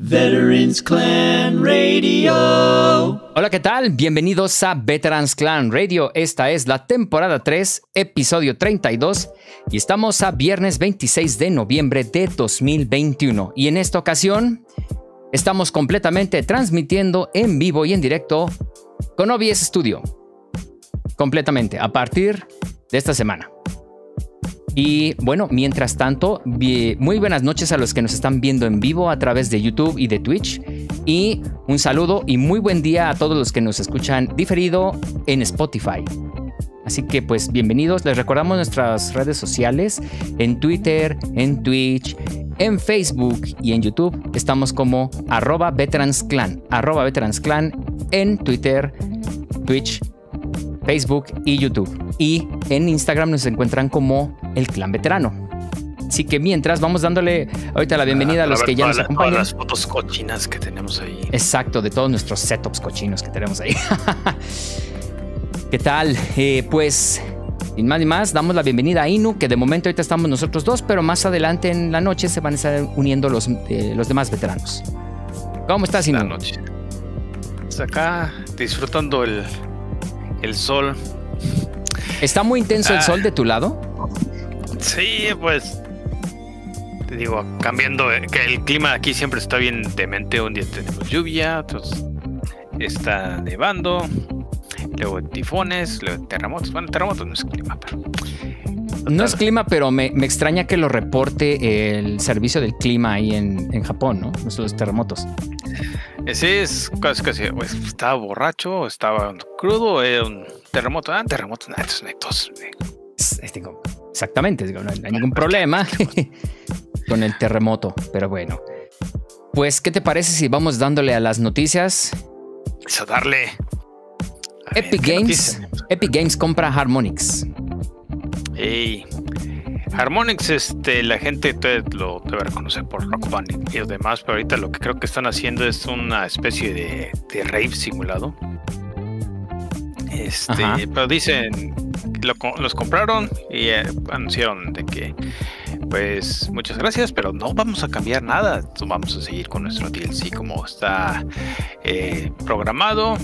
Veterans Clan Radio. Hola, ¿qué tal? Bienvenidos a Veterans Clan Radio. Esta es la temporada 3, episodio 32, y estamos a viernes 26 de noviembre de 2021. Y en esta ocasión estamos completamente transmitiendo en vivo y en directo con OBS Studio. Completamente, a partir de esta semana. Y bueno, mientras tanto, muy buenas noches a los que nos están viendo en vivo a través de YouTube y de Twitch. Y un saludo y muy buen día a todos los que nos escuchan diferido en Spotify. Así que pues bienvenidos, les recordamos nuestras redes sociales en Twitter, en Twitch, en Facebook y en YouTube. Estamos como arroba veteransclan, arroba veteransclan en Twitter, Twitch, Facebook y YouTube. Y en Instagram nos encuentran como el Clan Veterano. Así que mientras vamos dándole ahorita la bienvenida a, los que ya nos acompañan. las fotos cochinas que tenemos ahí. Exacto, de todos nuestros setups cochinos que tenemos ahí. ¿Qué tal? Eh, pues, sin más ni más, damos la bienvenida a Inu, que de momento ahorita estamos nosotros dos, pero más adelante en la noche se van a estar uniendo los, eh, los demás veteranos. ¿Cómo estás, Inu? noche. Pues acá disfrutando el, el sol. ¿Está muy intenso el ah. sol de tu lado? Sí, pues te digo, cambiando, eh, que el clima aquí siempre está bien demente. Un día tenemos lluvia, entonces está nevando, luego tifones, luego terremotos. Bueno, terremotos no es clima, pero. No es clima, pero me, extraña que lo reporte el servicio del clima ahí en, Japón, ¿no? Los terremotos. Sí, es casi, casi, pues, estaba borracho, estaba crudo, un terremoto. Ah, terremoto, nada, estos Exactamente, no hay ningún problema con el terremoto, pero bueno. Pues, ¿qué te parece si vamos dándole a las noticias? Eso, darle. Epic Games. Epic Games compra Harmonix. Hey. Harmonix, este, la gente lo debe reconocer por Rock Band y demás, pero ahorita lo que creo que están haciendo es una especie de, de rave simulado. Este, pero dicen, los compraron y eh, anunciaron de que, pues, muchas gracias, pero no vamos a cambiar nada. Vamos a seguir con nuestro DLC como está eh, programado.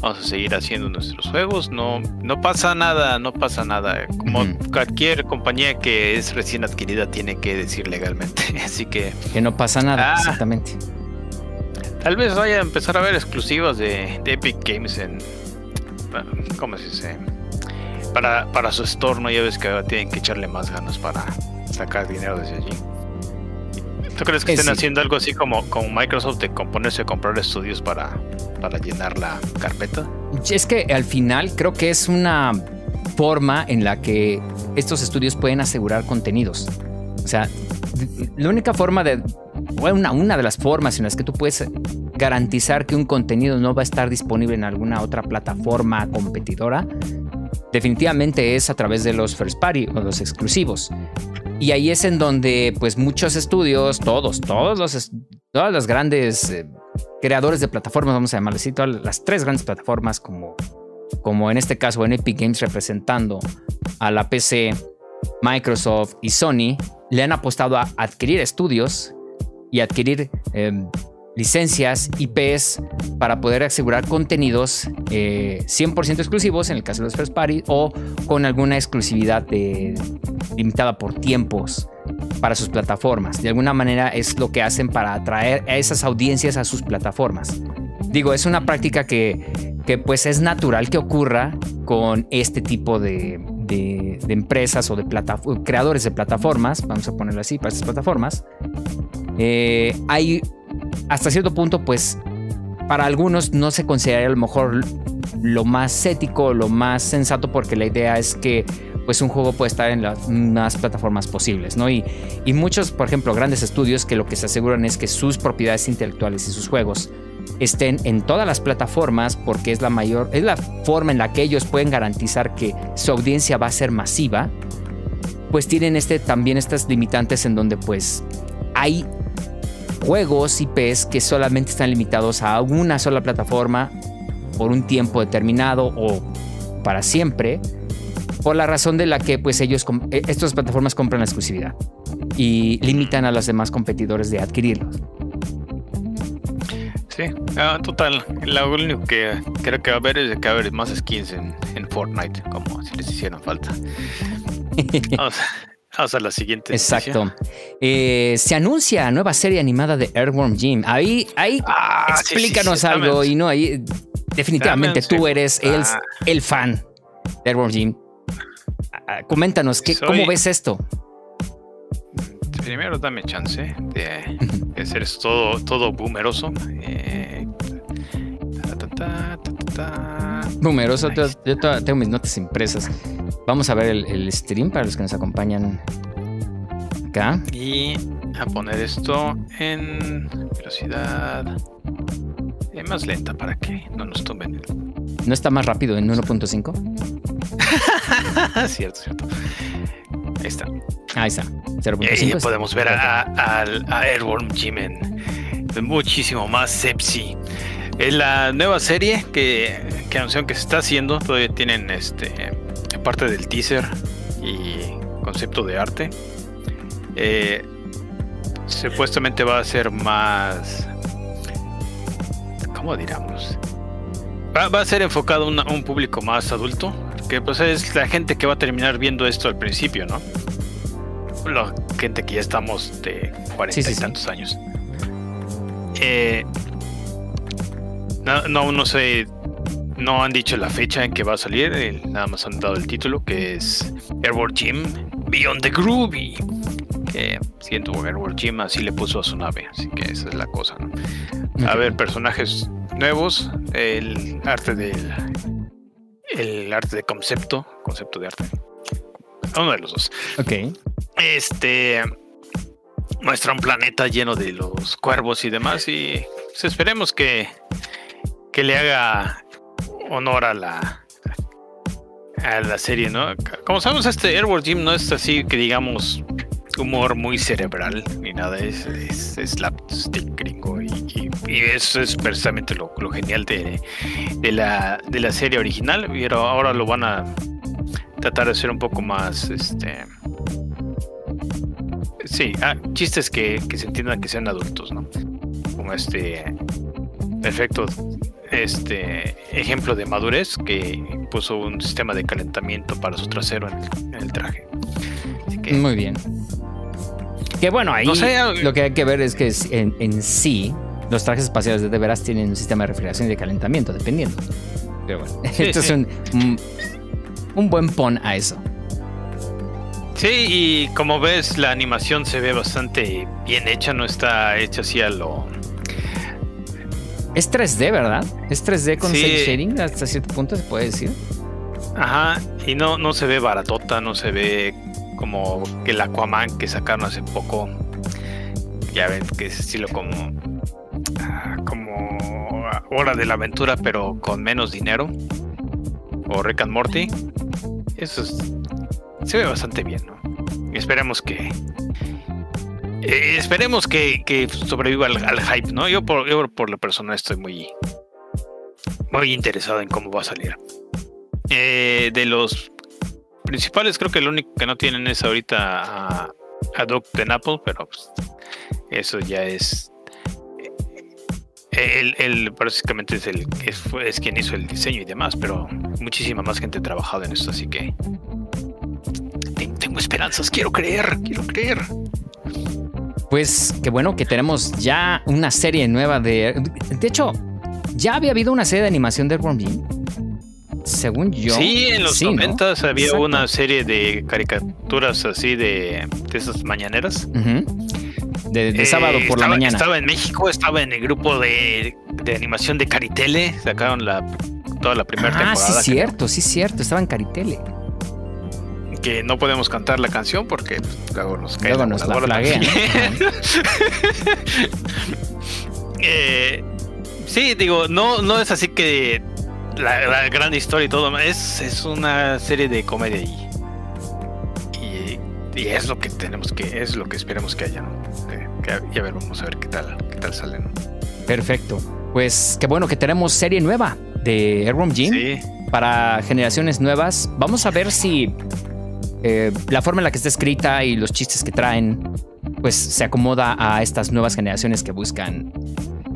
Vamos a seguir haciendo nuestros juegos. No, no pasa nada, no pasa nada. Como cualquier compañía que es recién adquirida tiene que decir legalmente. Así que. Que no pasa nada, ah. exactamente. Tal vez vaya a empezar a ver exclusivos de, de Epic Games en ¿cómo se dice? Para, para su estorno, ya ves que tienen que echarle más ganas para sacar dinero desde allí. ¿Tú crees que estén haciendo algo así como, como Microsoft de componerse a comprar estudios para, para llenar la carpeta? Es que al final creo que es una forma en la que estos estudios pueden asegurar contenidos. O sea, la única forma de, una, una de las formas en las que tú puedes garantizar que un contenido no va a estar disponible en alguna otra plataforma competidora, definitivamente es a través de los first party o los exclusivos. Y ahí es en donde pues muchos estudios, todos, todos los, todas las grandes eh, creadores de plataformas, vamos a llamarles así, todas las tres grandes plataformas como, como en este caso en Epic Games representando a la PC, Microsoft y Sony, le han apostado a adquirir estudios y adquirir em, licencias IPs para poder asegurar contenidos 100% eh, exclusivos en el caso de los first party o con alguna exclusividad limitada por tiempos para sus plataformas. De alguna manera es lo que hacen para atraer a esas audiencias a sus plataformas. Digo, es una práctica que, que pues es natural que ocurra con este tipo de, de, empresas o de creadores de plataformas, vamos a ponerlo así, para estas plataformas. Eh, hay hasta cierto punto, pues, para algunos no se consideraría a lo mejor lo más ético, lo más sensato, porque la idea es que pues un juego puede estar en las más plataformas posibles, ¿no? Y, y muchos, por ejemplo, grandes estudios que lo que se aseguran es que sus propiedades intelectuales y sus juegos estén en todas las plataformas porque es la mayor, es la forma en la que ellos pueden garantizar que su audiencia va a ser masiva, pues tienen este, también estas limitantes en donde pues hay juegos IPs que solamente están limitados a una sola plataforma por un tiempo determinado o para siempre, por la razón de la que pues ellos, eh, estas plataformas compran la exclusividad y limitan a los demás competidores de adquirirlos. Sí, ah, total. Lo único que creo que va a haber es que va a haber más skins en, en Fortnite, como si les hicieran falta. Vamos, vamos a la siguiente. Exacto. Eh, se anuncia nueva serie animada de Earthworm Jim. Ahí, ahí Ah, sí, sí, explícanos sí, algo y no, ahí definitivamente tú eres el, segundo. el fan de Earthworm Jim. Ah, ah, Coméntanos, ¿qué, Soy- ¿cómo ves esto? Primero dame chance de, de hacer todo, todo boomeroso. Eh, ta. Numeroso, yo, tengo mis notas impresas. Vamos a ver el, el stream para los que nos acompañan acá. Y a poner esto en velocidad eh, más lenta para que no nos tumben. ¿No está más rápido en 1.5? cierto, cierto. Ahí está. Ahí está. Y ahí 0.5. podemos ver a, a, al- a Airworm Jimen muchísimo más sepsi. Es la nueva serie que, que anunciaron que se está haciendo. Todavía tienen este parte del teaser y concepto de arte. Eh, supuestamente va a ser más. ¿Cómo diríamos? Va, va a ser enfocado a una- un público más adulto. Que pues es la gente que va a terminar viendo esto al principio, ¿no? La gente que ya estamos de 40 Sí, sí, y sí. tantos años. Eh, no, no, no sé. No han dicho la fecha en que va a salir. eh, nada más han dado el título que es Airborne Gym Beyond the Groovy. Que siento Airborne Gym así le puso a su nave. Así que esa es la cosa, ¿no? A ver, personajes nuevos, el arte del el arte de concepto, concepto de arte. Uno de los dos. Ok. Este muestra un planeta lleno de los cuervos y demás y pues, esperemos que que le haga honor a la a la serie, ¿no? Como sabemos este Airworld Gym no es así que digamos humor muy cerebral ni nada, es, es, slapstick gringo y eso es precisamente lo, lo genial de, de la, de la serie original, pero ahora lo van a tratar de hacer un poco más, este... Sí, ah, chistes que, que se entiendan que sean adultos, ¿no? Como este perfecto este ejemplo de madurez que puso un sistema de calentamiento para su trasero en el, en el traje. Así que Muy bien. Que bueno, ahí No sé, ah, lo que hay que ver es que es- en, en sí los trajes espaciales de, de veras tienen un sistema de refrigeración y de calentamiento, dependiendo. Pero bueno, Sí, esto es un, un, un buen pon a eso. Sí, y como ves, la animación se ve bastante bien hecha, no está hecha así a lo. Es 3D, ¿verdad? Es 3D con Sí. shading hasta cierto punto, se puede decir. Ajá, y no, no se ve baratota, no se ve como que el Aquaman que sacaron hace poco. Ya ven que es estilo como. ah, como Hora de la Aventura, pero con menos dinero. O Rick and Morty. Eso es- se ve bastante bien, ¿no? Y esperemos que. Eh, esperemos que, que sobreviva al, al hype, ¿no? Yo por, yo por lo personal estoy muy. Muy interesado en cómo va a salir. Eh, de los principales, creo que el único que no tienen es ahorita a, a Doc de Apple, pero pues, eso ya es. Él, él básicamente es el es, es quien hizo el diseño y demás, pero muchísima más gente ha trabajado en esto, así que te- tengo esperanzas, quiero creer, quiero creer. Pues qué bueno que tenemos ya una serie nueva de. De hecho, ya había habido una serie de animación de Jim. Según yo. sí, en los Sí, ¿no? 90 había Exacto. una serie de caricaturas así de, de esas mañaneras. De, de Eh, sábado por la mañana. Estaba en México, estaba en el grupo de, de animación de Caritele. Sacaron la, toda la primera Ah, sí, temporada. cierto, sí, cierto. Estaba en Caritele. Que, no podemos cantar la canción porque pues, luego nos cae Luego nos la también. Eh, sí, digo, no, no es así que la, la gran historia y todo. Es, es una serie de comedia y, y, y es lo que tenemos que, es lo que esperemos que haya. ¿no? Eh, que- y a ver, vamos a ver qué tal, qué tal sale. ¿no? Perfecto. Pues qué bueno que tenemos serie nueva de Airworm Jim Sí. para generaciones nuevas. Vamos a ver si eh, la forma en la que está escrita y los chistes que traen, pues se acomoda a estas nuevas generaciones que buscan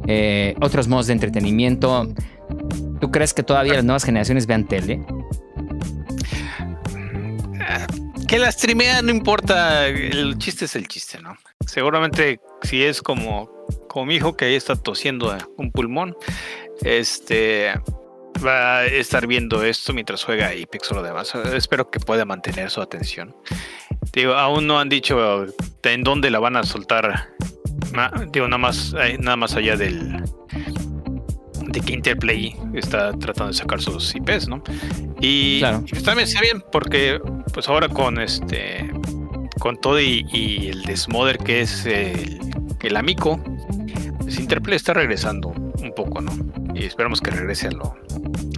eh, otros modos de entretenimiento. ¿Tú crees que todavía las nuevas generaciones vean tele? Que la streamea no importa, el chiste es el chiste, ¿no? Seguramente si es como, como mi hijo que ahí está tosiendo un pulmón, este va a estar viendo esto mientras juega Apex o lo demás. Espero que pueda mantener su atención. Digo, aún no han dicho en dónde la van a soltar. Digo, nada más, nada más allá del, de que Interplay está tratando de sacar sus IPs, ¿no? Y, pues también está bien porque pues ahora con este con todo y, el desmoder que es el, el amico, pues Interplay está regresando un poco, ¿no? Y esperamos que regrese a lo,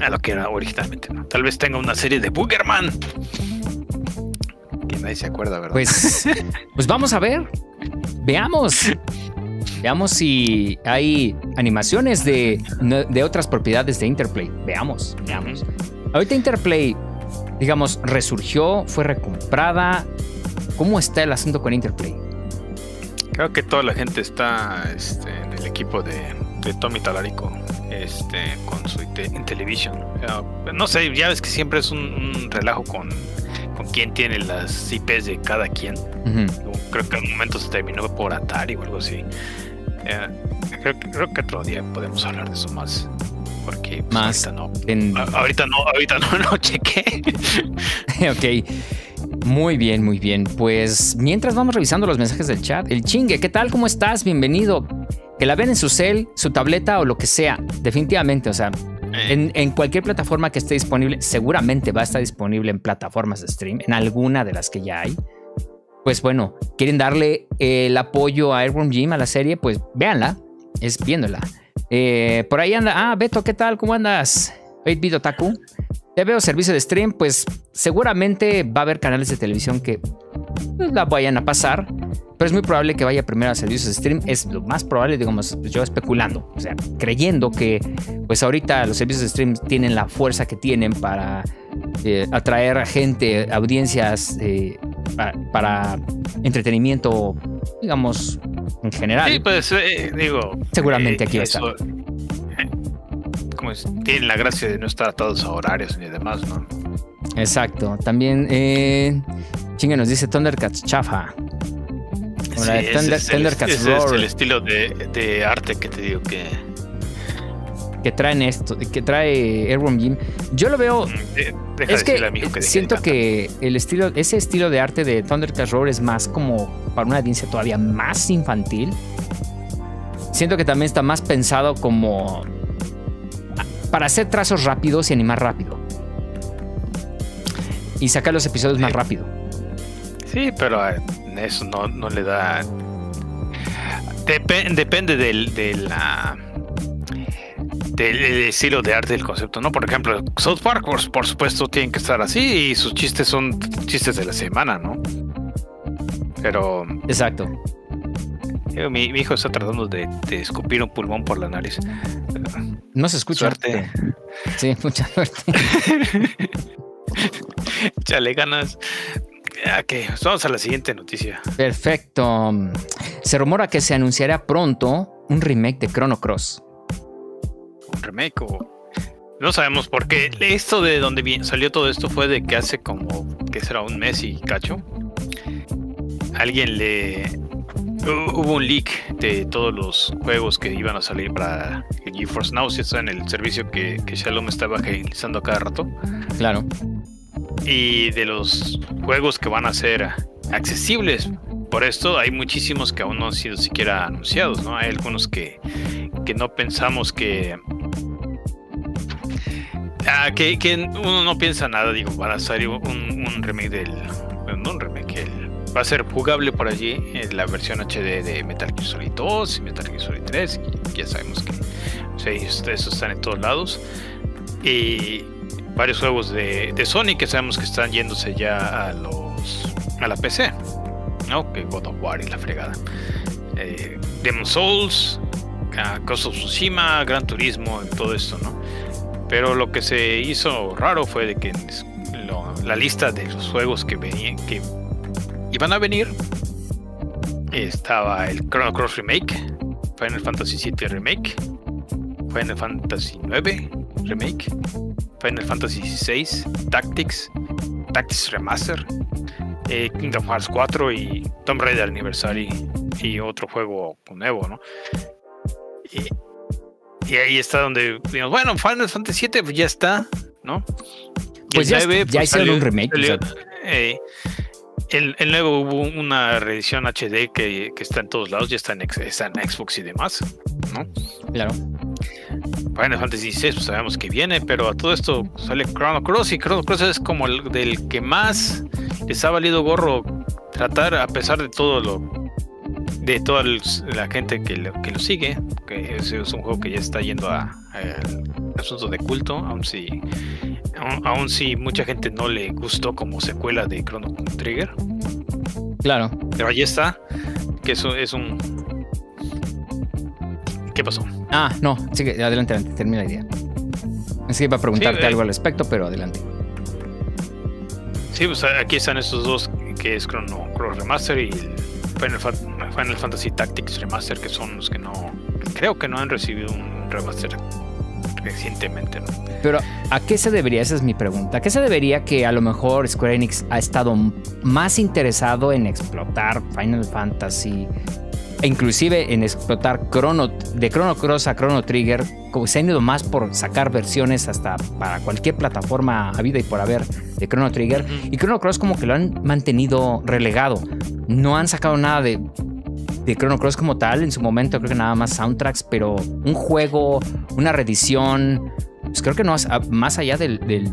a lo que era originalmente, ¿no? Tal vez tenga una serie de Boogerman. Que nadie se acuerda, ¿verdad? Pues, pues vamos a ver. Veamos. Veamos si hay animaciones de, de otras propiedades de Interplay. Veamos, veamos. Ahorita Interplay, digamos, resurgió, fue recomprada. ¿Cómo está el asunto con Interplay? Creo que toda la gente está este, en el equipo de, Tommy Talarico este, con su Intellivision. no sé, ya ves que siempre es un, relajo con, con quién tiene las IPs de cada quien. Creo que en un momento se terminó por Atari o algo así. Eh, creo, que otro día podemos hablar de eso más. Porque pues, más ahorita no. Ahorita no, ahorita no, no chequé. ok. Muy bien, muy bien. Pues mientras vamos revisando los mensajes del chat, el chingue, ¿qué tal? ¿Cómo estás? Bienvenido. Que la ven en su cel, su tableta o lo que sea. Definitivamente, o sea, en, en, cualquier plataforma que esté disponible, seguramente va a estar disponible en plataformas de stream, en alguna de las que ya hay pues bueno, quieren darle el apoyo a Airworm Jim a la serie, pues véanla, es viéndola. Eh, por ahí anda, ah, Beto, ¿qué tal? ¿Cómo andas? 8 Taku. Te veo servicio de stream, pues seguramente va a haber canales de televisión que pues, la vayan a pasar, pero es muy probable que vaya primero a servicios de stream. Es lo más probable, digamos, yo especulando, o sea, creyendo que pues ahorita los servicios de stream tienen la fuerza que tienen para eh, atraer a gente, audiencias eh, para, entretenimiento, digamos, en general. Sí, pues eh, digo. Seguramente aquí va a estar. como tienen la gracia de no estar atados a horarios ni demás, ¿no? Exacto. También, chingue nos dice Thundercats chafa. Sí, Thundercats es, es el estilo de, de arte que te digo que que traen esto, que trae Airworm Jim. Yo lo veo. Mm, es que, siento que el estilo, ese estilo de arte de Thundercats Roar es más como para una audiencia todavía más infantil. Siento que también está más pensado como para hacer trazos rápidos y animar rápido. Y sacar los episodios más rápido. Sí, pero eh, eso no, le da. depende del, de la del, estilo de arte del concepto, ¿no? Por ejemplo, South Park, por, supuesto, tienen que estar así y sus chistes son chistes de la semana, ¿no? Pero. Exacto. Mi, hijo está tratando de, escupir un pulmón por la nariz. No se escucha. Suerte. Sí, mucha suerte. Chale ganas. Ok, vamos a la siguiente noticia. Perfecto. Se rumora que se anunciará pronto un remake de Chrono Cross un remake o no sabemos por qué. Esto de donde salió todo esto fue de que hace como que será un mes y cacho. Alguien le hubo un leak de todos los juegos que iban a salir para el GeForce Now, si está en el servicio que, que Shalom estaba utilizando cada rato. Claro. Y de los juegos que van a ser accesibles por esto, hay muchísimos que aún no han sido siquiera anunciados, ¿no? Hay algunos que, que no pensamos que Ah, que, uno no piensa nada, digo, van a salir un, remake del. No un remake, va a ser jugable por allí en la versión HD de Metal Gear Solid 2 y Metal Gear Solid 3. ya sabemos que sí, eso están en todos lados. Y varios juegos de, de, Sony que sabemos que están yéndose ya a los a la PC. ¿no? Que God of War y la fregada. Eh, Demon Souls, Ghost of Tsushima, Gran Turismo todo esto, ¿no? Pero lo que se hizo raro fue de que la lista de los juegos que venían, que iban a venir, estaba el Chrono Cross Remake Final Fantasy VII Remake, Final Fantasy IX Remake, Final Fantasy XVI Tactics, Tactics Remaster, eh, Kingdom Hearts 4 y Tomb Raider Anniversary y otro juego nuevo, ¿no? Y, y ahí está donde digamos, bueno, Final Fantasy VII pues ya está, ¿no? Y Pues el ya, 9, ya pues, hicieron salió- un remake. o salió- sea, eh, el, el nuevo hubo una reedición HD que, que está en todos lados, ya está en, ex- está en Xbox y demás, ¿no? claro. Final Fantasy XVI, pues sabemos que viene, pero a todo esto sale Chrono Cross y Chrono Cross es como el del que más les ha valido gorro tratar, a pesar de todo lo de toda la gente que lo, que lo sigue, que es, es un juego que ya está yendo a, a asuntos de culto, aun si aun, aun si mucha gente no le gustó como secuela de Chrono Trigger, Claro. pero ahí está, que eso es un ¿Qué pasó? Ah, no, sigue, adelante, adelante, termina la idea. Es que iba a preguntarte Sí, eh. algo al respecto, pero adelante. Sí, pues aquí están estos dos, que es Chrono Cross Remaster y Final, Fa- Final Fantasy Tactics Remaster, que son los que no, creo que no han recibido un remaster recientemente, ¿no? Pero, ¿a qué se debería? Esa es mi pregunta. ¿A qué se debería que a lo mejor Square Enix ha estado más interesado en explotar Final Fantasy e inclusive en explotar Chrono, de Chrono Cross a Chrono Trigger? Como se han ido más por sacar versiones hasta para cualquier plataforma habida y por haber de Chrono Trigger. Y Chrono Cross como que lo han mantenido relegado. No han sacado nada de, de Chrono Cross como tal. En su momento creo que nada más soundtracks, pero un juego, una reedición, pues creo que no, a- más allá del, del,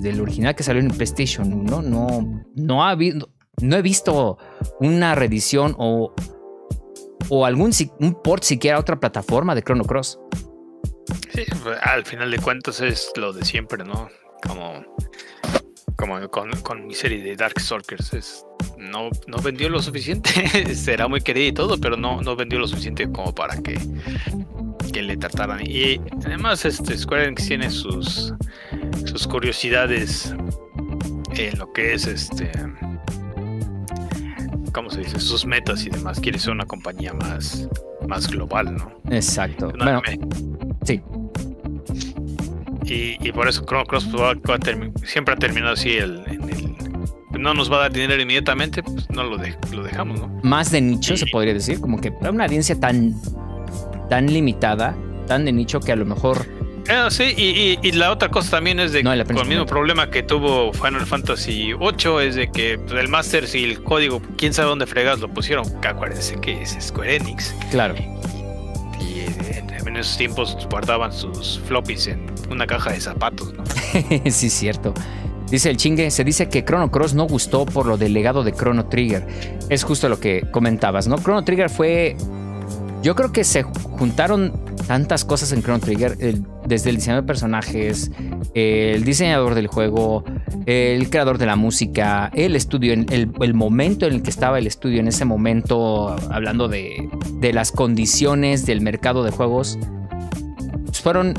del original que salió en PlayStation, ¿no? No, no, ha habido, no he visto una reedición o, o algún port siquiera a otra plataforma de Chrono Cross. Sí, pues, al final de cuentas es lo de siempre, ¿no? Como, como con, con mi serie de Darkstalkers, es, no, no vendió lo suficiente, será muy querida y todo, pero no, no vendió lo suficiente como para que, que le trataran. Y además este Square Enix tiene sus, sus curiosidades en lo que es este... ¿Cómo se dice? Sus metas y demás. Quiere ser una compañía más, más global, ¿no? Exacto. Bueno, sí. Y, y por eso Chrono Cross pues, va- va a siempre ha terminado así el, en el- no nos va a dar dinero inmediatamente, pues no lo, de- lo dejamos, ¿no? Más de nicho, se podría decir. Como que una audiencia tan, tan limitada, tan de nicho que a lo mejor Eh, sí, y, y- y la otra cosa también es de No, con el mismo problema que tuvo Final Fantasy VIII es de que pues, el Master y el código, quién sabe dónde fregas lo pusieron. Acuérdense que es Square Enix. Claro. Y en, esos tiempos guardaban sus floppies en una caja de zapatos, ¿no? sí, es cierto. Dice el chingue, se dice que Chrono Cross no gustó por lo del legado de Chrono Trigger. Es justo lo que comentabas, ¿no? Chrono Trigger fue. Yo creo que se juntaron tantas cosas en Chrono Trigger, el- desde el diseño de personajes, el diseñador del juego, el creador de la música, el estudio, el, el- momento en el que estaba el estudio en ese momento, hablando de, de las condiciones del mercado de juegos, pues fueron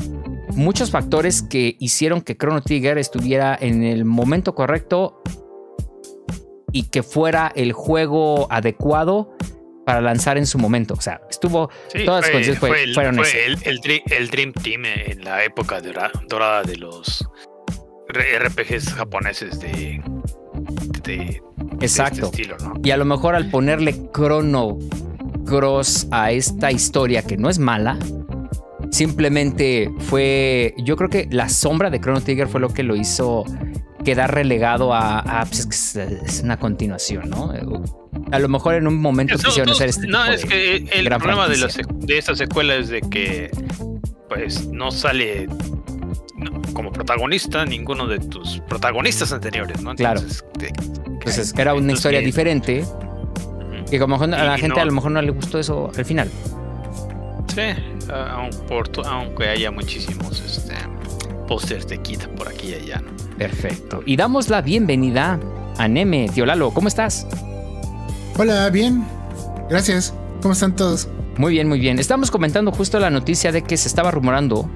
muchos factores que hicieron que Chrono Trigger estuviera en el momento correcto y que fuera el juego adecuado para lanzar en su momento. O sea, estuvo Sí, Todas las condiciones fue- el, fueron fue el, el el Dream Team en la época dora- dorada de los RPGs japoneses de, de- de exacto. este estilo, ¿no? Y a lo mejor al ponerle Chrono Cross a esta historia que no es mala, simplemente fue. Yo creo que la sombra de Chrono Trigger fue lo que lo hizo quedar relegado a. a, pues, es, una continuación, ¿no? A lo mejor en un momento quisieron no, hacer este. no, tipo es de- que el problema de, la franquicia. sec- de esta secuela es de que pues no sale no, como protagonista ninguno de tus protagonistas anteriores, ¿no? Claro. Entonces, te- Entonces era una historia que- diferente. Ujú. Que como a la gente a lo mejor no le gustó eso al final. Sí, aun por to- aunque haya muchísimos este, pósters de Kid por aquí y allá, ¿no? Perfecto. Y damos la bienvenida a Neme. Tío Lalo, ¿cómo estás? Hola, bien. Gracias. ¿Cómo están todos? Muy bien, muy bien. Estamos comentando justo la noticia de que se estaba rumorando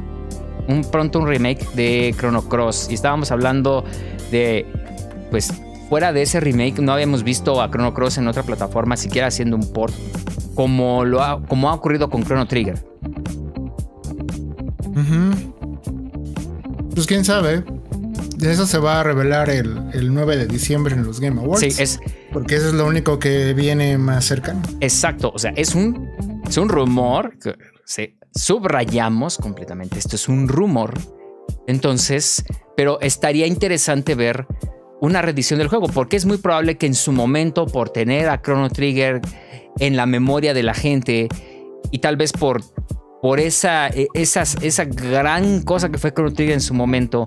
un pronto un remake de Chrono Cross y estábamos hablando de pues fuera de ese remake no habíamos visto a Chrono Cross en otra plataforma siquiera haciendo un port como, lo ha, como ha ocurrido con Chrono Trigger. Ujú. Pues quién sabe. De eso se va a revelar el, el 9 de diciembre en los Game Awards. Sí, es Porque eso es lo único que viene más cercano. exacto. O sea, es un, es un rumor que se subrayamos completamente. Esto es un rumor. Entonces, pero estaría interesante ver una reedición del juego, porque es muy probable que en su momento, por tener a Chrono Trigger en la memoria de la gente y tal vez por, por esa, esas, esa gran cosa que fue Chrono Trigger en su momento,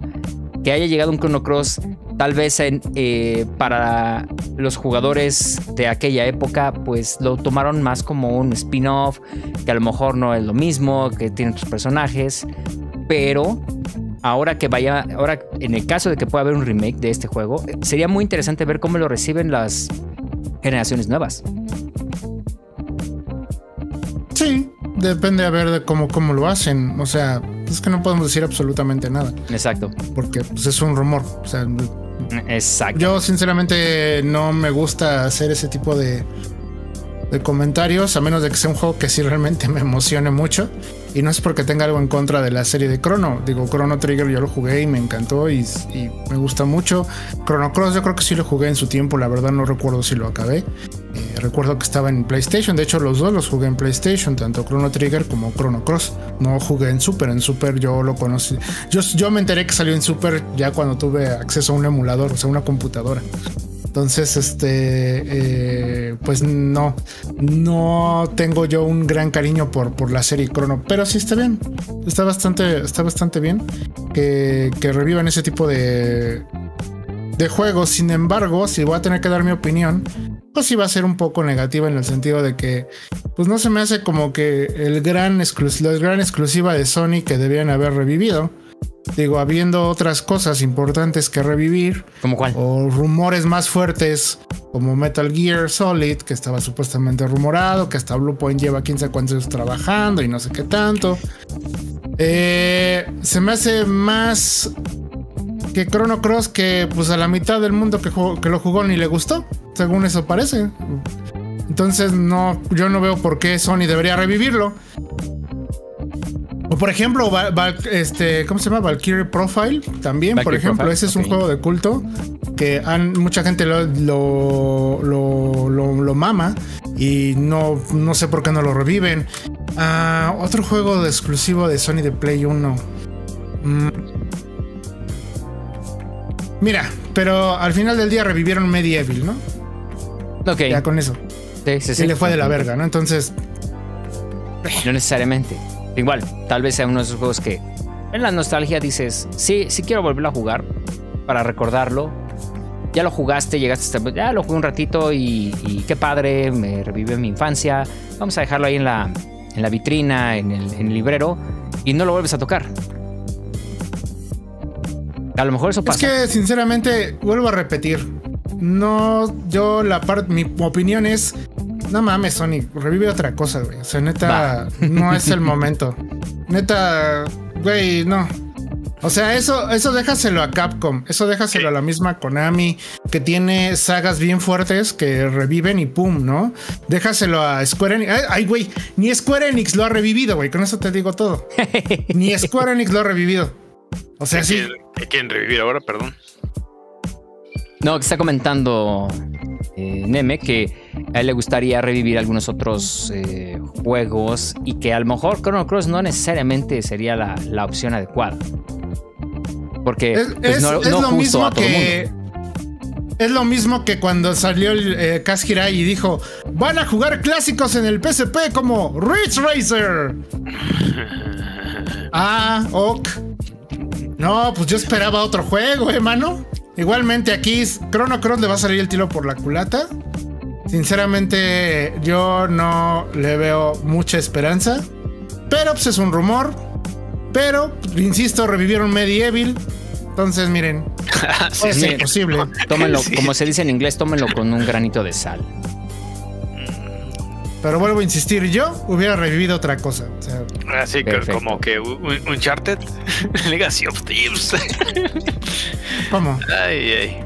que haya llegado un Chrono Cross, tal vez eh, para los jugadores de aquella época, pues lo tomaron más como un spin-off, que a lo mejor no es lo mismo, que tiene otros personajes, pero ahora que vaya, ahora en el caso de que pueda haber un remake de este juego, sería muy interesante ver cómo lo reciben las generaciones nuevas. Sí, depende a ver de cómo, cómo lo hacen. O sea, es que no podemos decir absolutamente nada. Exacto. Porque pues, es un rumor. O sea, Exacto. yo sinceramente no me gusta hacer ese tipo de, de comentarios, a menos de que sea un juego que sí realmente me emocione mucho. Y no es porque tenga algo en contra de la serie de Chrono. Digo, Chrono Trigger yo lo jugué y me encantó y, y me gusta mucho. Chrono Cross yo creo que sí lo jugué en su tiempo, la verdad no recuerdo si lo acabé. Eh, recuerdo que estaba en PlayStation, de hecho los dos los jugué en PlayStation, tanto Chrono Trigger como Chrono Cross. No jugué en Super, en Super yo lo conocí. Yo, me enteré que salió en Super ya cuando tuve acceso a un emulador, o sea, una computadora. Entonces, este, eh, pues no, no tengo yo un gran cariño por, por la serie Chrono, pero sí está bien, está bastante, está bastante bien que, que revivan ese tipo de, de juegos. Sin embargo, si voy a tener que dar mi opinión, pues sí va a ser un poco negativa en el sentido de que, pues no se me hace como que el gran, la gran exclusiva de Sony que debían haber revivido. Digo, habiendo otras cosas importantes que revivir, ¿Cómo cuál? o rumores más fuertes como Metal Gear Solid, que estaba supuestamente rumorado, que hasta Bluepoint lleva 15 cuántos años trabajando y no sé qué tanto. Eh, se me hace más que Chrono Cross que pues a la mitad del mundo que, jugó- que lo jugó ni le gustó, según eso parece. Entonces no, yo no veo por qué Sony debería revivirlo. O por ejemplo, Val- Val- este, ¿cómo se llama? Valkyrie Profile también, por ejemplo, Profile, ese es un juego de culto que han, mucha gente lo, lo, lo, lo- lo mama y no, no sé por qué no lo reviven. Ah, otro juego de exclusivo de Sony de Play 1. Mm. Mira, pero al final del día revivieron Medieval, ¿no? Ok. Ya con eso. Sí, sí, Sí sí. le fue de la verga, ¿no? Entonces, No necesariamente. Igual, tal vez sea uno de esos juegos que en la nostalgia dices, sí, sí quiero volverlo a jugar para recordarlo. Ya lo jugaste, llegaste hasta... Ya lo jugué un ratito y, y qué padre, me revive mi infancia. Vamos a dejarlo ahí en la, en la vitrina, en el, en el librero y no lo vuelves a tocar. A lo mejor eso es pasa. que sinceramente, vuelvo a repetir. No, yo la parte, mi opinión es, no mames, Sony, revive otra cosa, güey. O sea, neta, no es el momento. Neta, güey, no. O sea, eso, eso déjaselo a Capcom, eso déjaselo a la misma Konami, que tiene sagas bien fuertes que reviven y pum, ¿no? Déjaselo a Square Enix. Ay, güey, ni Square Enix lo ha revivido, güey, con eso te digo todo. ni Square Enix lo ha revivido. O sea, ¿Qué sí. qué quieren revivir ahora? Perdón. No, que está comentando eh, Neme que a él le gustaría revivir algunos otros eh, juegos y que a lo mejor Chrono Cross no necesariamente sería la, la opción adecuada. Porque Es, pues, es- no, es no lo justo mismo a todo el que. mundo. Es lo mismo que cuando salió el eh, Kaz Hirai y dijo: Van a jugar clásicos en el PSP como Ridge Racer. ah, ok. No, pues yo esperaba otro juego, eh, mano. Igualmente aquí Chrono Cross le va a salir el tiro por la culata. Sinceramente, yo no le veo mucha esperanza. Pero pues es un rumor. Pero, insisto, revivieron Medieval. Entonces, miren, puede Sí, ser sí. posible. Tómenlo, Sí. como se dice en inglés, tómenlo con un granito de sal. Pero vuelvo a insistir, yo hubiera revivido otra cosa. O sea, Así que Perfecto. como que un un Uncharted, Legacy of Thieves. ¿cómo? ay, ay.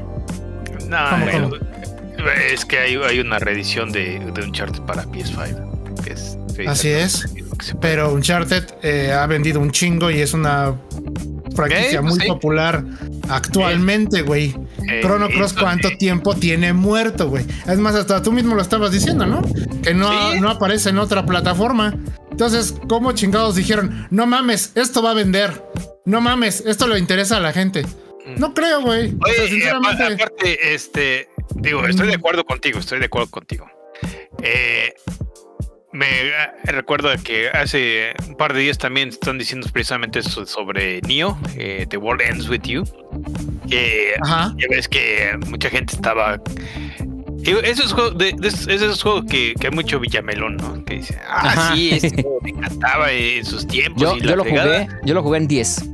No, ¿Cómo, bueno, cómo? es que hay, hay una reedición de, de Uncharted para PS5. que es. sí, Así es. Pero Uncharted eh, ha vendido un chingo y es una franquicia pues muy sí. popular actualmente, güey. Eh, Chrono Cross, eso- ¿cuánto tiempo tiene muerto, güey? Es más, hasta tú mismo lo estabas diciendo, ¿no? Que no, Sí. no aparece en otra plataforma. Entonces, ¿cómo chingados dijeron? No mames, esto va a vender. No mames, esto le interesa a la gente. No creo, güey. O sea, Oye, y sinceramente. apa- aparte, este, digo, estoy de acuerdo contigo, estoy de acuerdo contigo. Eh, me ah, recuerdo que hace un par de días también están diciendo precisamente eso sobre Neo, eh, The World Ends With You. Que Ajá. ya ves que mucha gente estaba. Esos juegos, de, de esos, esos juegos que, que hay mucho Villamelón, ¿no? Que dice, ah, Ajá. sí, este juego me encantaba en sus tiempos. Yo, y yo lo fregada". jugué, yo lo jugué en 10.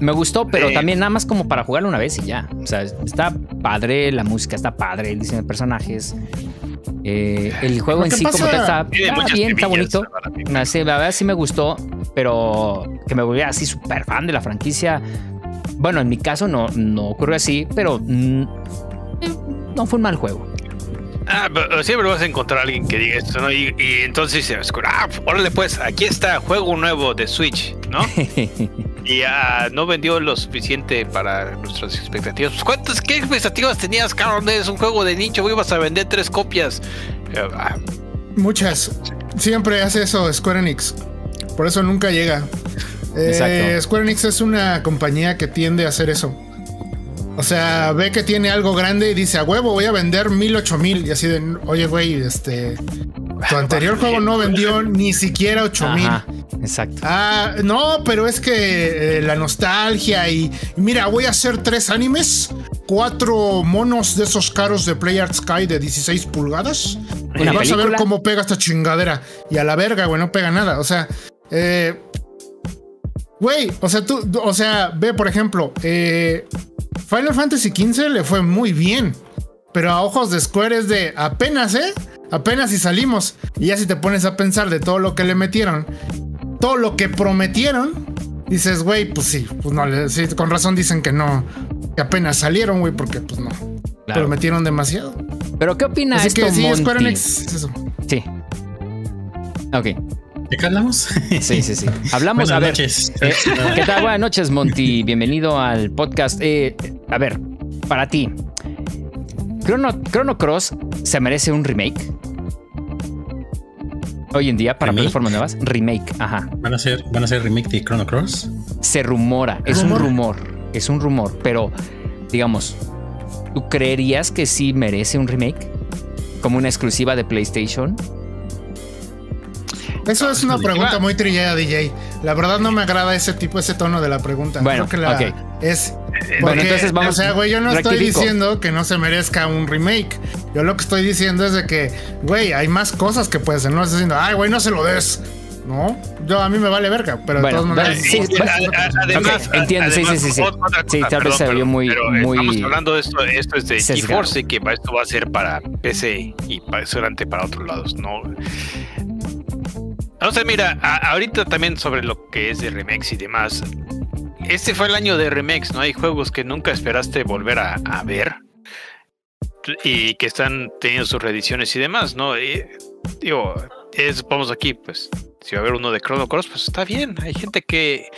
Me gustó, pero también nada más como para jugarlo una vez y ya. O sea, está padre, la música está padre, el diseño de personajes. Eh, el juego en sí como pasa- está, está bien, está bonito. No, sí, la verdad sí me gustó, pero que me volviera así súper fan de la franquicia. Bueno, en mi caso no, no ocurrió así, pero mm, no fue un mal juego. Ah, pero siempre vas a encontrar a alguien que diga esto, ¿no? Y, y entonces se ah, órale pues, aquí está, juego nuevo de Switch, ¿no? y ah, no vendió lo suficiente para nuestras expectativas. Pues, ¿Cuántas, qué expectativas tenías, cabrón? Es un juego de nicho, ibas a vender tres copias. Eh, ah, Muchas. Siempre hace eso Square Enix. Por eso nunca llega. Eh, Exacto. Square Enix es una compañía que tiende a hacer eso. O sea, ve que tiene algo grande y dice, a huevo, voy a vender mil, ocho mil. Y así de, oye, güey, este. Tu anterior juego no vendió ni siquiera ocho mil. Exacto. Ah, no, pero es que eh, la nostalgia y, mira, voy a hacer tres animes, cuatro monos de esos caros de Play Art Sky de 16 pulgadas. Y vas a ver cómo pega esta chingadera. Y a la verga, güey, no pega nada. O sea, eh, güey, o sea, tú, o sea, ve, por ejemplo, eh, Final Fantasy XV le fue muy bien. Pero a ojos de Square es de apenas, ¿eh? Apenas si salimos. Y ya si te pones a pensar de todo lo que le metieron, todo lo que prometieron, dices, güey, pues sí, pues no, le- sí, con razón dicen que no, que apenas salieron, güey, porque pues no, Claro. prometieron demasiado. Pero ¿qué opina Así esto, que sí, Square? Enix es eso. Sí. Ok, ¿De qué hablamos? sí, sí, sí. Hablamos, Buenas a ver. noches. eh, ¿Qué tal? Buenas noches, Monty. Bienvenido al podcast. Eh, a ver, para ti, ¿Chrono, Chrono Cross se merece un remake? Hoy en día, para plataformas nuevas, remake, ajá. ¿Van a ser, van a ser remake de Chrono Cross? Se rumora, es ¿Rumor? un rumor, es un rumor, pero digamos, ¿tú creerías que sí merece un remake? Como una exclusiva de PlayStation. Eso es una pregunta muy trillada, DJ. La verdad no me agrada ese tipo, ese tono de la pregunta. Bueno, Creo que la ok. es. Bueno, entonces vamos- O sea, güey, yo no estoy diciendo que no se merezca un remake. Yo lo que estoy diciendo es de que, güey, hay más cosas que puedes hacer. No estoy diciendo, ay, güey, no se lo des. No, yo a mí me vale verga, pero Bueno, de todas maneras. sí, a- además, entiendo, sí, además, sí, sí, sí. cosa, Sí, tal vez se oyó muy- pero muy Estamos hablando de esto, esto es de sesgado. GeForce, que esto va a ser para PC y para seguramente para otros lados, no. No sé, mira, ahorita también sobre lo que es de remakes y demás. Este fue el año de remakes, ¿no? Hay juegos que nunca esperaste volver a, ver y que están teniendo sus reediciones y demás, ¿no? Digo, es, vamos aquí, pues, si va a haber uno de Chrono Cross, pues está bien. Hay gente que,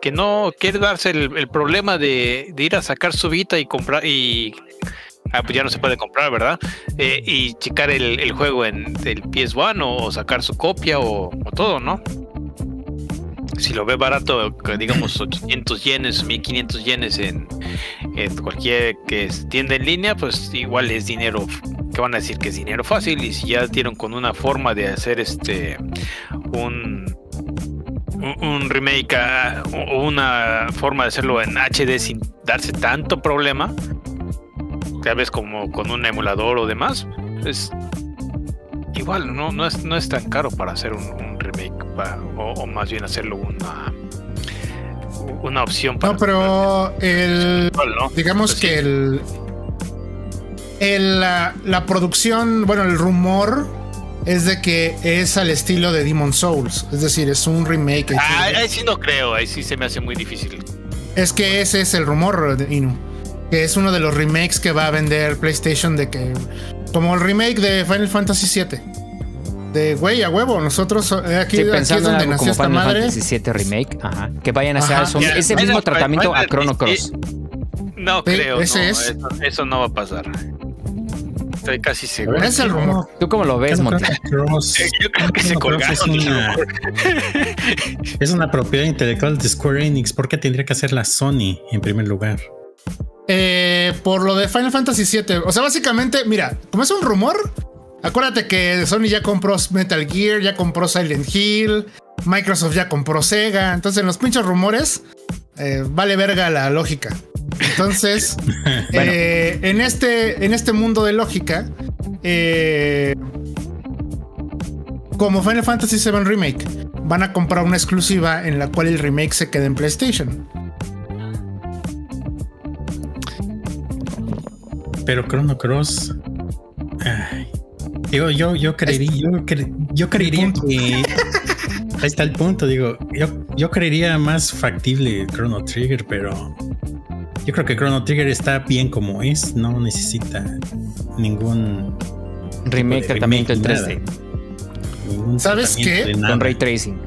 que no quiere darse el, problema de, de ir a sacar su Vita y comprar y ah, pues ya no se puede comprar, ¿verdad? Eh, y checar el, el juego en el PS1 o sacar su copia o, o todo, ¿no? Si lo ve barato, digamos 800 yenes, 1500 yenes en, en cualquier que tienda en línea, pues igual es dinero que van a decir que es dinero fácil y si ya dieron con una forma de hacer este un un- un remake ah, o una forma de hacerlo en HD sin darse tanto problema tal vez como con un emulador o demás pues igual no no es no es tan caro para hacer un, un remake o, o más bien hacerlo una una opción para No, pero el. ¿no? Digamos Pues que el. el, la, la producción, bueno, el rumor es de que es al estilo de Demon Souls. Es decir, es un remake. Ah, ahí sí no creo, ahí sí se me hace muy difícil. Es que ese es el rumor, Inu. Que es uno de los remakes que va a vender PlayStation de que. Como el remake de Final Fantasy VII. de güey a huevo. Nosotros eh, aquí, Estoy aquí es donde nació esta Final madre. Fantasy VII Remake. Ajá. Que vayan a hacer son- ese Final- mismo tratamiento a Chrono Cross. No Sí, creo, ese no, es. Eso, eso no va a pasar. Estoy casi seguro. Es el rumor. ¿Tú cómo lo ves, Monty? Cross, Yo creo que se Cross es colgaron. una, es una propiedad intelectual de Square Enix. ¿Por qué tendría que hacer la Sony en primer lugar? Eh, por lo de Final Fantasy VII. O sea, básicamente, mira, como es un rumor, acuérdate que Sony ya compró Metal Gear, ya compró Silent Hill, Microsoft ya compró Sega. Entonces, en los pinches rumores, eh, vale verga la lógica. Entonces, eh, en, este, en este mundo de lógica, eh, como Final Fantasy VII Remake, van a comprar una exclusiva en la cual el remake se quede en PlayStation. Pero Chrono Cross. ay, digo, yo, yo creería, yo, cre- yo creería que. Ahí está el punto, digo. Yo, yo creería más factible Chrono Trigger, pero. Yo creo que Chrono Trigger está bien como es, no necesita ningún. Remake, de tratamiento en remake, 3D. ningún ¿Sabes tratamiento qué? Con ray tracing.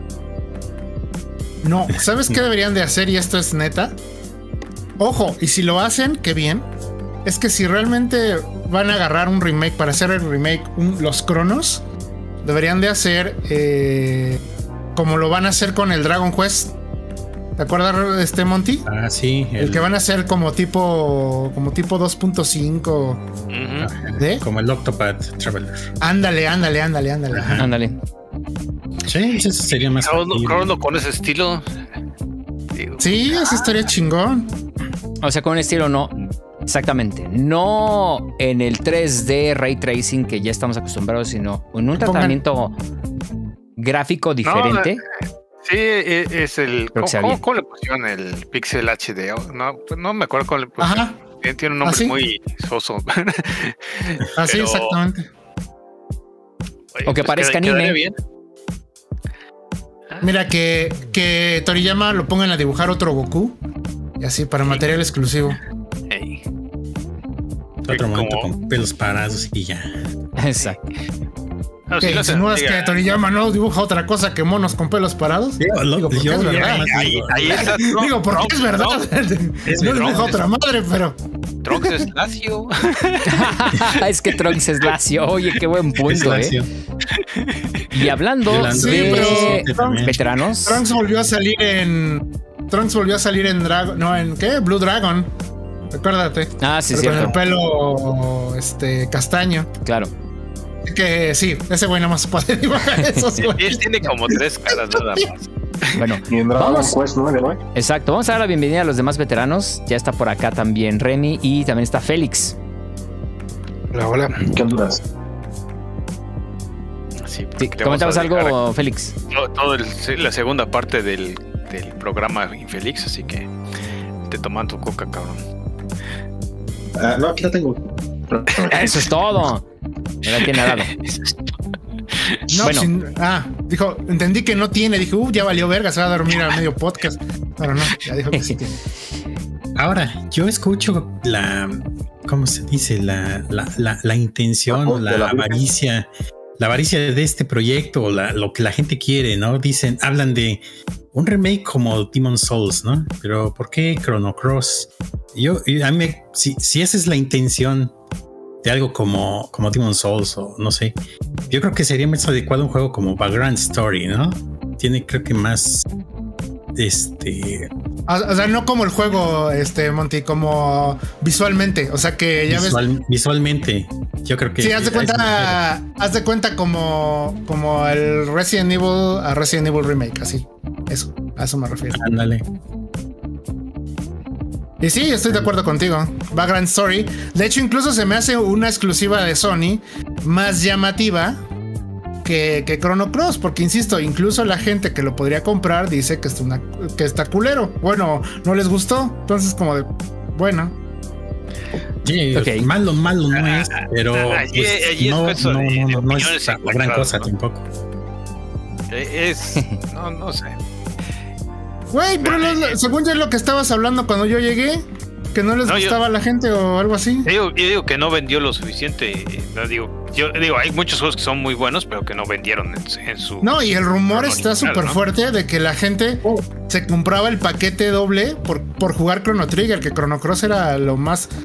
No, ¿sabes qué deberían de hacer? Y esto es neta. Ojo, y si lo hacen, qué bien. Es que si realmente van a agarrar un remake para hacer el remake, un- los cronos, deberían de hacer eh, como lo van a hacer con el Dragon Quest. ¿Te acuerdas de este Monty? Ah, sí. El, que van a hacer como tipo como tipo 2.5 Ujú. ¿de? Como el Octopath Traveler. Ándale, ándale, ándale, ándale. Ajá. Ándale. Sí, eso sería más. Chrono con ese estilo. digo, Sí, eso estaría chingón. O sea, con un estilo no. Exactamente. No en el 3D ray tracing que ya estamos acostumbrados, sino en un Pongan- tratamiento gráfico diferente. Sí, e- es el. ¿Cómo, cómo- cómo le pusieron el Pixel HD? No, pues no me acuerdo cómo le pusieron. Ajá, Tiene- un nombre ¿Ah, muy soso. así Pero- exactamente. Oye, O que pues parezca queda- anime. bien. Mira, que, que Toriyama lo pongan a dibujar otro Goku. Y así, para material exclusivo. Ey. Otro momento como- con pelos parados y ya. Exacto. No, sí ¿Qué lo hacen, insinúas diga, que Toriyama no dibuja otra cosa que monos con pelos parados? Lo- Digo, porque yo- es verdad. Ahí, digo, Trunks, es Trunks, verdad. Es no dibuja otra madre, pero. Trunks es lacio. es que Trunks es lacio. Oye, qué buen es punto, ¿eh? lacio. Y hablando. Sí, de pero- también. veteranos, Trunks volvió a salir en. Trunks volvió a salir en Dragon. No, en qué? Blue Dragon. Recuérdate. ah, sí, Pero con el pelo este castaño. claro. Que sí, ese güey nada más puede dibujar esos Él güeyes. tiene como tres caras nada más. Bueno, Y en Dragon Vamos. Quest 9, ¿no? exacto. Vamos a dar la bienvenida a los demás veteranos. Ya está por acá también Remy y también está Félix. Hola, hola. ¿Qué Honduras? Sí, comentabas algo, Félix. todo, todo el- la segunda parte del, del programa Infeliz, así que te toman tu coca, cabrón. Ah, no, aquí la tengo. Eso es todo. Me la tiene al lado. No, Bueno. sin- ah, dijo, entendí que no tiene. Dije, uh, ya valió verga, se va a dormir al medio podcast. Pero no, ya dijo que sí tiene. Ahora, yo escucho la. ¿Cómo se dice? La, la, la, la intención, La de la la vida. La avaricia de este proyecto, la- lo que la gente quiere, ¿no? Dicen, hablan de un remake como Demon Souls, ¿no? Pero ¿por qué Chrono Cross? Yo, a mí, si, si esa es la intención de algo como, como Demon Souls o no sé, yo creo que sería más adecuado un juego como Background Story, ¿no? Tiene creo que más, este, O, sea, no como el juego, este, Monty, como visualmente. O sea que ya ves. visual- visualmente. Yo creo que Sí, haz de cuenta, haz de cuenta como, como el Resident Evil a Resident Evil Remake, así. Eso, a eso me refiero. me refiero. Ándale. Y sí, estoy de acuerdo contigo. Background Story. De hecho, incluso se me hace una exclusiva de Sony más llamativa que, que Chrono Cross, porque insisto, incluso la gente que lo podría comprar dice que, es una, que está culero. Bueno, no les gustó. Entonces, como de, bueno, Sí, Ok. malo, malo no es, pero ah, allí- pues, allí es no, cosa no, de- no, de no, no opiniones es la gran cosa ¿no? tampoco. Eh, Es. No, no sé. güey, pero lo- lo- según yo lo que estabas hablando cuando yo llegué, ¿Que no les No, yo- gustaba a la gente o algo así? Yo digo, yo digo que no vendió lo suficiente. No digo, yo digo, hay muchos juegos que son muy buenos, pero que no vendieron en, su- en su. No, y el rumor está súper ¿no? fuerte de que la gente se compraba el paquete doble por, por jugar Chrono Trigger, que Chrono Cross era lo más.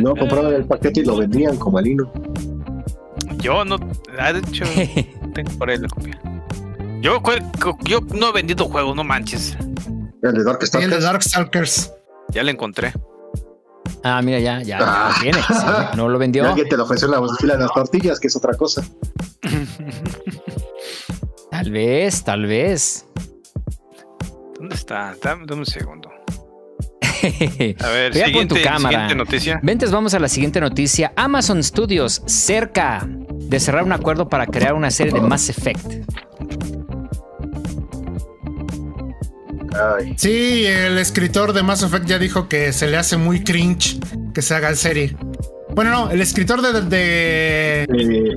No compraban el paquete y lo vendían como el hino. Yo no. de hecho, tengo por ahí la copia. Yo, yo no he vendido juegos, no manches. El de Y el de Dark Darkstalkers. Ya la encontré. Ah, mira, ya, ya, ya Ah. lo tiene. Sí, no lo Y vendió. alguien te lo ofreció en la fila de las tortillas, que es otra cosa. Tal vez, tal vez. ¿Dónde está? Dame, dame un segundo. A ver, pon siguiente, tu cámara. siguiente noticia. vamos a la siguiente noticia. Amazon Studios cerca de cerrar un acuerdo para crear una serie de Mass Effect. Ay. Sí, el escritor de Mass Effect ya dijo que se le hace muy cringe que se haga en serie. Bueno, no, el escritor de, de-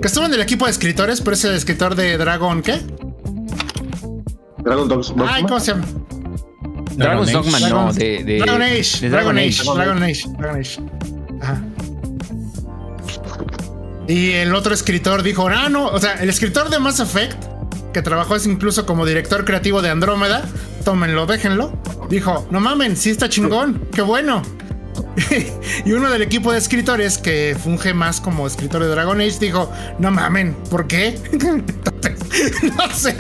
que estuvo en el equipo de escritores, pero es el escritor de Dragon, ¿qué? Dragon Dogs. Ay, ¿cómo se llama? Dragon's Age. Dogma, no, Dragon- de, de- Dragon Age. de Dragon Dragon Age. Age. Dragon Age. Dragon Age. Ajá. Y el otro escritor dijo, ah, no, o sea, el escritor de Mass Effect, que trabajó es incluso como director creativo de Andrómeda, tómenlo, déjenlo, dijo, no mamen, sí está chingón, qué bueno. y uno del equipo de escritores que funge más como escritor de Dragon Age dijo, no mamen, ¿por qué? Entonces, no sé.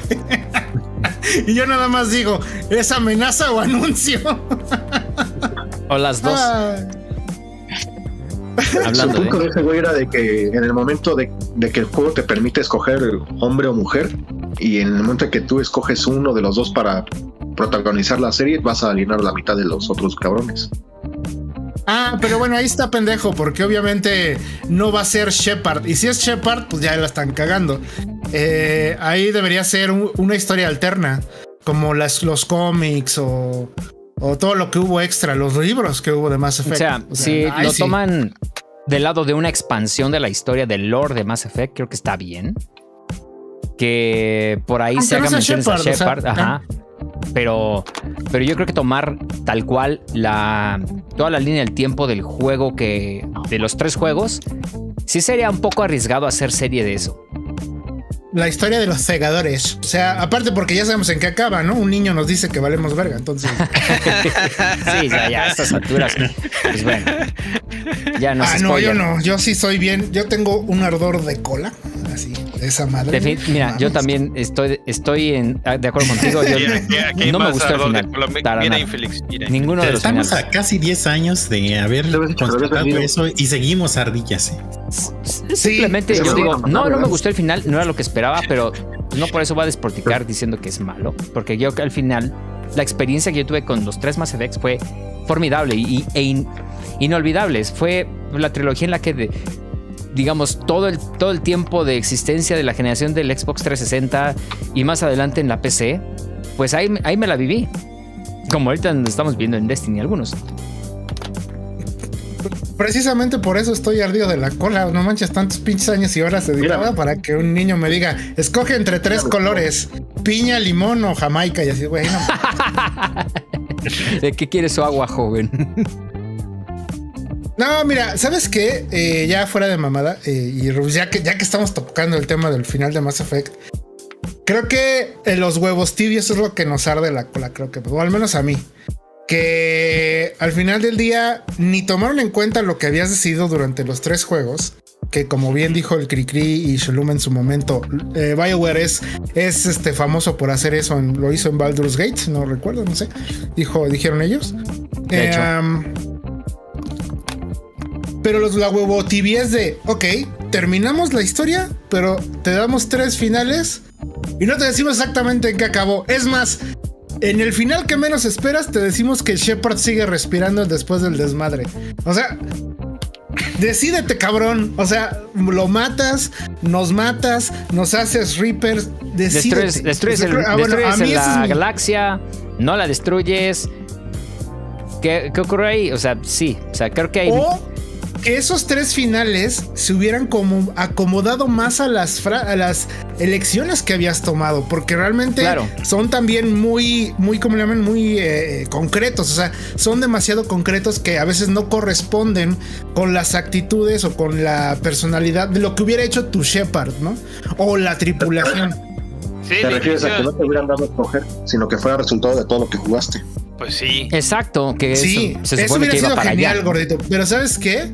y yo nada más digo, ¿es amenaza o anuncio? O las dos. Ah, Hablando Su punto de- de ese güey era de que en el momento de, de que el juego te permite escoger hombre o mujer, y en el momento en que tú escoges uno de los dos para protagonizar la serie, vas a alinear la mitad de los otros cabrones. Ah, pero bueno, ahí está pendejo, porque obviamente no va a ser Shepard. Y si es Shepard, pues ya la están cagando. Eh, ahí debería ser un- una historia alterna, como las, los cómics o, o todo lo que hubo extra, los libros que hubo de Mass O Effect. sea, si ahí lo sí. toman del lado de una expansión de la historia del lore de Mass Effect, creo que está bien. Que por ahí Aunque se no haga sea menciones a Shepard, o sea, Shepard, ajá. Pero, pero yo creo que tomar tal cual la toda la línea del tiempo del juego que de los tres juegos, sí sería un poco arriesgado hacer serie de eso. La historia de los cegadores. O sea, aparte porque ya sabemos en qué acaba, ¿no? Un niño nos dice que valemos verga, entonces. sí, ya, ya a estas alturas. Pues bueno, ya no ah, no, yo no. Yo sí soy bien. Yo tengo un ardor de cola. Así, de esa madre. Defin- mira, yo también estoy, estoy en, de acuerdo contigo. Yo, aquí hay no me más gustó el ardor de final. Colombia. para Mira, nada. infeliz, mira. Ninguno de los Estamos finales. a casi 10 años de haber constatado eso y seguimos ardillas. ¿eh? Simplemente yo digo, no, no me gustó el final, no era lo que esperaba, pero no por eso va a despoticar diciendo que es malo, porque yo al final la experiencia que yo tuve con los tres Mass Effects fue formidable y, e in- inolvidable. Fue la trilogía en la que, de- digamos, todo el, todo el tiempo de existencia de la generación del Xbox 360 y más adelante en la PC, pues ahí, ahí me la viví. Como ahorita estamos viendo en Destiny algunos. Precisamente por eso estoy ardido de la cola. No manches tantos pinches años y horas dedicada Mira. para que un niño me diga, escoge entre tres Mira, colores, piña, limón o jamaica. Y así, güey, no. ¿De qué quiere su agua, joven? No, mira, ¿sabes qué? Eh, ya fuera de mamada, eh, y Rubis, ya que, ya que estamos tocando el tema del final de Mass Effect, creo que eh, los huevos tibios es lo que nos arde la cola, creo que, o al menos a mí. Que al final del día ni tomaron en cuenta lo que habías decidido durante los tres juegos. Que como bien dijo el Cricri y Shalom en su momento, eh, BioWare es, es este famoso por hacer eso. en- lo hizo en Baldur's Gate, no recuerdo, no sé. Dijo, dijeron ellos. De hecho. am, pero los, la huevo tibiez de, ok, terminamos la historia, pero te damos tres finales y no te decimos exactamente en qué acabó. Es más, en el final que menos esperas, te decimos que Shepard sigue respirando después del desmadre. O sea, decídete, cabrón. O sea, lo matas, nos matas, nos haces Reapers. Decídete. Destruyes, destruyes, el- Ah, bueno, destruyes a mí ese la es mi- galaxia, no la destruyes. ¿Qué, qué ocurre ahí? O sea, sí. O sea, creo que hay. O que esos tres finales se hubieran como acomodado más a las, a las elecciones que habías tomado, porque realmente son también muy, muy, como le llaman, muy eh, concretos, o sea, son demasiado concretos que a veces no corresponden con las actitudes o con la personalidad de lo que hubiera hecho tu Shepard, ¿no? O la tripulación. Sí, te refieres a que no te hubieran dado a escoger, sino que fuera resultado de todo lo que jugaste. Pues sí. Exacto, que sí, eso, se hubiera sido genial, gordito. Pero ¿sabes qué?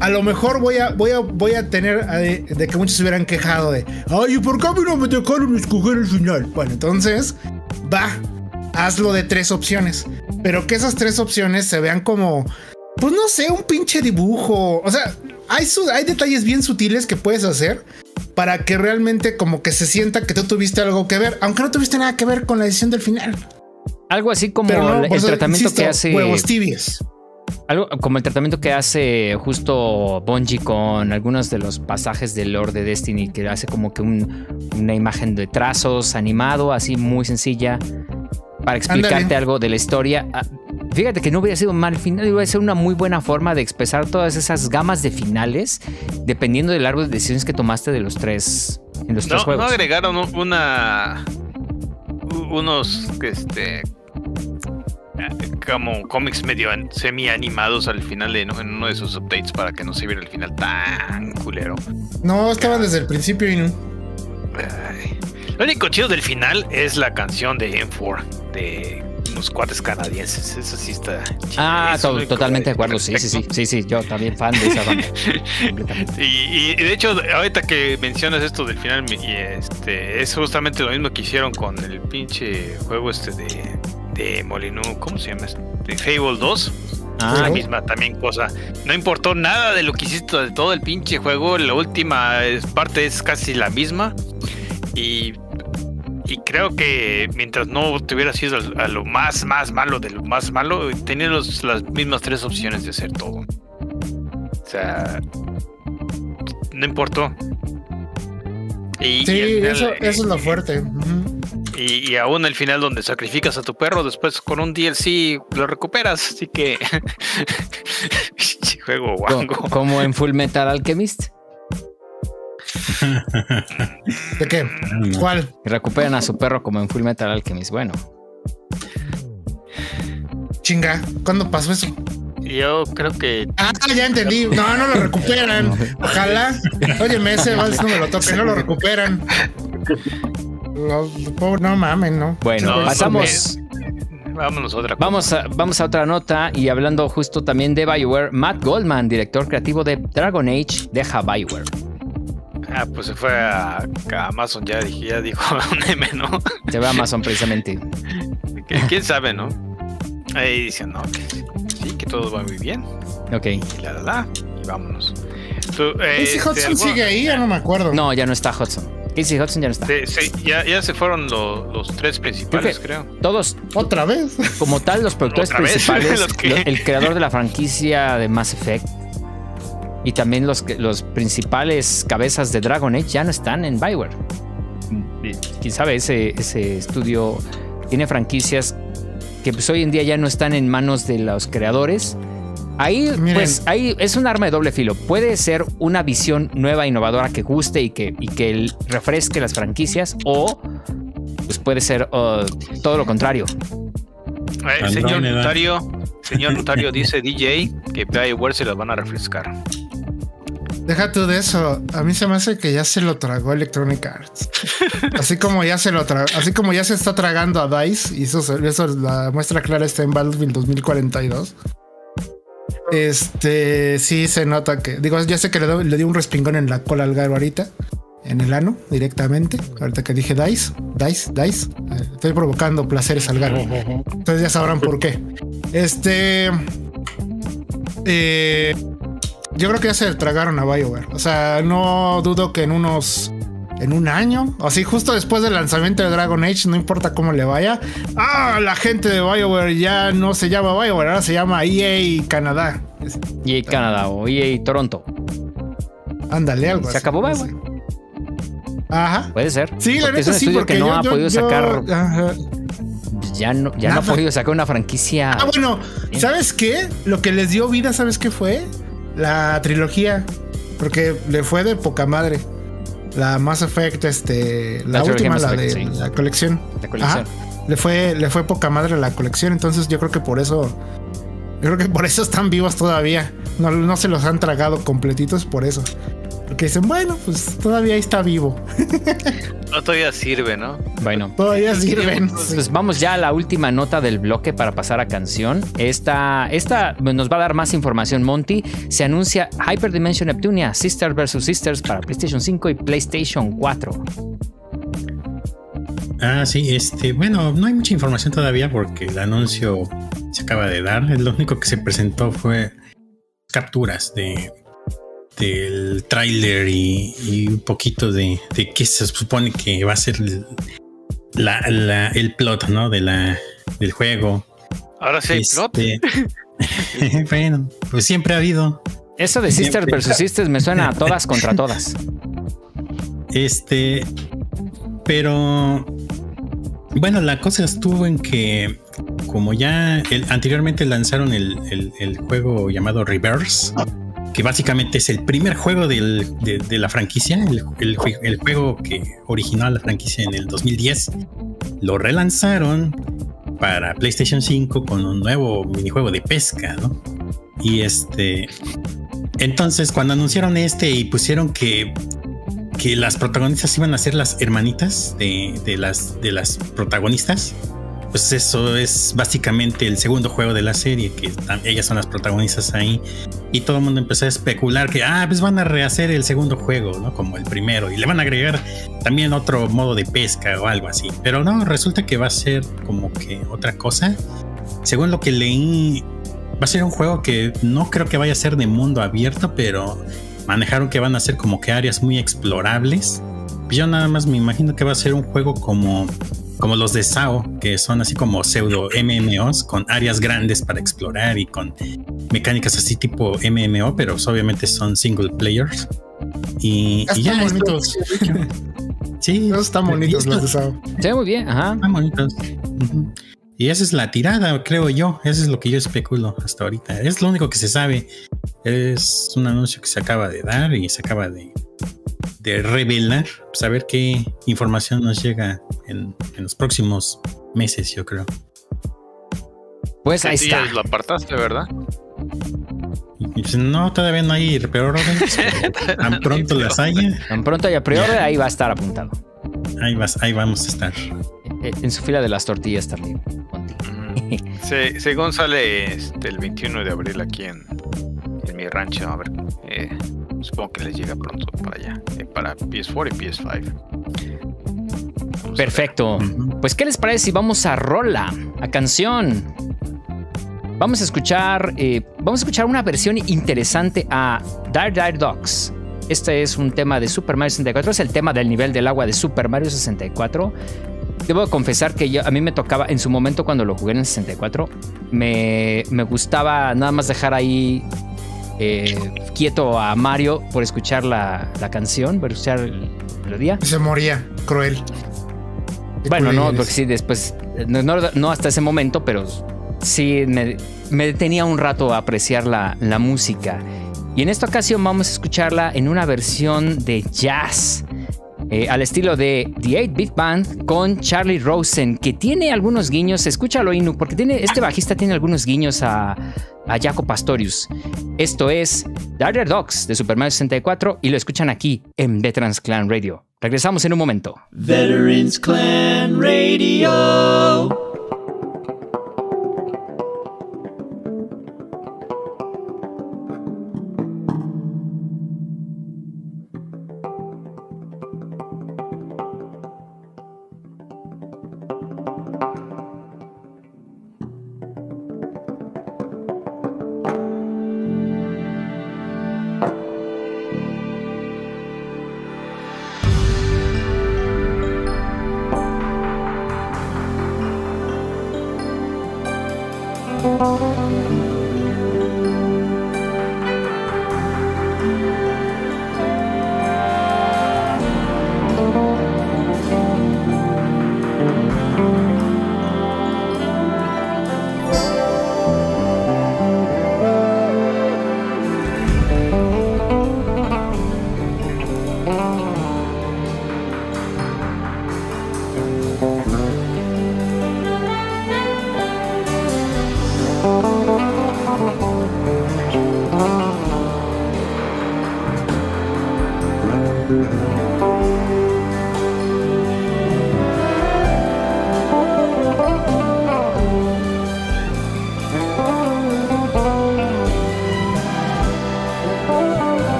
A lo mejor voy a, voy a, voy a tener eh, de, que muchos se hubieran quejado de Ay, ¿por qué a mí no me dejaron escoger el final? Bueno, entonces, va, hazlo de tres opciones. Pero que esas tres opciones se vean como, pues no sé, un pinche dibujo. O sea, hay, hay detalles bien sutiles que puedes hacer para que realmente como que se sienta que tú tuviste algo que ver, aunque no tuviste nada que ver con la decisión del final. Algo así como el, tratamiento que hace. Huevos tibios. Algo como el tratamiento que hace justo Bungie con algunos de los pasajes del Lord de Destiny, que hace como que una imagen de trazos animado, así muy sencilla, para explicarte algo de la historia. Ah, fíjate que no hubiera sido mal final, hubiera sido una muy buena forma de expresar todas esas gamas de finales, dependiendo del árbol de decisiones que tomaste de los tres, en los tres juegos. No agregaron una unos este como cómics medio semi animados al final de, en uno de esos updates para que no se viera el final tan culero. No, estaban desde el principio y no. Lo único chido del final es la canción de M4 de los cuates canadienses. Eso sí está Ah, totalmente de acuerdo. Sí, sí, sí, sí, sí. Yo también fan de esa banda. y, de hecho, ahorita que mencionas esto del final, este, es justamente lo mismo que hicieron con el pinche juego este de de Molinu, ¿cómo se llama? De Fable 2. Ah, la misma también cosa. No importó nada de lo que hiciste de todo el pinche juego. La última parte es casi la misma. Y, y creo que mientras no te hubiera sido a lo más, más malo de lo más malo, tenías las mismas tres opciones de hacer todo. O sea, no importó. Y, sí, eso, es lo fuerte. Y, aún el final donde sacrificas a tu perro, después con un DLC lo recuperas. Así que. juego guango. Como en Full Metal Alchemist. ¿De qué? ¿Cuál? Recuperan a su perro como en Full Metal Alchemist. Bueno. Chinga, ¿cuándo pasó eso? Yo creo que. Ah, ya entendí. No, no lo recuperan. Ojalá. Óyeme, ese no me lo toque, no lo recuperan. No, mames, no. Bueno, pasamos. Vámonos a otra Vamos a, vamos a otra nota y hablando justo también de Bioware, Matt Goldman, director creativo de Dragon Age, deja Bioware. Ah, pues se fue a, Amazon, ya, ya dijo un M, ¿no? Se va a Amazon precisamente. ¿Quién sabe, no? Ahí dicen, no, que sí, que todo va muy bien. Ok. Y la, la, la, y vámonos. Eh, ¿Ese Hudson sigue ahí? Ya no me acuerdo. No, ya no está Hudson. Casey Hudson ya no está. Sí, ya, se fueron los tres principales, creo. Todos. ¿Otra vez? Como tal, los productores principales, el creador de la franquicia de Mass Effect y también los, los principales cabezas de Dragon Age ya no están en Bioware. Quién sabe, ese, ese estudio tiene franquicias que pues hoy en día ya no están en manos de los creadores Ahí, pues, ahí es un arma de doble filo. Puede ser una visión nueva, innovadora que guste y que, y que refresque las franquicias, o pues puede ser uh, todo lo contrario. Eh, señor notario, señor notario dice DJ que Bioware se las van a refrescar. Deja tú de eso. A mí se me hace que ya se lo tragó Electronic Arts. Así como ya se lo así como ya se está tragando a DICE, y eso, eso la muestra clara está en Battlefield 2042. Este sí se nota que, digo, ya sé que le, le di un respingón en la cola al garo ahorita, en el ano directamente. Ahorita que dije Dice, Dice, Dice, estoy provocando placeres al garo. Entonces ya sabrán por qué. Este, eh, yo creo que ya se tragaron a BioWare. O sea, no dudo que en unos en un año, así justo después del lanzamiento de Dragon Age, no importa cómo le vaya. Ah, la gente de BioWare ya no se llama BioWare, ahora se llama EA Canadá. EA Canadá o EA Toronto. Ándale, algo. Se acabó BioWare. Ajá. Puede ser. Sí, la neta sí, porque que no ha podido sacar. Ya no, ya no ha podido sacar una franquicia. Ah, bueno, ¿sabes qué? Lo que les dio vida, ¿sabes qué fue? La trilogía, porque le fue de poca madre. La Mass Effect, este, la, última, la Effect, de sí. la colección. La colección. Ajá. Le fue, le fue poca madre la colección, entonces yo creo que por eso, yo creo que por eso están vivos todavía. No, no se los han tragado completitos por eso. Porque dicen, bueno, pues todavía ahí está vivo. No todavía sirve, ¿no? Bueno. Todavía sirven. Pues vamos ya a la última nota del bloque para pasar a canción. Esta, esta nos va a dar más información, Monty. Se anuncia Hyperdimension Neptunia, Sisters vs. Sisters para PlayStation 5 y PlayStation 4. Ah, sí, este, bueno, no hay mucha información todavía porque el anuncio se acaba de dar. Lo único que se presentó fue capturas de del tráiler y, y un poquito de, de qué se supone que va a ser el, la- la- el plot, ¿no? De la, del juego. Ahora sí hay plot. Este, bueno, pues siempre ha habido. Eso de Sisters vs. Sisters me suena a todas contra todas. Este, pero bueno, la cosa estuvo en que como ya el- anteriormente lanzaron el, el- el juego llamado Reverse, que básicamente es el primer juego de, la franquicia, el, el jue- el juego que originó a la franquicia en el 2010, lo relanzaron para PlayStation 5 con un nuevo minijuego de pesca, ¿no? Y este, entonces cuando anunciaron este y pusieron que que las protagonistas iban a ser las hermanitas de las protagonistas. Pues eso es básicamente el segundo juego de la serie, que ellas son las protagonistas ahí. Y todo el mundo empezó a especular que, ah, pues van a rehacer el segundo juego, ¿no? Como el primero. Y le van a agregar también otro modo de pesca o algo así. Pero no, resulta que va a ser como que otra cosa. Según lo que leí, va a ser un juego que no creo que vaya a ser de mundo abierto, pero manejaron que van a ser como que áreas muy explorables. Yo nada más me imagino que va a ser un juego como, como los de SAO, que son así como pseudo MMOs, con áreas grandes para explorar y con mecánicas así tipo MMO, pero obviamente son single players. Y, y Están ya bonitos. Sí, están bonitos los de Sao. Se ve muy bien, ajá. están bonitos. Y esa es la tirada, creo yo. Eso es lo que yo especulo hasta ahorita. Es lo único que se sabe. Es un anuncio que se acaba de dar y se acaba de, de revelar. Pues a ver qué información nos llega en, en los próximos meses, yo creo. Pues ahí Sí, está. lo apartaste, ¿verdad? Pues, no, todavía no hay preórdenes. pero Tan pronto las haya, Tan pronto y a priori ahí va a estar apuntado. ahí, vas, ahí vamos a estar. Eh, En su fila de las tortillas también. Ujú. Se- según sale este, el 21 de abril aquí en, en mi rancho, a ver, eh, supongo que les llega pronto para allá, eh, para PS4 y PS5. Vamos a ver. Perfecto. Pues, ¿qué les parece si vamos a rola, a canción? Vamos a escuchar, eh, vamos a escuchar una versión interesante a Dire Dire Dogs. Este es un tema de Super Mario 64, es el tema del nivel del agua de Super Mario 64. Debo confesar que yo- a mí me tocaba en su momento cuando lo jugué en el 64, me, me gustaba nada más dejar ahí eh, quieto a Mario por escuchar la, la canción, por escuchar la melodía. Se moría, cruel. Qué Bueno, no, eres. porque sí, después, no, no- no hasta ese momento, pero sí me, me detenía un rato a apreciar la, la música. Y en esta ocasión vamos a escucharla en una versión de jazz. Eh, al estilo de The 8-Bit Band con Charlie Rosen, que tiene algunos guiños, escúchalo Inu, porque este bajista tiene algunos guiños a, a Jaco Pastorius. Esto es Dire Dogs de Super Mario 64 y lo escuchan aquí en Veterans Clan Radio. Regresamos en un momento. Veterans Clan Radio.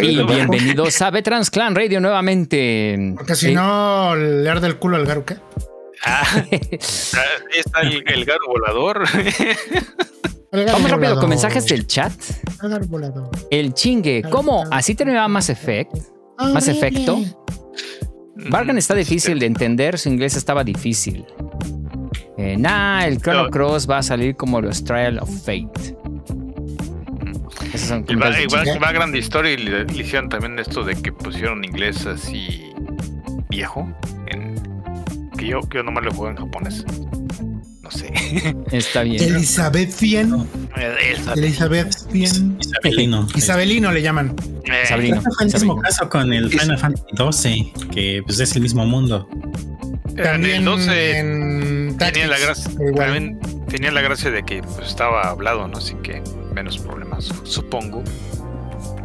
Y bienvenidos a Veterans Clan Radio nuevamente. Porque si no, le arde el culo al Garu, ¿qué? Ah, está el, el Garu volador. Vamos rápido con mensajes del chat. El Garu volador. El chingue, ¿cómo? ¿Así terminaba Mass Effect? ¿Más efecto? Bargan está difícil de entender, su inglés estaba difícil. Eh, nah, el Chrono No. Cross va a salir como los Trial of Fate. Esos son Y va, comentarios y de va- grande historia y le, le hicieron también esto de que pusieron inglés así viejo. En, que yo, que yo nomás lo juego en japonés. No sé. Está bien. Elizabeth Bien. Esa- Elizabeth Bien. Isabelino. Isabelino le llaman. eh, Sabrino. Fue el mismo Sabrino. caso con el Final Fantasy XII, que pues es el mismo mundo. en También el 12 en tenía la gracia igual. también tenía la gracia de que pues, estaba hablado no así que menos supongo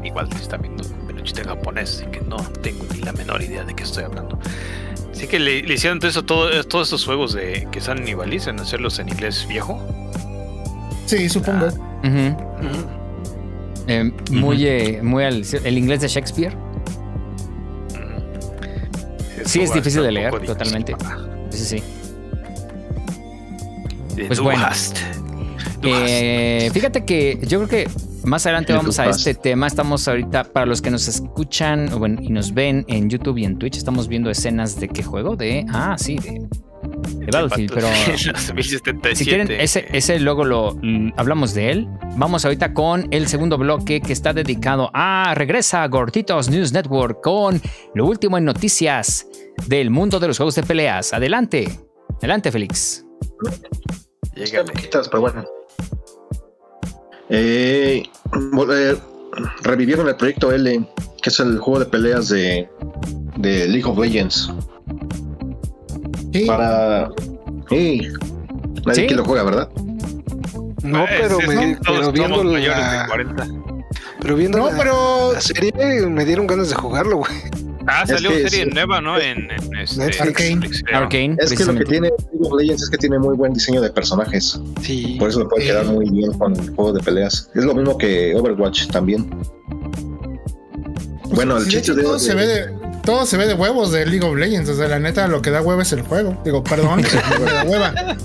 igual te está viendo pero chiste japonés así que no tengo ni la menor idea de qué estoy hablando así que le, le hicieron todo eso todo, todos estos juegos de que están en hacerlos en inglés viejo Sí, supongo. Ujú. Eh, muy, eh, muy al- el inglés de Shakespeare. Mm. Sí, es difícil de un leer, totalmente. Sí, sí. Pues bueno. Eh, fíjate que yo creo que más adelante El vamos a este tema. Estamos ahorita, para los que nos escuchan o bueno, y nos ven en YouTube y en Twitch, estamos viendo escenas de qué juego, de. Ah, sí, de de Battlefield, pero Los 2077. si quieren, ese, ese luego lo mm, hablamos de él. Vamos ahorita con el segundo bloque que está dedicado a regresa Gorditos News Network con lo último en noticias del mundo de los juegos de peleas. Adelante, adelante, Félix. Poquitas, pero bueno. Eh, eh, revivieron el proyecto L, que es el juego de peleas de, de League of Legends. Sí, Para. Sí. Nadie ¿Sí? que lo juega, ¿verdad? No, Eh, pero, me- pero viendo la, de 40. pero viendo no, la, pero la serie me dieron ganas de jugarlo, güey. Ah, Es salió que serie sí. nueva, ¿no? En, en este, Netflix. Arcane. Netflix, creo. Arcane, Es que lo que tiene League of Legends es que tiene muy buen diseño de personajes. Sí. Por eso le puede quedar muy bien con el juego de peleas. Es lo mismo que Overwatch también. Bueno, el sí, de chiste hecho, de, todo se ve de todo se ve de huevos de League of Legends. O sea, la neta, lo que da hueva es el juego. Digo, perdón, hueva.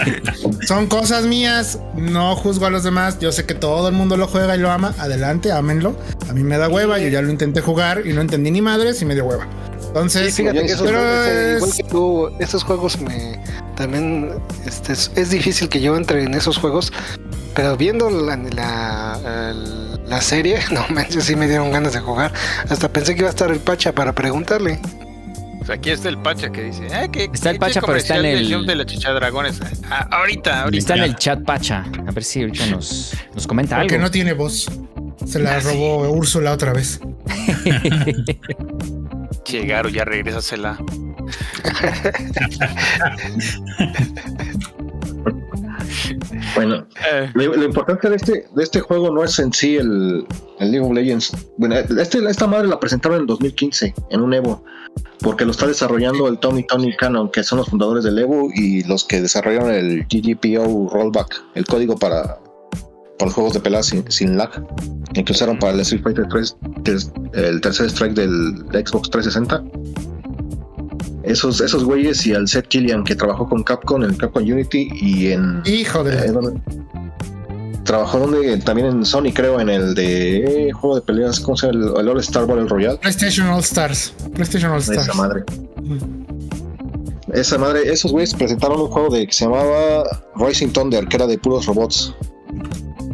Son cosas mías. No juzgo a los demás. Yo sé que todo el mundo lo juega y lo ama. Adelante, ámenlo. A mí me da hueva. Yo ya lo intenté jugar y no entendí ni madres y me dio hueva. Entonces, Sí, fíjate que esos pero juegos, eh, igual que tú, estos juegos me también este, es, es difícil que yo entre en esos juegos, pero viendo la, la, la serie, no manches, sí me dieron ganas de jugar. Hasta pensé que iba a estar el Pacha para preguntarle. Pues aquí está el Pacha que dice, eh, que Está el Pacha, pero está en el- de la chicha dragones. Ah, ahorita, ahorita. Está en el chat Pacha. A ver si ahorita nos, nos comenta algo. porque no tiene voz. Se la robó Úrsula otra vez. Llegaron, ya regrésasela. bueno, Eh, Lo, lo importante de este, de este juego no es en sí el, el League of Legends. Bueno, este, esta madre la presentaron en 2015 en un Evo, porque lo está desarrollando el Tony Tony Cannon, que son los fundadores del Evo y los que desarrollaron el GGPO Rollback, el código para, para juegos de pelea sin, sin lag, que usaron para el Street Fighter 3, el tercer strike del Xbox 360. Esos, esos güeyes y al Seth Killian que trabajó con Capcom en Capcom Unity y en Hijo de. eh, ¿dónde? Trabajó donde, también en Sony, creo, en el de eh, juego de peleas, ¿cómo se llama? El, el All Star Battle Royale. PlayStation All Stars. PlayStation All Stars. Esa madre. Esa madre, esos güeyes presentaron un juego de que se llamaba Rising Thunder, que era de puros robots.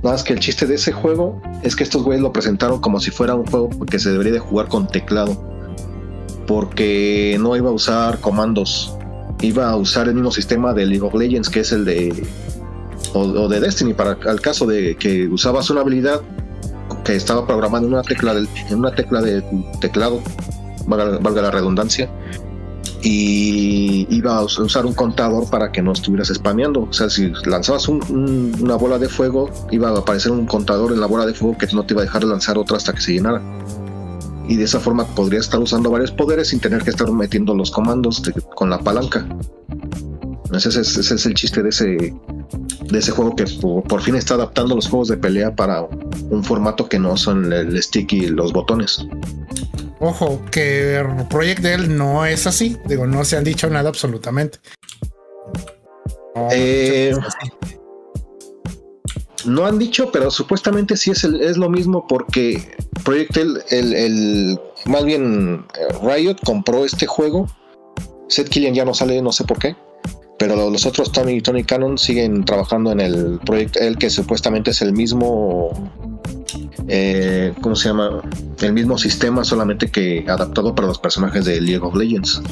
Nada más que el chiste de ese juego es que estos güeyes lo presentaron como si fuera un juego que se debería de jugar con teclado. Porque no iba a usar comandos. Iba a usar el mismo sistema de League of Legends, que es el de. O, de Destiny, para el caso de que usabas una habilidad que estaba programada en una tecla, del- en una tecla de teclado, valga, la redundancia, y iba a us- usar un contador para que no estuvieras spameando. O sea, si lanzabas un- un- una bola de fuego, iba a aparecer un contador en la bola de fuego que no te iba a dejar lanzar otra hasta que se llenara. Y de esa forma podrías estar usando varios poderes sin tener que estar metiendo los comandos de- con la palanca. Ese, es- ese es el chiste de ese, de ese juego que por, por fin está adaptando los juegos de pelea para un formato que no son el stick y los botones. Ojo, que Project L no es así. Digo, no se han dicho nada absolutamente. No, Eh. No han dicho, pero supuestamente sí es, el- es lo mismo porque Project L, el, el- más bien eh, Riot compró este juego. Seth Killian ya no sale, no sé por qué. Pero los otros Tony y Tony Cannon siguen trabajando en el Project L, que supuestamente es el mismo. eh, ¿Cómo se llama? El mismo sistema, solamente que adaptado para los personajes de League of Legends.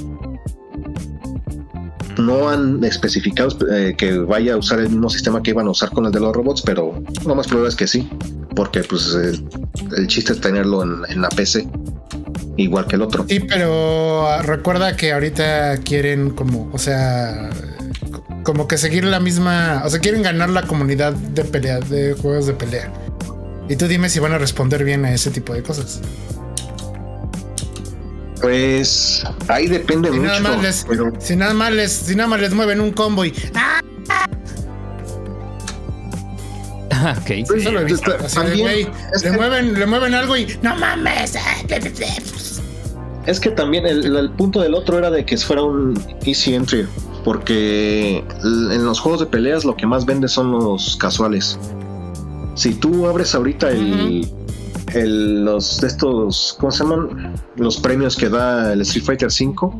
No han especificado eh, que vaya a usar el mismo sistema que iban a usar con el de los robots, pero lo más probable es que sí, porque pues el chiste es tenerlo en, en la PC, igual que el otro. Sí, pero recuerda que ahorita quieren como, o sea, co- como que seguir la misma, o sea, quieren ganar la comunidad de pelea, de juegos de pelea. Y tú dime si van a responder bien a ese tipo de cosas. Pues ahí depende Si mucho. nada más les, pero si nada más les, si nada más les mueven un combo y ¡ah! ok. pues, eso lo he visto. está- Así de, también, es le que- mueven, le mueven algo y no mames. Es que también el, el punto del otro era de que fuera un easy entry, porque en los juegos de peleas lo que más vende son los casuales. Si tú abres ahorita el, el- los de estos, ¿cómo se llaman? Los premios que da el Street Fighter V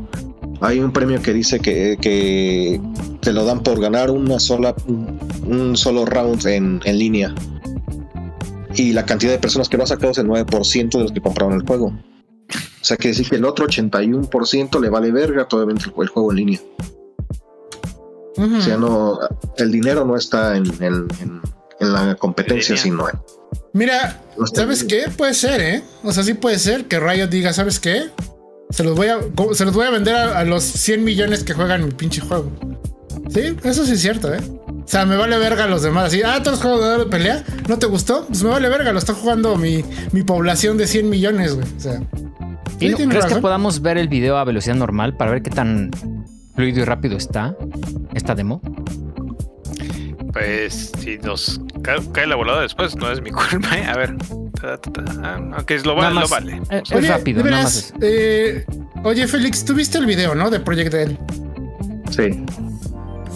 Hay un premio que dice que, que te lo dan por ganar una sola, un, solo round en, en línea. Y la cantidad de personas que lo ha sacado es el 9% de los que compraron el juego. O sea, que decir que el otro 81% le vale verga todavía el, el juego en línea. O sea, no, el dinero no está en, en- en- en la competencia, sino en. Mira, ¿sabes qué? Puede ser, ¿eh? O sea, sí puede ser que Riot diga, ¿sabes qué? Se los voy a, se los voy a vender a, a los 100 millones que juegan mi pinche juego. Sí, eso sí es cierto, ¿eh? O sea, me vale verga a los demás. Así, ah, todos los juegos de pelea, ¿no te gustó? Pues me vale verga, lo está jugando mi, mi población de 100 millones, güey. O sea, ¿Y no- ¿Crees que podamos ver el video a velocidad normal para ver qué tan fluido y rápido está esta demo? Pues si nos ca- cae la volada después, no es mi culpa. ¿eh? A ver. Ta, ta, ta. Ah, Aunque es lo, vale, lo vale. Eh, O sea, es rápido, de nada más. eh, oye, Félix, ¿tú viste el video, no? De Project L. Sí.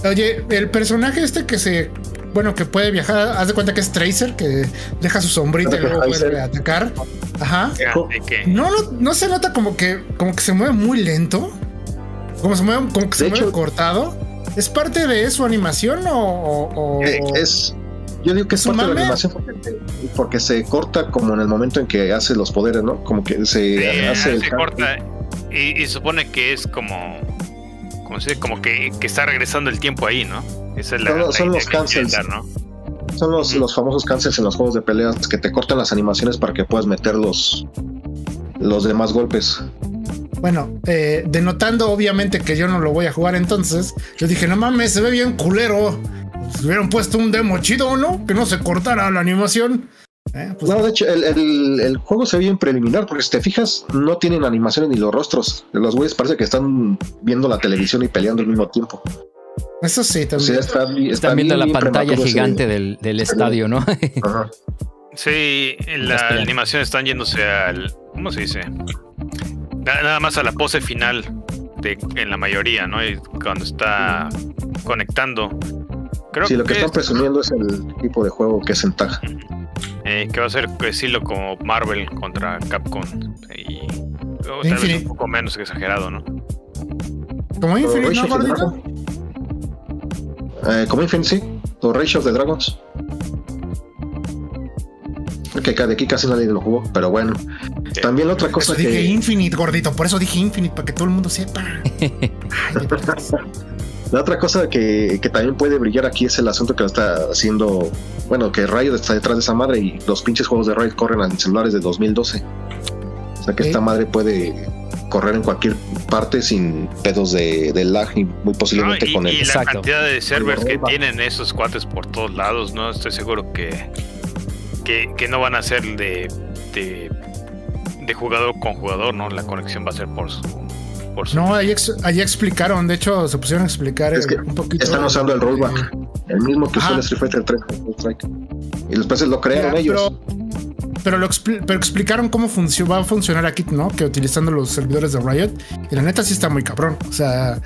Oye, el personaje este que se. Bueno, que puede viajar, haz de cuenta que es Tracer, que deja su sombrita y luego puede atacar. Ajá. No, no, no se nota como que, como que se mueve muy lento. Como se mueve, como que se mueve hecho- cortado. ¿Es parte de su animación o, o- o- Eh, es, yo digo que es ¿Es un parte de la animación porque, se corta como en el momento en que hace los poderes, ¿no? Como que se Sí, hace el se cambio. corta y, y supone que es como como, se dice? como que, que está regresando el tiempo ahí, ¿no? Esa es la, Son los- la son los cancels. ¿no? Son los, los famosos cancels en los juegos de peleas que te cortan las animaciones para que puedas meter los, los demás golpes. Bueno, eh, denotando obviamente que yo no lo voy a jugar entonces, yo dije, no mames, se ve bien culero. Si hubieran puesto un demo chido, ¿no? Que no se cortara la animación. Eh, pues, No, de hecho, el, el- el juego se ve bien preliminar, porque si te fijas, no tienen animaciones ni los rostros. Los güeyes parece que están viendo la televisión y peleando al mismo tiempo. Eso sí, O también. sea, está, está Están viendo bien, la bien pantalla ese- gigante del, del estadio, ¿no? Ajá. Sí, la animación están yéndose al. ¿Cómo se dice? Na- Nada más a la pose final de, en la mayoría, ¿no? Y cuando está conectando. Creo Sí, lo que que, están presumiendo es el tipo de juego que es en tag. eh, que va a ser decirlo como Marvel contra Capcom. Y o tal vez un poco menos exagerado, ¿no? Como Infinite, ¿no, gordito? Eh, como Infinite, sí. O Rage of the Dragons. Que de aquí casi nadie lo jugó, pero bueno. Sí. También otra Por eso cosa dije. Infinite, gordito. Por eso dije Infinite, para que todo el mundo sepa. Ay. La otra cosa que, que también puede brillar aquí es el asunto que lo está haciendo. Bueno, que Riot está detrás de esa madre y los pinches juegos de Riot corren en celulares de 2012. O sea que esta madre puede correr en cualquier parte sin pedos de, de lag y muy posiblemente No, y, con y el. la Exacto. cantidad de servers que tienen esos cuates por todos lados, ¿no? Estoy seguro que, que, que no van a ser de, de, de jugador con jugador, ¿no? La conexión va a ser por su... Por No, ahí, ex- ahí explicaron. De hecho, se pusieron a explicar Es eh, que un poquito. Están usando el rollback, el mismo que usó el Street Fighter 3. Strike. Y después lo crearon ellos. Pero, pero, lo expli- pero explicaron cómo funcio- va a funcionar aquí, ¿no? Que utilizando los servidores de Riot. Y la neta sí está muy cabrón. O sea,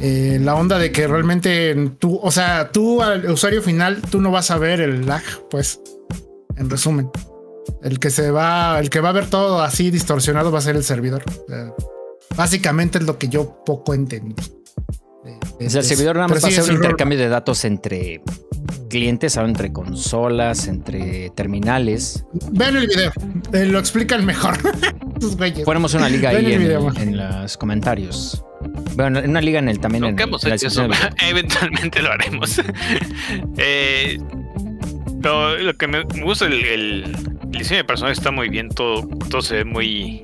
eh, la onda de que realmente tú, o sea, tú al usuario final, tú no vas a ver el lag, pues. En resumen. El que se va, el que va a ver todo así distorsionado va a ser el servidor. O sea, básicamente es lo que yo poco entendí. de- de- O sea, el servidor nada más va a es un rol- intercambio de datos entre clientes, entre consolas, entre terminales. Vean el video, eh, lo explican mejor. Ponemos una liga Ven ahí el en, video. en los comentarios. Bueno, una liga en el también en, hemos en la hecho eso, descripción del video. eventualmente lo haremos. Eh, pero lo que me me gusta, el, el, el diseño de personaje está muy bien, todo, todo se ve muy...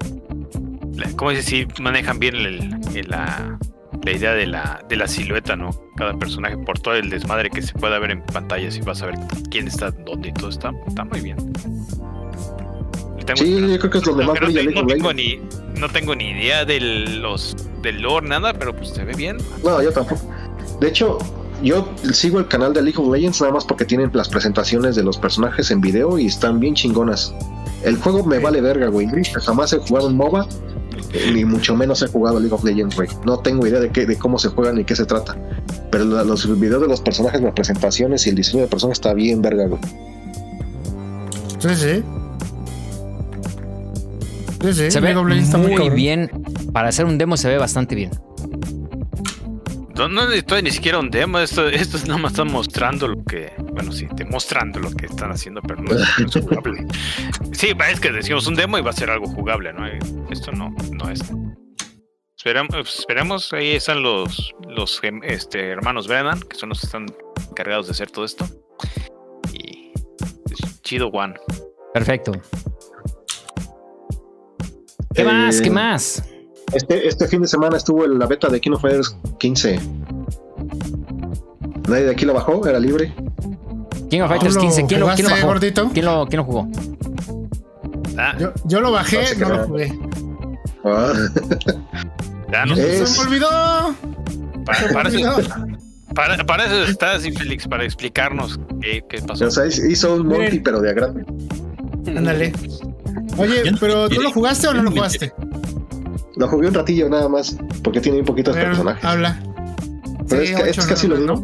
la- ¿Cómo decir? Manejan bien el- el- la, la idea de la, de la silueta, ¿no? Cada personaje, por todo el desmadre que se pueda ver en pantalla, si vas a ver quién está dónde y todo está, está muy bien. Tengo- Sí, yo creo que es donde no, tengo ni no tengo ni idea de los del lore nada, pero pues se ve bien. No, yo tampoco. De hecho, yo sigo el canal de League of Legends nada más porque tienen las presentaciones de los personajes en video y están bien chingonas. El juego me vale verga, güey. Jamás he jugado un MOBA, ni mucho menos he jugado League of Legends, güey. No tengo idea de, qué, de cómo se juega ni qué se trata. Pero la- los videos de los personajes, las presentaciones y el diseño de personajes está bien verga, güey. Sí, sí. Sí, sí. Se ve League of Legends está muy bien. Para hacer un demo se ve bastante bien. No, no estoy ni siquiera un demo, esto, esto es nada más están mostrando lo que, bueno, sí, demostrando lo que están haciendo, pero no es, jugable. Sí, es que decimos un demo y va a ser algo jugable, ¿no? Esto no, no es. Esperamos, esperemos, ahí están los, los gem- este, hermanos Brennan, que son los que están encargados de hacer todo esto. Y pues, chido One. Perfecto. ¿Qué Eh, más? ¿Qué más? Este, este fin de semana estuvo en la beta de Kino Fighters 15. Nadie de aquí lo bajó, era libre. King of ¿Tú Fighters lo 15. ¿Quién lo, quién lo jugaste, bajó? gordito? ¿Quién lo, quién lo jugó? Ah, Yo, yo lo bajé, no lo jugué. Ah, ya no- Es- Se me olvidó. para, Se me para eso, olvidó. para- para eso estás, Félix, para explicarnos qué, qué pasó. o sea, hizo un Miren. pero de agrado. Ándale. Oye, pero ¿tú lo jugaste o no lo jugaste? Lo jugué un ratillo nada más, porque tiene un poquitos ver, personajes. habla. Pero Sí, es, casi lo mismo.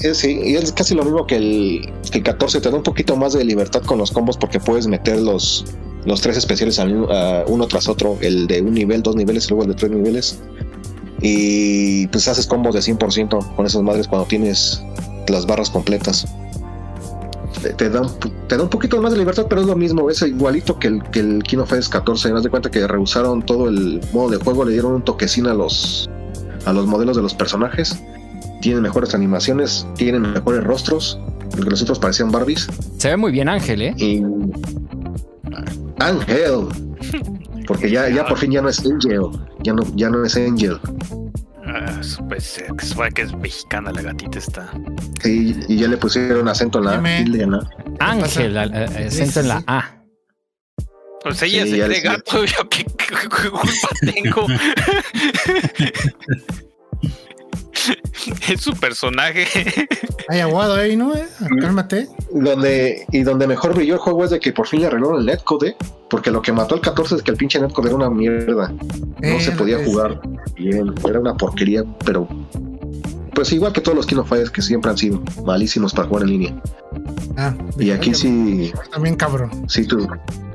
Es, sí, y es casi lo mismo que el, que el 14. Te da un poquito más de libertad con los combos porque puedes meter los, los tres especiales al a uno tras otro. El de un nivel, dos niveles y luego el de tres niveles. Y pues haces combos de 100% con esas madres cuando tienes las barras completas. Te, te da, un, te da un poquito más de libertad, pero es lo mismo. Es igualito que el, que el Kino Fighters 14. Haz de cuenta que rehusaron todo el modo de juego, le dieron un toquecín a los, a los modelos de los personajes tienen mejores animaciones, tienen mejores rostros, porque los otros parecían Barbies. Se ve muy bien Ángel, ¿eh? Y. Ángel. Porque ya, ya por fin ya no es Angel. Ya no, ya no es Angel. Ah, pues eh, que es mexicana la gatita está. Sí, y ya le pusieron acento en la la- Ángel, acento en la. A. Pues ella Sí, se cree gato, yo qué, qué- qué culpa tengo. es su personaje. Hay aguado ahí, ¿no? Eh? Cálmate. Donde, y donde mejor brilló el juego es de que por fin le arreglaron el netcode, porque lo que mató al 14 es que el pinche netcode era una mierda. No Eh, se podía es- jugar bien, era una porquería, pero pues igual que todos los Kino Fighters que siempre han sido malísimos para jugar en línea. Ah, Y aquí sí, También cabrón. sí, tu,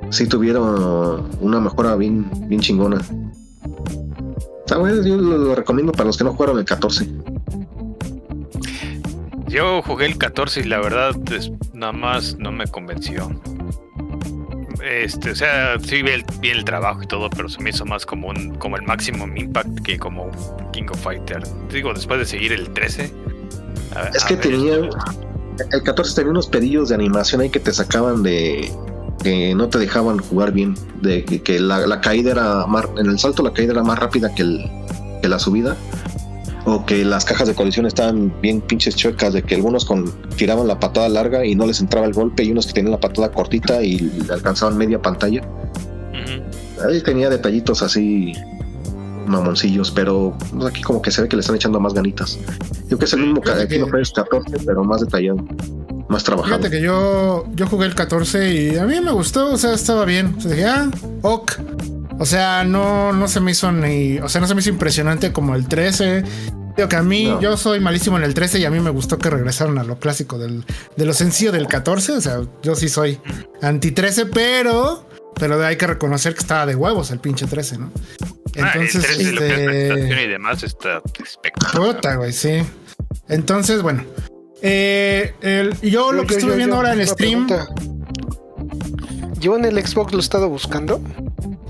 sí tuvieron una mejora bien, bien chingona. Está bueno, yo lo, lo recomiendo para los que no jugaron el 14. Yo jugué el 14 y la verdad es- nada más no me convenció. Este, o sea, sí vi el, vi el trabajo y todo, pero se me hizo más como un como el Maximum Impact que como un King of Fighter. Digo, después de seguir el 13. a- Es a que ver, tenía. El 14 tenía unos pedillos de animación ahí que te sacaban de. que no te dejaban jugar bien. De que, que la, la caída era más. En el salto la caída era más rápida que, el, que la subida. O que las cajas de colisión estaban bien pinches chuecas. De que algunos con, tiraban la patada larga y no les entraba el golpe. Y unos que tenían la patada cortita y alcanzaban media pantalla. Ujú. Ahí tenía detallitos así mamoncillos, pero pues, aquí como que se ve que le están echando más ganitas. Yo que es el mismo que Fíjate no que- fue 14, pero más detallado, más trabajado. Fíjate que yo, yo jugué el 14 y a mí me gustó, o sea, estaba bien. O sea, dije, ah, ok. O sea, no, no se me hizo ni. O sea, no se me hizo impresionante como el 13. Digo que a mí, No. yo soy malísimo en el 13 y a mí me gustó que regresaron a lo clásico del, de lo sencillo del 14. O sea, yo sí soy anti 13, pero. Pero hay que reconocer que estaba de huevos el pinche 13, ¿no? Ah, el Entonces, 13 lo que es presentación este. y demás está espectacular. Puta, güey, sí. Entonces, bueno. eh, el- yo lo que yo- estuve yo- viendo yo, ahora en stream. pregunta. Yo en el Xbox lo he estado buscando,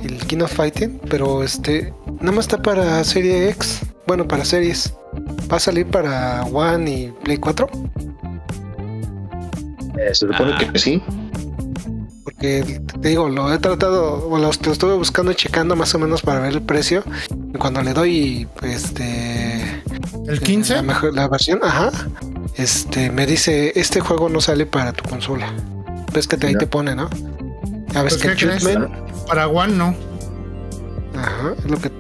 el King of Fighting, pero este, nada más está para Serie X, bueno, para series. ¿Va a salir para One y Play 4? Eh, se supone Ah. que sí. Porque te digo, lo he tratado, o lo, lo estuve buscando y checando más o menos para ver el precio. Y cuando le doy, este, El la, 15. mejor, la versión, ajá, este, me dice, este juego no sale para tu consola. Ves que te- ahí te pone, ¿no? A ver, Pues, ¿qué crees? Para One no. Ajá, es lo que.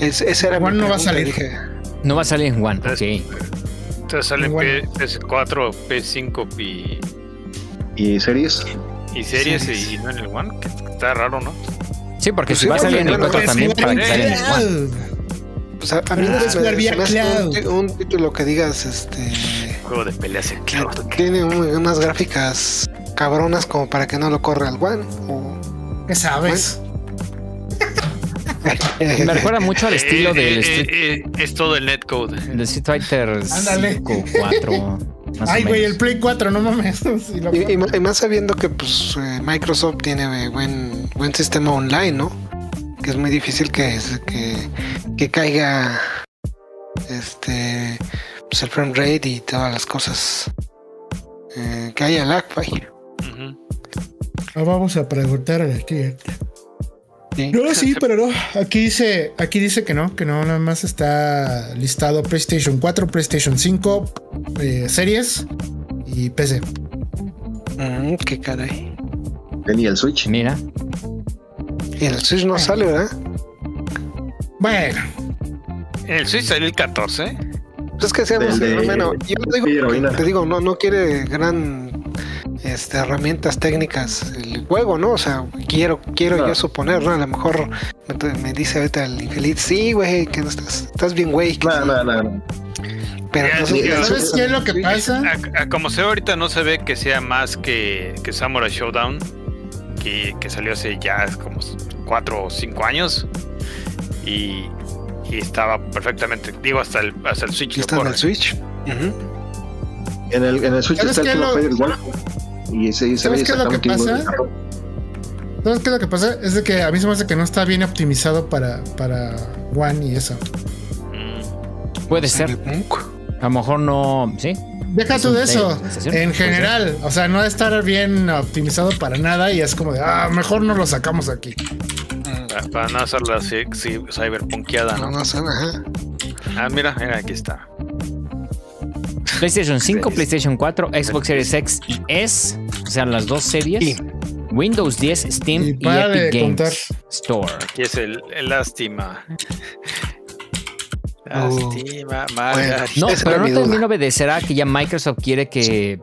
Es, esa era One no va a salir. Dije, No va a salir en One. Entonces, Ok. Entonces salen Bueno. PS4, PS5 y, Y series. y series Series. y no en el One. que Está raro, ¿no? Sí, porque Pues si sí, va a salir en el bueno, 4 es también, para que salga en el One. pues a, a mí Ah, no me, vía un, un título que digas, este. Juego de peleas en cloud. tiene un- unas gráficas cabronas como para que no lo corra al One. O, ¿Qué sabes? Me recuerda mucho al estilo Eh, del eh, Street, eh, eh, es todo el netcode. del Street Fighter Ándale. 5, 4. Más Ay, güey, el Play 4, no mames. Lo- Y, y ma- y más sabiendo que pues eh, Microsoft tiene eh, buen buen sistema online, ¿no? Que es muy difícil que, que, que caiga este pues el frame rate y todas las cosas. Eh, que haya lag, vaya. Ujú. Ah, Vamos a preguntar a la cliente. Sí. No, sí, pero no. Aquí dice, aquí dice que no, que no, nada más está listado PlayStation 4, PlayStation 5, eh, series y PC. Mm, qué caray. Tenía el Switch. Mira, Y el Switch no sale, ¿verdad? Bueno, En el Switch salió el 14. Pues es que seamos, de- bueno, yo lo digo te digo, no, no quiere gran este, herramientas técnicas el juego, ¿no? O sea, quiero, quiero yo suponer, ¿no? A lo mejor me, me dice ahorita el infeliz, sí, güey, que no estás, estás bien, güey. No, sí". no, no, no. Pero Ya, ya, ¿sabes qué es lo que pasa? A, a como se ve ahorita no se ve que sea más que, que Samurai Showdown, que, que salió hace ya como 4 o 5 años. Y, y estaba perfectamente, digo, hasta el, hasta el Switch. ¿sí lo está en el. Switch. En el, en el Switch ¿Sabes está el lo- igual. Y ese, se ¿Sabes qué es lo que pasa? ¿sabes qué es lo que pasa? Es de que a mí se me hace que no está bien optimizado para, para One y eso. Mm, puede ser. Cyberpunk. A lo mejor no. Sí. Deja tú de eso. En general, o sea, no de estar bien optimizado para nada y es como de, ah, mejor no lo sacamos aquí. Mm, para, para no hacerla así, sí, cyberpunkeada, No, ¿no? no sé, ajá. Ah, mira, mira, aquí está. PlayStation 5, PlayStation 4, Xbox Series X y S. O sea, las dos series. Y- Windows 10, Steam Y y, para Epic Games contar. Store. Aquí es el, el lástima. Oh. Lástima, Margarita. No, pero no termino de obedecerá que ya Microsoft quiere que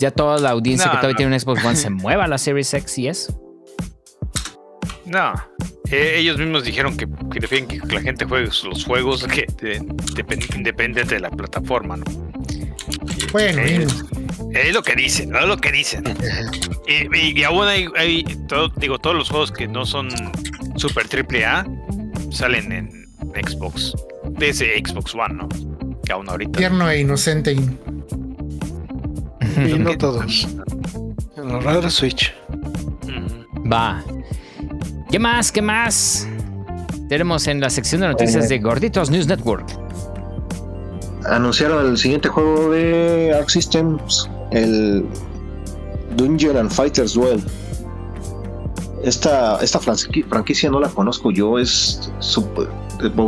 ya toda la audiencia No, que todavía no. tiene un Xbox One se mueva a la Series X y S. No, eh, ellos mismos dijeron que, que prefieren que la gente juegue los juegos que de- depen- independientes de la plataforma, ¿no? Bueno, Eh, Es lo que dicen, ¿no? es lo que dicen. Y, y- y aún hay, hay todo- digo, todos los juegos que no son super triple A salen en Xbox, de ese Xbox One, ¿no? Que aún ahorita. tierno e inocente. y- Y no todos. Raro es Switch. Va. ¿Qué más? ¿Qué más? Tenemos en la sección de noticias de Gorditos News Network. Anunciaron el siguiente juego de Arc Systems, el Dungeon and Fighters Duel. Esta, esta franqui- franquicia no la conozco yo, es sup-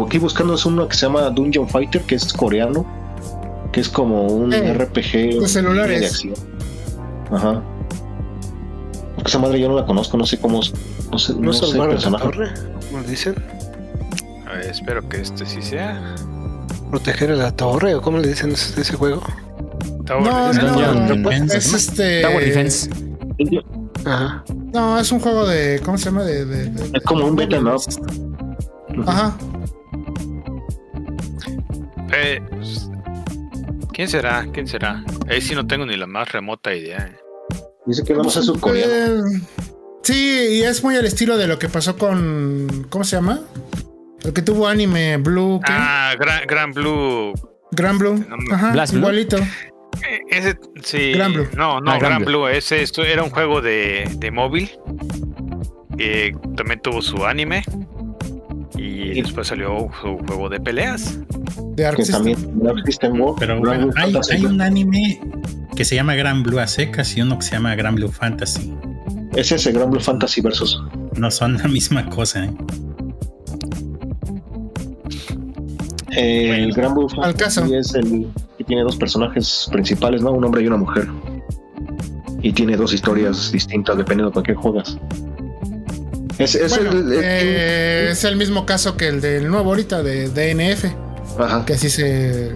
aquí buscando es uno que se llama Dungeon Fighter, que es coreano, que es como un Eh, RPG de celulares. de acción. Ajá. Porque esa madre yo no la conozco, no sé cómo, no sé, ¿No sé la torre? Como dicen. A ver, espero que este sí sea. Proteger a la torre, o cómo le dicen ese, ese juego. Tower No, Defense. no, Dungeon no, Defense, es este. Tower Defense. Ajá. No, es un juego de. ¿Cómo se llama? De. de- de- Es como un beat'em up. Ajá. Eh, ¿Quién será? ¿Quién será? Ahí sí no tengo ni la más remota idea. eh. Dice que vamos a coreano. Eh, sí, y es muy al estilo de lo que pasó con. ¿Cómo se llama? El que tuvo anime Blue. ¿qué? Ah, Gran, Gran Blue. Gran Blue. Ajá, Blast igualito. Eh, Ese, sí. Gran Blue. No, no, Ah, Gran Gran Blue. Blue. Ese esto era un juego de, de móvil. Que también tuvo su anime. Y después salió su juego de peleas. De Arc System. también Pero bueno, hay, hay un anime que se llama Gran Blue a secas y uno que se llama Gran Blue Fantasy. Es ese Grand Blue Fantasy versus. No son la misma cosa. ¿eh? Eh, Bueno, el Grand Blue Fantasy caso. es el que tiene dos personajes principales, ¿no? Un hombre y una mujer. Y tiene dos historias distintas dependiendo de para qué juegas. Es, es Bueno, el, el- eh, es el mismo caso que el del nuevo ahorita de DNF. ajá. Que así se.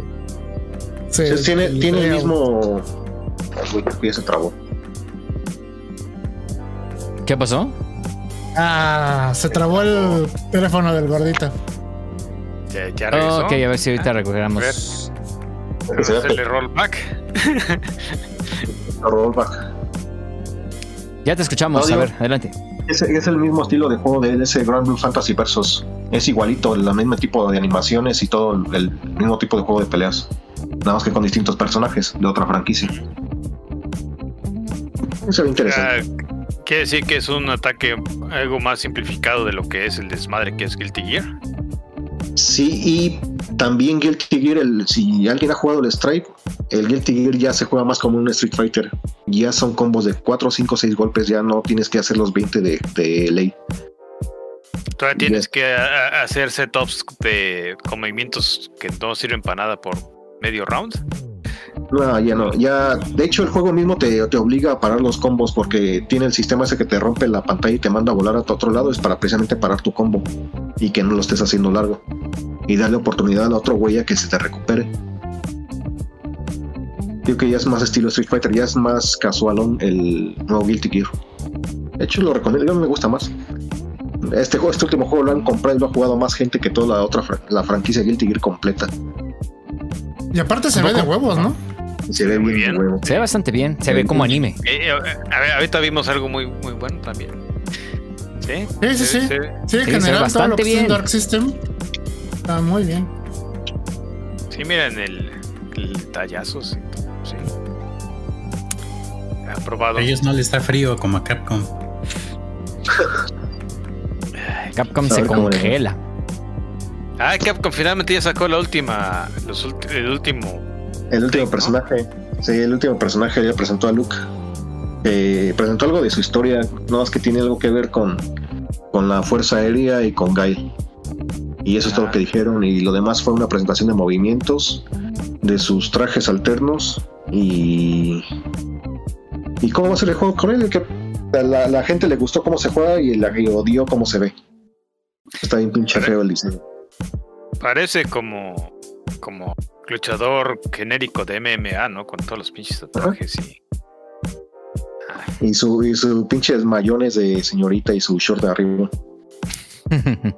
se- Sí, tiene, tiene el mismo. Uy, se trabó. ¿Qué pasó? Ah, se trabó el teléfono del gordito. Ya, ya regresó. ok, a ver si ahorita Ah, recuperamos. A hacerle rollback. Rollback. Ya te escuchamos, No, a ver, adelante. Es, es el mismo estilo de juego de ese Grand Blue Fantasy Versus. Es igualito, el mismo tipo de animaciones y todo el, el mismo tipo de juego de peleas. Nada más que con distintos personajes de otra franquicia. Eso es interesante. Quiere decir que es un ataque algo más simplificado de lo que es el desmadre que es Guilty Gear. Sí, y también Guilty Gear, el, si alguien ha jugado el Stripe, el Guilty Gear ya se juega más como un Street Fighter. Ya son combos de 4, 5, 6 golpes, ya no tienes que hacer los 20 de, de ley. Todavía tienes que a- a- hacer setups de, con movimientos que no sirven para nada por medio round. No, ya no, ya, de hecho el juego mismo te, te obliga a parar los combos porque tiene el sistema ese que te rompe la pantalla y te manda a volar a tu otro lado, es para precisamente parar tu combo y que no lo estés haciendo largo y darle oportunidad al otro güey a que se te recupere. Creo que ya es más estilo Street Fighter, ya es más casualón el nuevo Guilty Gear. De hecho lo recomiendo, a me gusta más. Este juego, este último juego lo han comprado y lo ha jugado más gente que toda la otra la franquicia Guilty Gear completa. Y aparte se ve de huevos, ¿no? Se ve Muy bien, bien. huevo. Se ve bastante bien, se ve como anime. Eh, eh, a ver, ahorita vimos algo muy, muy bueno también. ¿Sí? Sí, sí, sí. Sí, en general todo lo bastante que es un bien. Dark System está muy bien. Sí, miren el, el tallazos. y todo, Sí. Aprobado. A ellos no les da frío como a Capcom. Capcom se congela. Ah, Capcom finalmente ya sacó la última. Los el último. El último personaje, sí, el último personaje ya presentó a Luke. Eh, presentó algo de su historia, no más que tiene algo que ver con, con la Fuerza Aérea y con Gail. Y eso es todo lo que dijeron. Y lo demás fue una presentación de movimientos, de sus trajes alternos y. ¿Y cómo va a ser el juego con él? Que la gente le gustó cómo se juega y la y odió cómo se ve. Está bien pinche feo el diseño. Parece como. Como luchador genérico de MMA, ¿no? Con todos los pinches tatuajes y. Y su, y su pinches mayones de señorita y su short de arriba.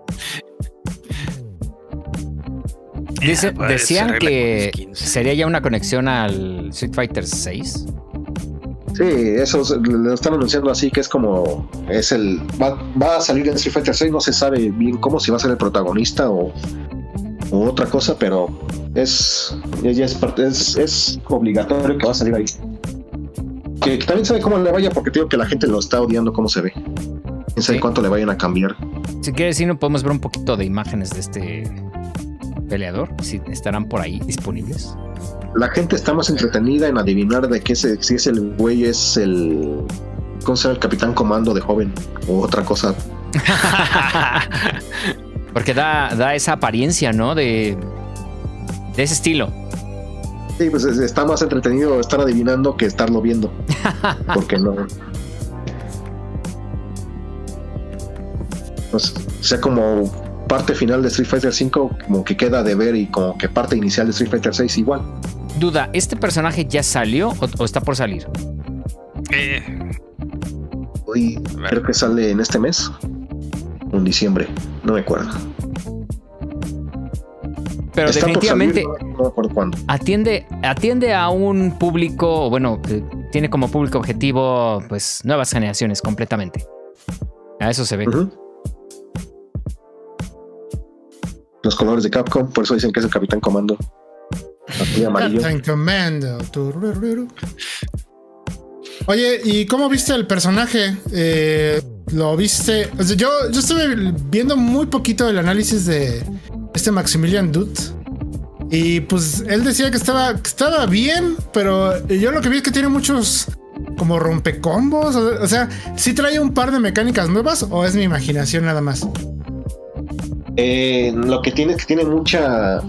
Dice- Ah, pues, decían que sería ya una conexión al Street Fighter 6. Sí, eso lo están anunciando así que es como es el va, va a salir en Street Fighter 6, no se sabe bien cómo si va a ser el protagonista o, o otra cosa, pero es ya, es, parte- es es obligatorio que va a salir ahí. Que, que también sabe cómo le vaya porque digo que la gente lo está odiando cómo se ve. Quién sabe Sí. cuánto le vayan a cambiar. Si quieres decir, no podemos ver un poquito de imágenes de este peleador. Si estarán por ahí disponibles. La gente está más entretenida en adivinar de qué se, si es el güey es el ¿cómo se llama? el capitán comando de joven o otra cosa Porque da, da esa apariencia, ¿no? De, de ese estilo. Sí, pues es- está más entretenido estar adivinando que estarlo viendo. Porque no. Pues, o sea, como parte final de Street Fighter V, como que queda de ver y como que parte inicial de Street Fighter VI igual. Duda, ¿este personaje ya salió o, o está por salir? Eh, Hoy creo que sale en este mes. En diciembre, no me acuerdo. Pero Está por definitivamente salir, no, cuándo. atiende, atiende a un público, bueno, que tiene como público objetivo, pues, nuevas generaciones completamente. A eso se ve. Los colores de Capcom, por eso dicen que es el Capitán Comando. Commando. Turururu. Oye, ¿y cómo viste el personaje? Eh, ¿Lo viste? O sea, yo, yo estuve viendo muy poquito el análisis de este Maximilian Dutt. Y pues él decía que estaba, estaba bien, pero yo lo que vi es que tiene muchos como rompecombos. O, o sea, ¿sí trae un par de mecánicas nuevas o es mi imaginación nada más? Eh, lo que tiene es que tiene mucha,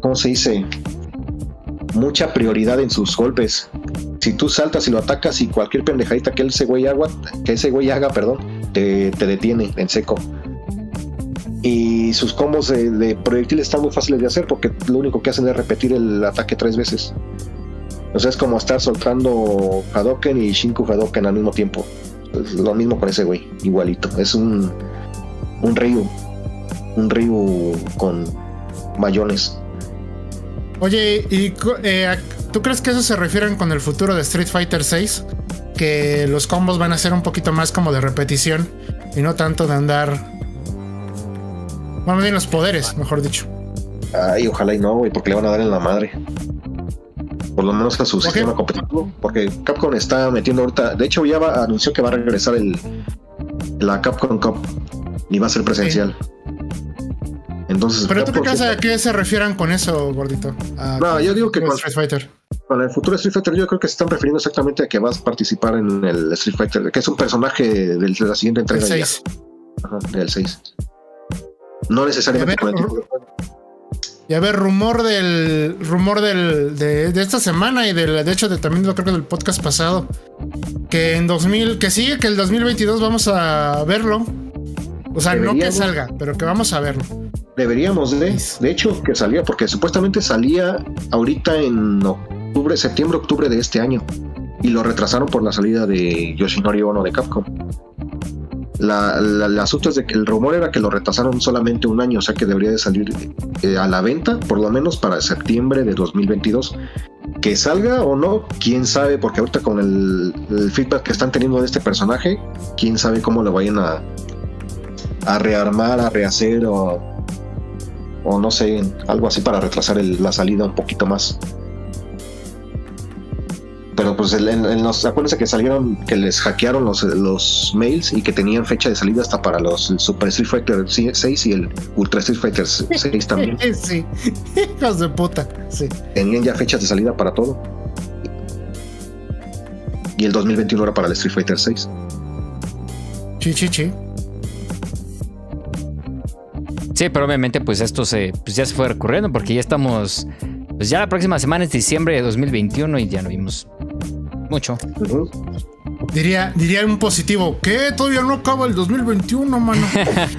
¿cómo se dice? Mucha prioridad en sus golpes. Si tú saltas y lo atacas y cualquier pendejadita que ese güey haga, que ese güey haga, perdón, te, detiene en seco. Y sus combos de, de proyectiles están muy fáciles de hacer porque lo único que hacen es repetir el ataque tres veces. O sea, es como estar soltando Hadoken y Shinku Hadoken al mismo tiempo. Es lo mismo con ese güey, igualito. Es un, un Ryu un Ryu con mayones. Oye, ¿y eh, tú crees que eso se refieren con el futuro de Street Fighter 6? Que los combos van a ser un poquito más como de repetición y no tanto de andar. Vamos bien los poderes, mejor dicho. Ay, ojalá y no, güey, porque le van a dar en la madre. Por lo menos a su sistema competitivo. Porque Capcom está metiendo ahorita. De hecho, ya va- anunció que va a regresar el la Capcom Cup y va a ser presencial. Entonces, Pero tú qué crees a qué se refieran con eso, gordito? A- No, yo digo que con- Street Fighter. Con el futuro Street Fighter, yo creo que se están refiriendo exactamente a que vas a participar en el Street Fighter, que es un personaje de la siguiente El entrega. ya. 6. Ajá, del 6. No necesariamente A ver, con el. Y a ver, rumor del. Rumor del, de, de esta semana y del, de hecho de, también lo creo que del podcast pasado. Que en 2000. Que sí, que el 2022 vamos a verlo. O sea, no que salga, pero que vamos a verlo. Deberíamos de, de hecho, que salía, porque supuestamente salía ahorita en octubre, septiembre, octubre de este año. Y lo retrasaron por la salida de Yoshinori Ono de Capcom. La, la- el asunto es de que el rumor era que lo retrasaron solamente un año, o sea que debería de salir eh, a la venta, por lo menos para septiembre de 2022. Que salga o no, quién sabe, porque ahorita con el, feedback que están teniendo de este personaje, quién sabe cómo lo vayan a, a rearmar, a rehacer o, no sé, algo así para retrasar la salida un poquito más. Pero pues el- en, en los, acuérdense que salieron, que les hackearon los, los mails y que tenían fecha de salida hasta para los el Super Street Fighter 6 y el Ultra Street Fighter 6 también. sí. Hijos de puta. Sí. Tenían ya fechas de salida para todo. Y el 2021 era para el Street Fighter 6. Chi, chi, chi. Sí, pero obviamente pues esto se, pues ya se fue recurriendo porque ya estamos, pues ya la próxima semana es diciembre de 2021 y ya no vimos mucho. Diría, diría un positivo. ¿Qué? Todavía no acaba el 2021, mano.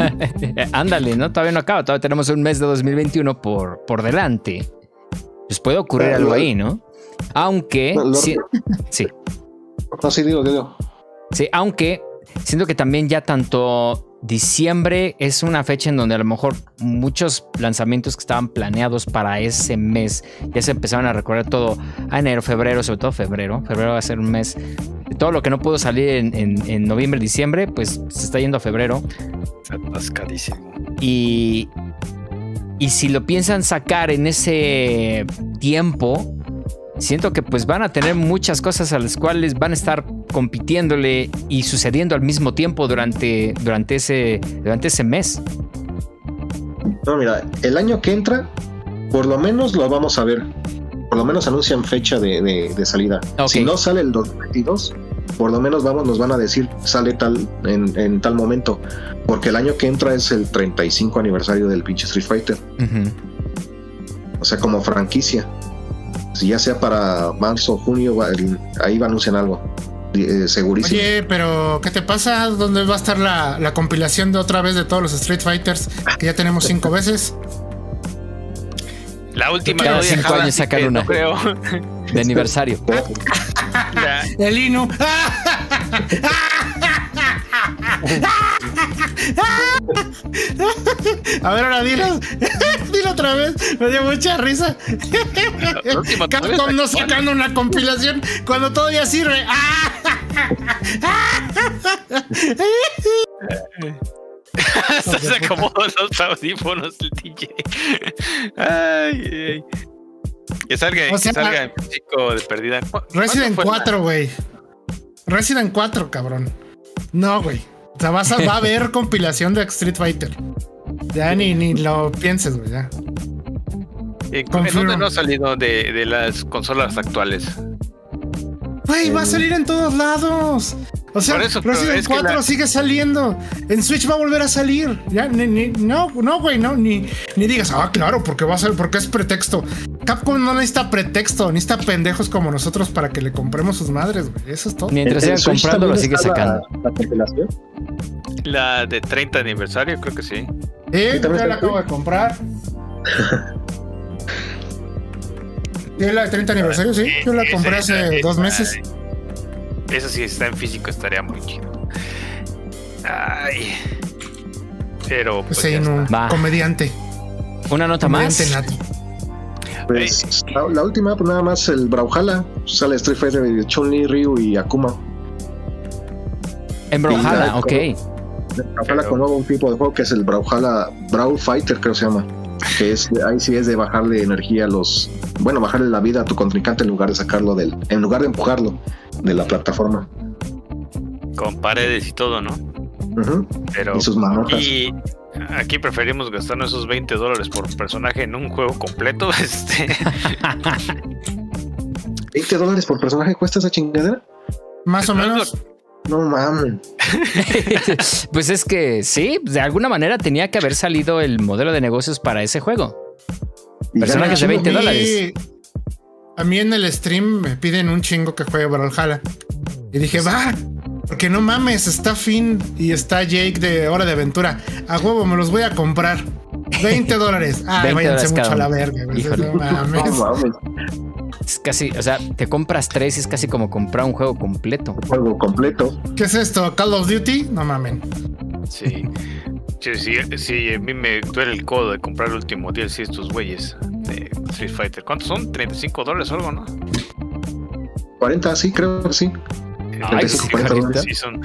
Ándale, ¿no? Todavía no acaba, todavía tenemos un mes de 2021 por, por delante. Pues puede ocurrir algo ahí, ¿no? Aunque, Lo- sí, No, sí, digo, digo. sí, aunque siento que también ya tanto diciembre es una fecha en donde a lo mejor muchos lanzamientos que estaban planeados para ese mes ya se empezaron a recorrer todo a enero, febrero, sobre todo febrero. Febrero va a ser un mes de todo lo que no pudo salir en, en- en noviembre, diciembre, pues se está yendo a febrero. Atascadísimo. Y, y si lo piensan sacar en ese tiempo, siento que pues van a tener muchas cosas a las cuales van a estar compitiéndole y sucediendo al mismo tiempo durante, durante, ese, durante ese mes. No, mira, el año que entra, por lo menos lo vamos a ver. Por lo menos anuncian fecha de, de- de salida. Si no sale el 2022, por lo menos vamos, nos van a decir sale tal en, en tal momento. Porque el año que entra es el 35 aniversario del pinche Street Fighter. O sea, como franquicia. Si ya sea para marzo o junio, va- el- ahí va a anunciar algo. Eh, segurísimo. Oye, pero ¿qué te pasa? ¿Dónde va a estar la, la compilación de otra vez de todos los Street Fighters que ya tenemos cinco veces? La última Cada no cinco años sacan que una. No creo. De aniversario. El Inu. A ver, ahora dilo. Dilo otra vez. Me dio mucha risa. Capcom no sacando una compilación cuando todavía sirve. Hasta se acomodó los audífonos el DJ. Ay, ay. Que salga, O sea, que salga en físico de perdida. ¿Cu- cuándo Resident fue la- 4, güey. Resident 4, cabrón. No, güey. O sea, vas a, va a haber compilación de Street Fighter. Ya ni, ni lo pienses, güey. Ya. ¿En, dónde no ha salido de, de las consolas actuales? Güey, va a salir en todos lados. O sea, eso, Resident es que 4 la- sigue saliendo. En Switch va a volver a salir. Ya, ni, ni- no, no, güey, no, ni, ni digas, ah, claro, porque va a ser, porque es pretexto. Capcom no necesita pretexto, necesita pendejos como nosotros para que le compremos sus madres, güey. Eso es todo. Mientras ¿En- en sigan comprando, lo sigue sacando. La, la compilación? La de 30 aniversario, creo que sí. Eh, también ya la acabo de comprar. ¿Sí, la de 30 aniversario? Sí, yo la compré hace dos meses. Eso sí está en físico, estaría muy chido. Ay. Pero pues, Pues sí, no, comediante. Una nota más. Comediante nato. Pues la, la última, pues nada más el Brawlhalla. Sale Street Fighter de Chun-Li, Ryu y Akuma. En Brawlhalla, ok. Brawlhalla con nuevo un tipo de juego que es el Brawlhalla Brawl Fighter, creo que se llama. Que es, ahí sí es de bajarle energía a los. Bueno, bajarle la vida a tu contrincante en lugar de sacarlo del. En lugar de empujarlo de la plataforma. Con paredes y todo, ¿no? Pero Y sus manotas. y aquí preferimos gastarnos esos 20 dólares por personaje en un juego completo. Este, 20 dólares por personaje cuesta esa chingadera. Más o menos. No mames. pues es que sí, de alguna manera tenía que haber salido el modelo de negocios para ese juego. Personajes de gana 20 chingo. dólares. A mí en el stream me piden un chingo que juegue Brawlhalla. Y dije, va, porque no mames, está Finn y está Jake de Hora de Aventura. A huevo, me los voy a comprar. 20 dólares. Ay, 20 váyanse dólares mucho cada a la verga. güey. Híjole. No mames. No mames. Es casi, o sea, te compras tres y es casi como comprar un juego completo. Juego completo. ¿Qué es esto? ¿Call of Duty? No mamen. sí. Sí, sí, sí, a mí me duele el codo de comprar el último DLC de estos güeyes de Street Fighter. ¿Cuántos son? ¿35 dólares o algo, no? 40, sí, creo que sí. Ay, 35, sí, 40 ahorita. dólares. Sí, son.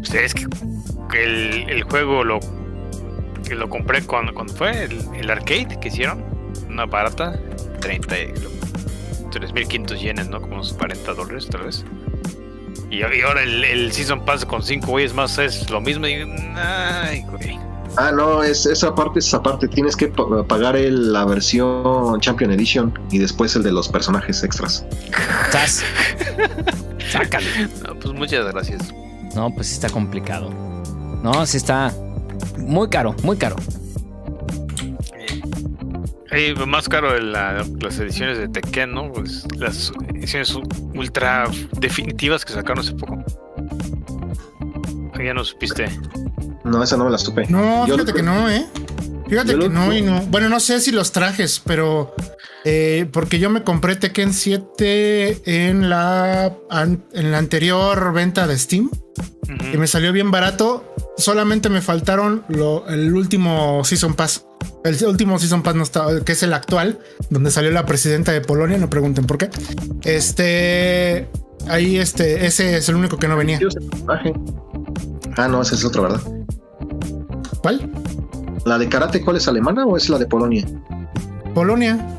Ustedes que que el, el juego lo, que lo compré cuando, cuando fue el, el arcade que hicieron, una barata, 30, y lo- 3.500 yenes, ¿no? Como unos 40 dólares, tal vez. Y, y ahora el, el Season Pass con 5 güeyes más es lo mismo. Y, digo, ay, güey. Ah, no, es esa parte, esa parte. Tienes que pa- pagar el- la versión Champion Edition y después el de los personajes extras. Sas. Sácale. No, pues muchas gracias. No, pues sí está complicado. No, sí está muy caro, muy caro. Eh, más caro la- las ediciones de Tekken, ¿no? Pues las ediciones ultra definitivas que sacaron hace poco. Ya no supiste. No, esa no me la supe. No, Yo fíjate lo- que no, ¿eh? Fíjate Yo que no y no. Bueno, no sé si los trajes, pero eh, porque yo me compré Tekken 7 en la, an- en la anterior venta de Steam y me salió bien barato. Solamente me faltaron lo- el último Season Pass. El último Season Pass no está, que es el actual, donde salió la presidenta de Polonia, no pregunten por qué. Este, ahí este, ese es el único que no venía. Ese. Ah, no, esa es otra, ¿verdad? ¿Cuál? ¿La de karate cuál es alemana o es la de Polonia? Polonia.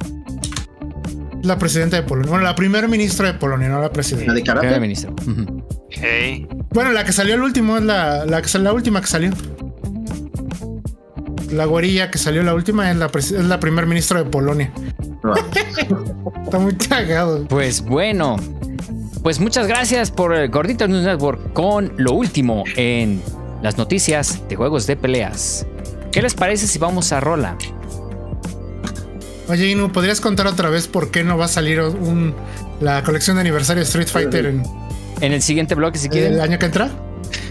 La presidenta de Polonia. Bueno, la primer ministra de Polonia, no la ¿La presidenta. de Primer karate? ministro. Ujú. Hey, Bueno, la que salió el último es la, la, que- la última que salió. La güerilla que salió la última es la, es la primer ministra de Polonia. No. Está muy cagado. Pues bueno, pues muchas gracias por el Gordito News Network con lo último en las noticias de juegos de peleas. ¿Qué les parece si vamos a Rola? Oye, Inu, ¿podrías contar otra vez por qué no va a salir un, la colección de aniversario de Street Fighter en En el siguiente bloque, si el quieren, año que entra?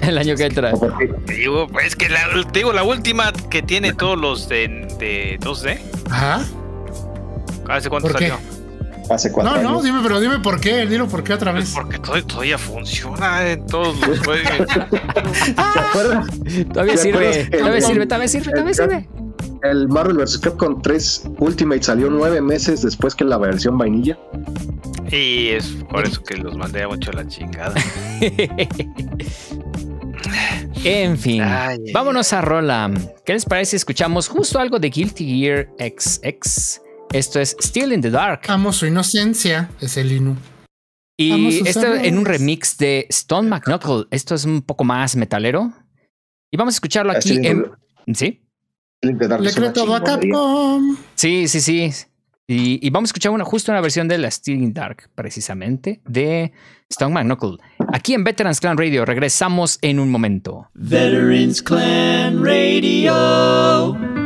el año que entra. Digo, pues que la, te digo, la última que tiene todos los de, de 2D. Ajá. ¿Hace cuánto salió? Hace cuatro No, no, dime, pero dime por qué. Dilo por qué otra Pues vez. porque todavía, todavía funciona en todos los juegos. ¿Te acuerdas? Todavía ¿Te sirve, todavía el- sirve, todavía sirve, todavía sirve. El Marvel vs. Capcom 3 Ultimate salió nueve meses después que la versión vainilla. Y es por eso que los mandé mucho a la chingada. En fin, Ay, vámonos a Rola. ¿Qué les parece si escuchamos justo algo de Guilty Gear XX? Esto es Still in the Dark. Amo su inocencia, es el Inu. Y esto en un remix de Stone McKnuckle. Esto es un poco más metalero. Y vamos a escucharlo aquí en. ¿Sí? Le. Capcom. Sí, sí, sí. Y, vamos a escuchar una, justo una versión de la Still in Dark, precisamente, de Stone McKnuckle. Aquí en Veterans Clan Radio regresamos en un momento. Veterans Clan Radio.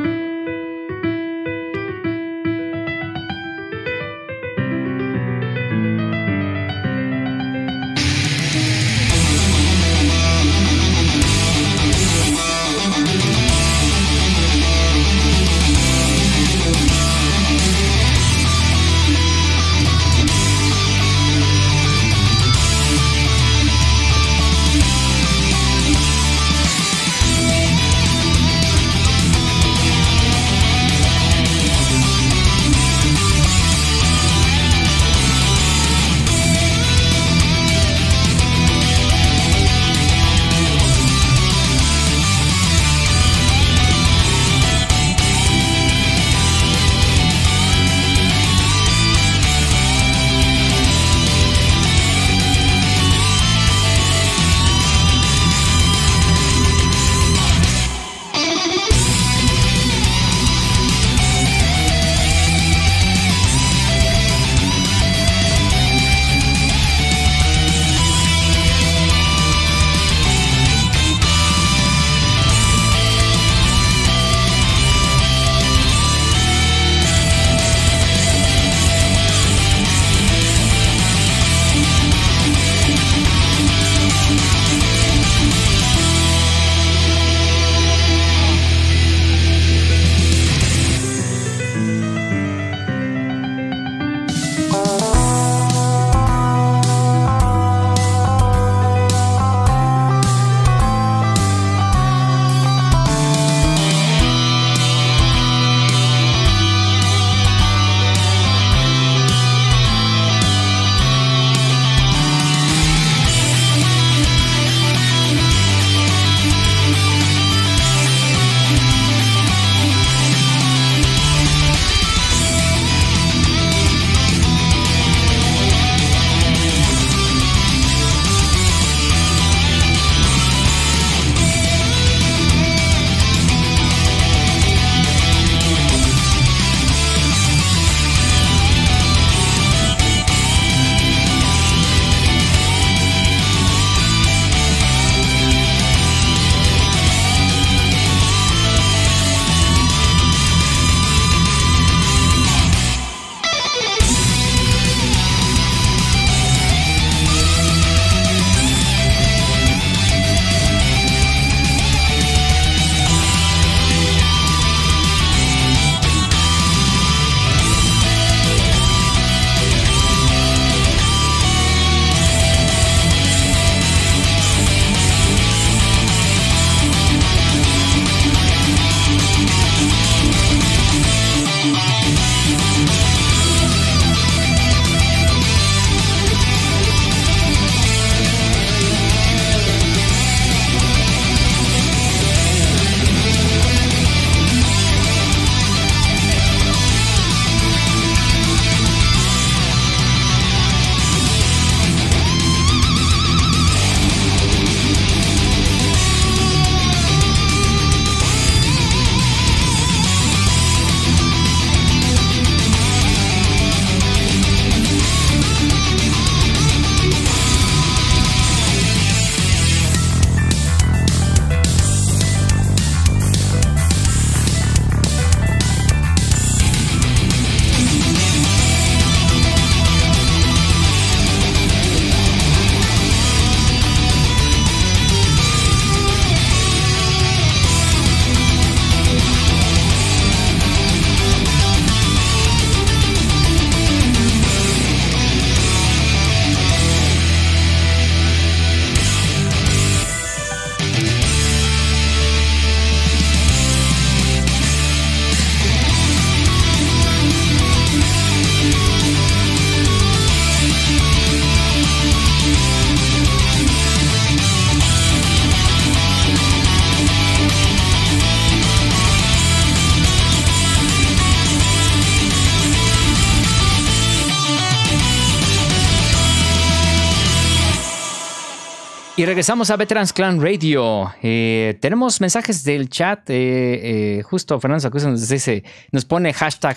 Regresamos a Veterans Clan Radio. Eh, tenemos mensajes del chat. eh, eh, justo Fernando Sacusa nos dice, nos pone hashtag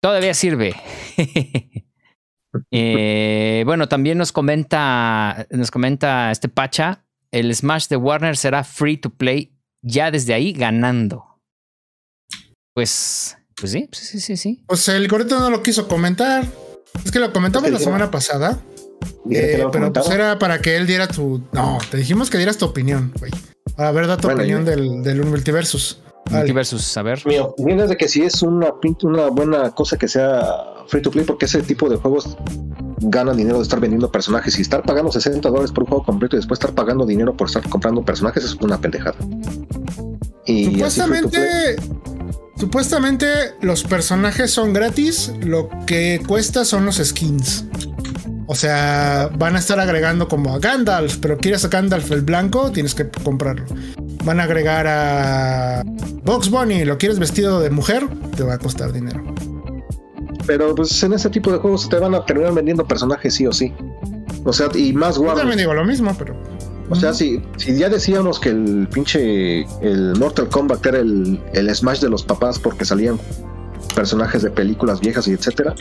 todavía sirve. Eh, bueno, también nos comenta, nos comenta este Pacha, el Smash de Warner será free to play ya desde ahí ganando. Pues, pues sí, sí, sí, sí. Pues el gorrito no lo quiso comentar. Es que lo comentamos la semana pasada. Eh, pero pues era para que él diera tu. No, te dijimos que dieras tu opinión, güey. A ver, da tu Bueno, opinión yo- del, del multiversus. Multiversus, a ver. Mi opinión es de que sí es una, una buena cosa que sea free to play porque ese tipo de juegos ganan dinero de estar vendiendo personajes y estar pagando 60 dólares por un juego completo y después estar pagando dinero por estar comprando personajes es una pendejada. Y Supuestamente, supuestamente los personajes son gratis, lo que cuesta son los skins. O sea, van a estar agregando como a Gandalf, pero quieres a Gandalf el blanco, tienes que comprarlo. Van a agregar a Box Bunny, lo quieres vestido de mujer, te va a costar dinero. Pero pues en ese tipo de juegos te van a terminar vendiendo personajes sí o sí. O sea, y más Yo Warner. también digo lo mismo, pero. O sea, si, si ya decíamos que el pinche el Mortal Kombat era el, el Smash de los papás porque salían personajes de películas viejas y etcétera,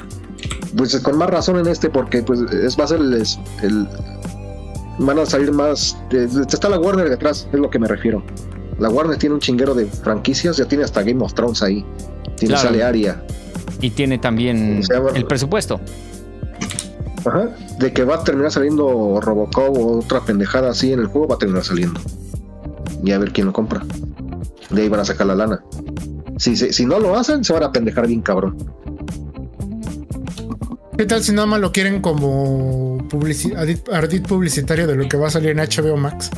pues con más razón en este porque pues es va a ser el, el- van a salir más está la Warner detrás, es lo que me refiero. La Warner tiene un chinguero de franquicias, ya tiene hasta Game of Thrones ahí. Tiene Claro. sale Aria. Y tiene también O sea, bueno. el presupuesto. Ajá. De que va a terminar saliendo Robocop o otra pendejada así en el juego, va a terminar saliendo. Y a ver quién lo compra. De ahí van a sacar la lana. Si, si, si no lo hacen, se van a pendejar bien cabrón. ¿Qué tal si nada más lo quieren como publici- ardid publicitario de lo que va a salir en HBO Max?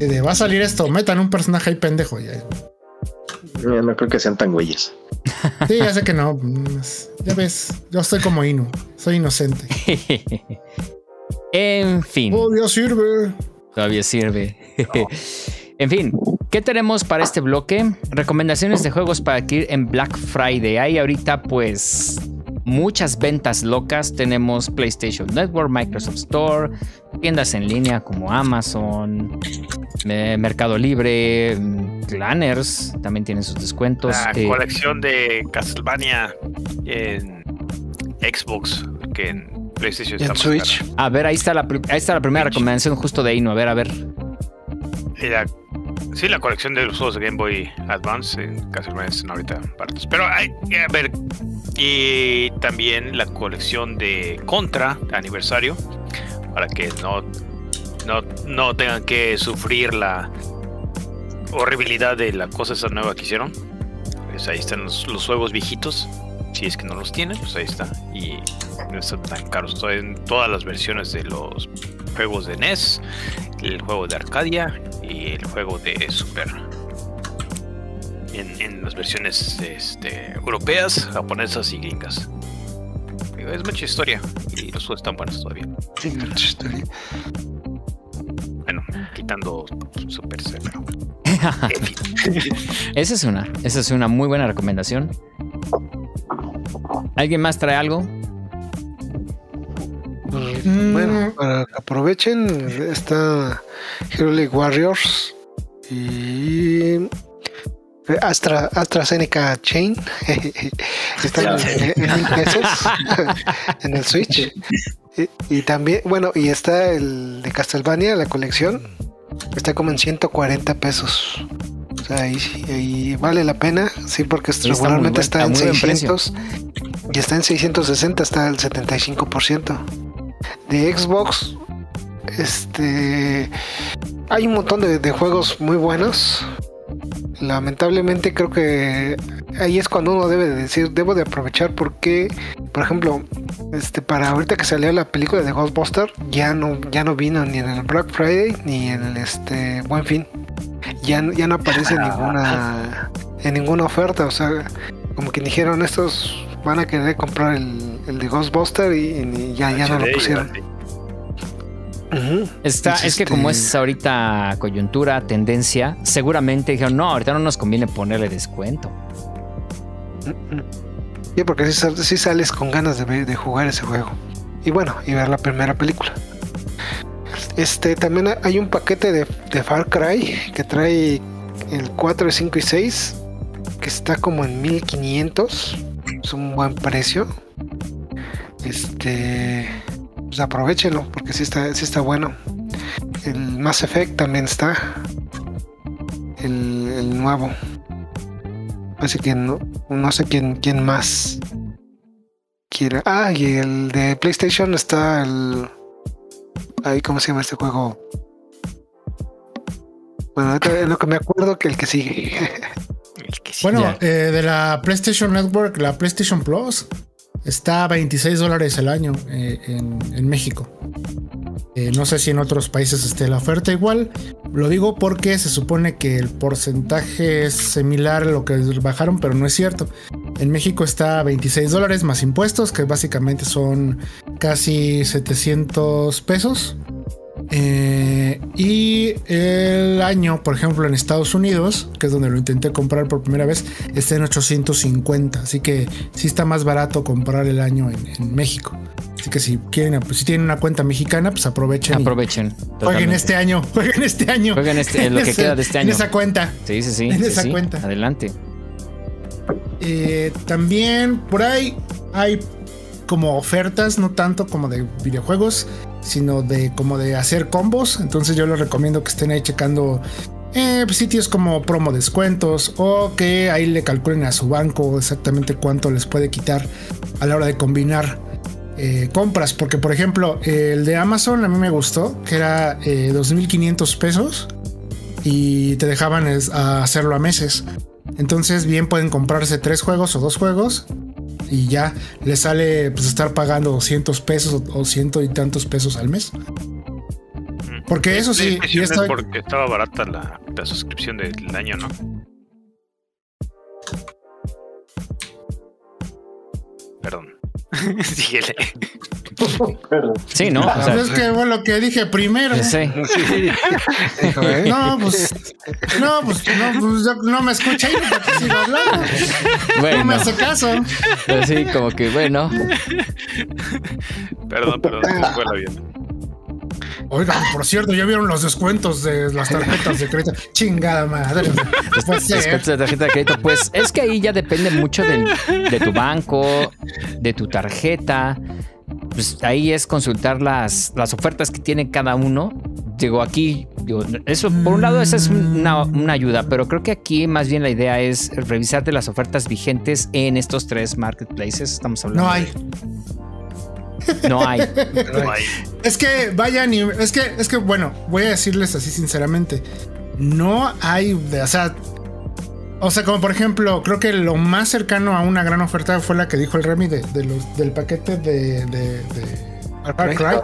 Y de va a salir esto, metan un personaje ahí pendejo. Ya. Eh, No creo que sean tan güeyes. Sí, ya sé que no. mm, es- Ya ves, yo estoy como Inu, soy inocente. en fin, ya sirve. todavía sirve. en fin, ¿qué tenemos para este bloque? Recomendaciones de juegos para adquirir en Black Friday. Hay ahorita pues muchas ventas locas. Tenemos PlayStation Network, Microsoft Store, tiendas en línea como Amazon, eh, Mercado Libre, mm, Glanners también tienen sus descuentos. La Eh, colección de Castlevania en Xbox, que en PlayStation en Switch. cara. a ver, ahí está, la, ahí está la primera Switch. recomendación justo de Ino. A ver, a ver. La- sí, la colección de los juegos de Game Boy Advance en Castlevania están ahorita partes. Pero hay que ver. Y también la colección de Contra aniversario. Para que no, no, no tengan que sufrir la horribilidad de la cosa esa nueva que hicieron. Pues ahí están los, los juegos viejitos. Si es que no los tienen, pues ahí está. Y no están tan caros. Estoy en todas las versiones de los juegos de NES, el juego de Arcadia y el juego de Super. En, en las versiones este, europeas, japonesas y gringas. Es mucha historia y los juegos están buenos todavía. Sí, mucha historia. Bueno, quitando Super fin. Esa es una, esa es una muy buena recomendación. ¿Alguien más trae algo? Pues, Mm. Bueno, para que aprovechen, está Hero League Warriors y Astra, AstraZeneca Chain. Están en, en mil pesos en el Switch. Y, y también, bueno, y está el de Castlevania, la colección. Está como en 140 pesos. Sea, ahí, ahí vale la pena, sí, porque está regularmente buen- está en muy buen precio. 600 y está en 660, está el 75%. De Xbox, este. Hay un montón de, de juegos muy buenos. Lamentablemente creo que ahí es cuando uno debe de decir, debo de aprovechar porque, por ejemplo, este para ahorita que salió la película de Ghostbuster, ya no, ya no vino ni en el Black Friday ni en el este Buen Fin. Ya, ya no aparece en ninguna en ninguna oferta. O sea, como que dijeron estos van a querer comprar el, el de Ghostbuster y, y ya, ya no lo pusieron. Está, Es es que como este- es ahorita coyuntura, tendencia, seguramente dijeron, no, ahorita no nos conviene ponerle descuento. Sí, porque si, sales con ganas de, ver- de jugar ese juego. Y bueno, y ver la primera película. Este, también hay un paquete de, de Far Cry que trae el 4, 5 y 6 que está como en 1500. Es un buen precio. Este, pues aprovechenlo porque sí está, sí está bueno. El Mass Effect también está. El, el nuevo. Así que no, no sé quién, quién más quiere. Ah, y el de PlayStation está el. Ahí, ¿cómo se llama este juego? Bueno, es lo que me acuerdo que el que sigue. El que sí. Bueno, eh, de la PlayStation Network, la PlayStation Plus está a 26 dólares el año eh, en, México. Eh, no sé si en otros países esté la oferta igual. Lo digo porque se supone que el porcentaje es similar a lo que bajaron, pero no es cierto. En México está a 26 dólares más impuestos, que básicamente son casi 700 pesos. Eh, y el año, por ejemplo, en Estados Unidos, que es donde lo intenté comprar por primera vez, está en 850. Así que sí está más barato comprar el año en, en México. Así que si quieren, pues, si tienen una cuenta mexicana, pues aprovechen. Aprovechen. Jueguen totalmente. este año, jueguen este año. Jueguen este- En lo que ese- queda de este En año. esa cuenta. Sí, sí, sí. en sí, esa sí. cuenta. Adelante. Eh, también por ahí hay como ofertas, no tanto como de videojuegos, sino de como de hacer combos. Entonces yo les recomiendo que estén ahí checando eh, pues, sitios como promo descuentos o que ahí le calculen a su banco exactamente cuánto les puede quitar a la hora de combinar eh, compras. Porque por ejemplo el de Amazon a mí me gustó, que era eh, 2.500 pesos y te dejaban hacerlo a meses. Entonces bien pueden comprarse tres juegos o dos juegos y ya les sale pues estar pagando 200 pesos o, o ciento y tantos pesos al mes. Porque eso sí, esto- porque estaba barata la, la suscripción del año, ¿no? Perdón. Síguele. Sí, ¿no? O sea, Pues es que fue lo que dije primero. sí. ¿eh? No, pues no, pues no, pues, yo- no me escucha y no sigo hablando. No Bueno, me hace caso. así como que bueno. Perdón, perdón. fue el avión. Oigan, por cierto, ya vieron los descuentos de las tarjetas de crédito. Chingada madre. Pues sí, Descuentos de tarjeta de crédito, pues es que ahí ya depende mucho del- de tu banco, de tu tarjeta. Pues ahí es consultar las, las ofertas que tiene cada uno. Digo, aquí, digo, eso por un lado, esa es una, una ayuda, pero creo que aquí más bien la idea es revisarte las ofertas vigentes en estos tres marketplaces. Estamos hablando. No hay. de- no hay. No hay. Es que vayan y es que es que bueno, voy a decirles así sinceramente, no hay, de- o sea, o sea, como por ejemplo, creo que lo más cercano a una gran oferta fue la que dijo el Remy de, de los, del paquete de, de, de Far Cry.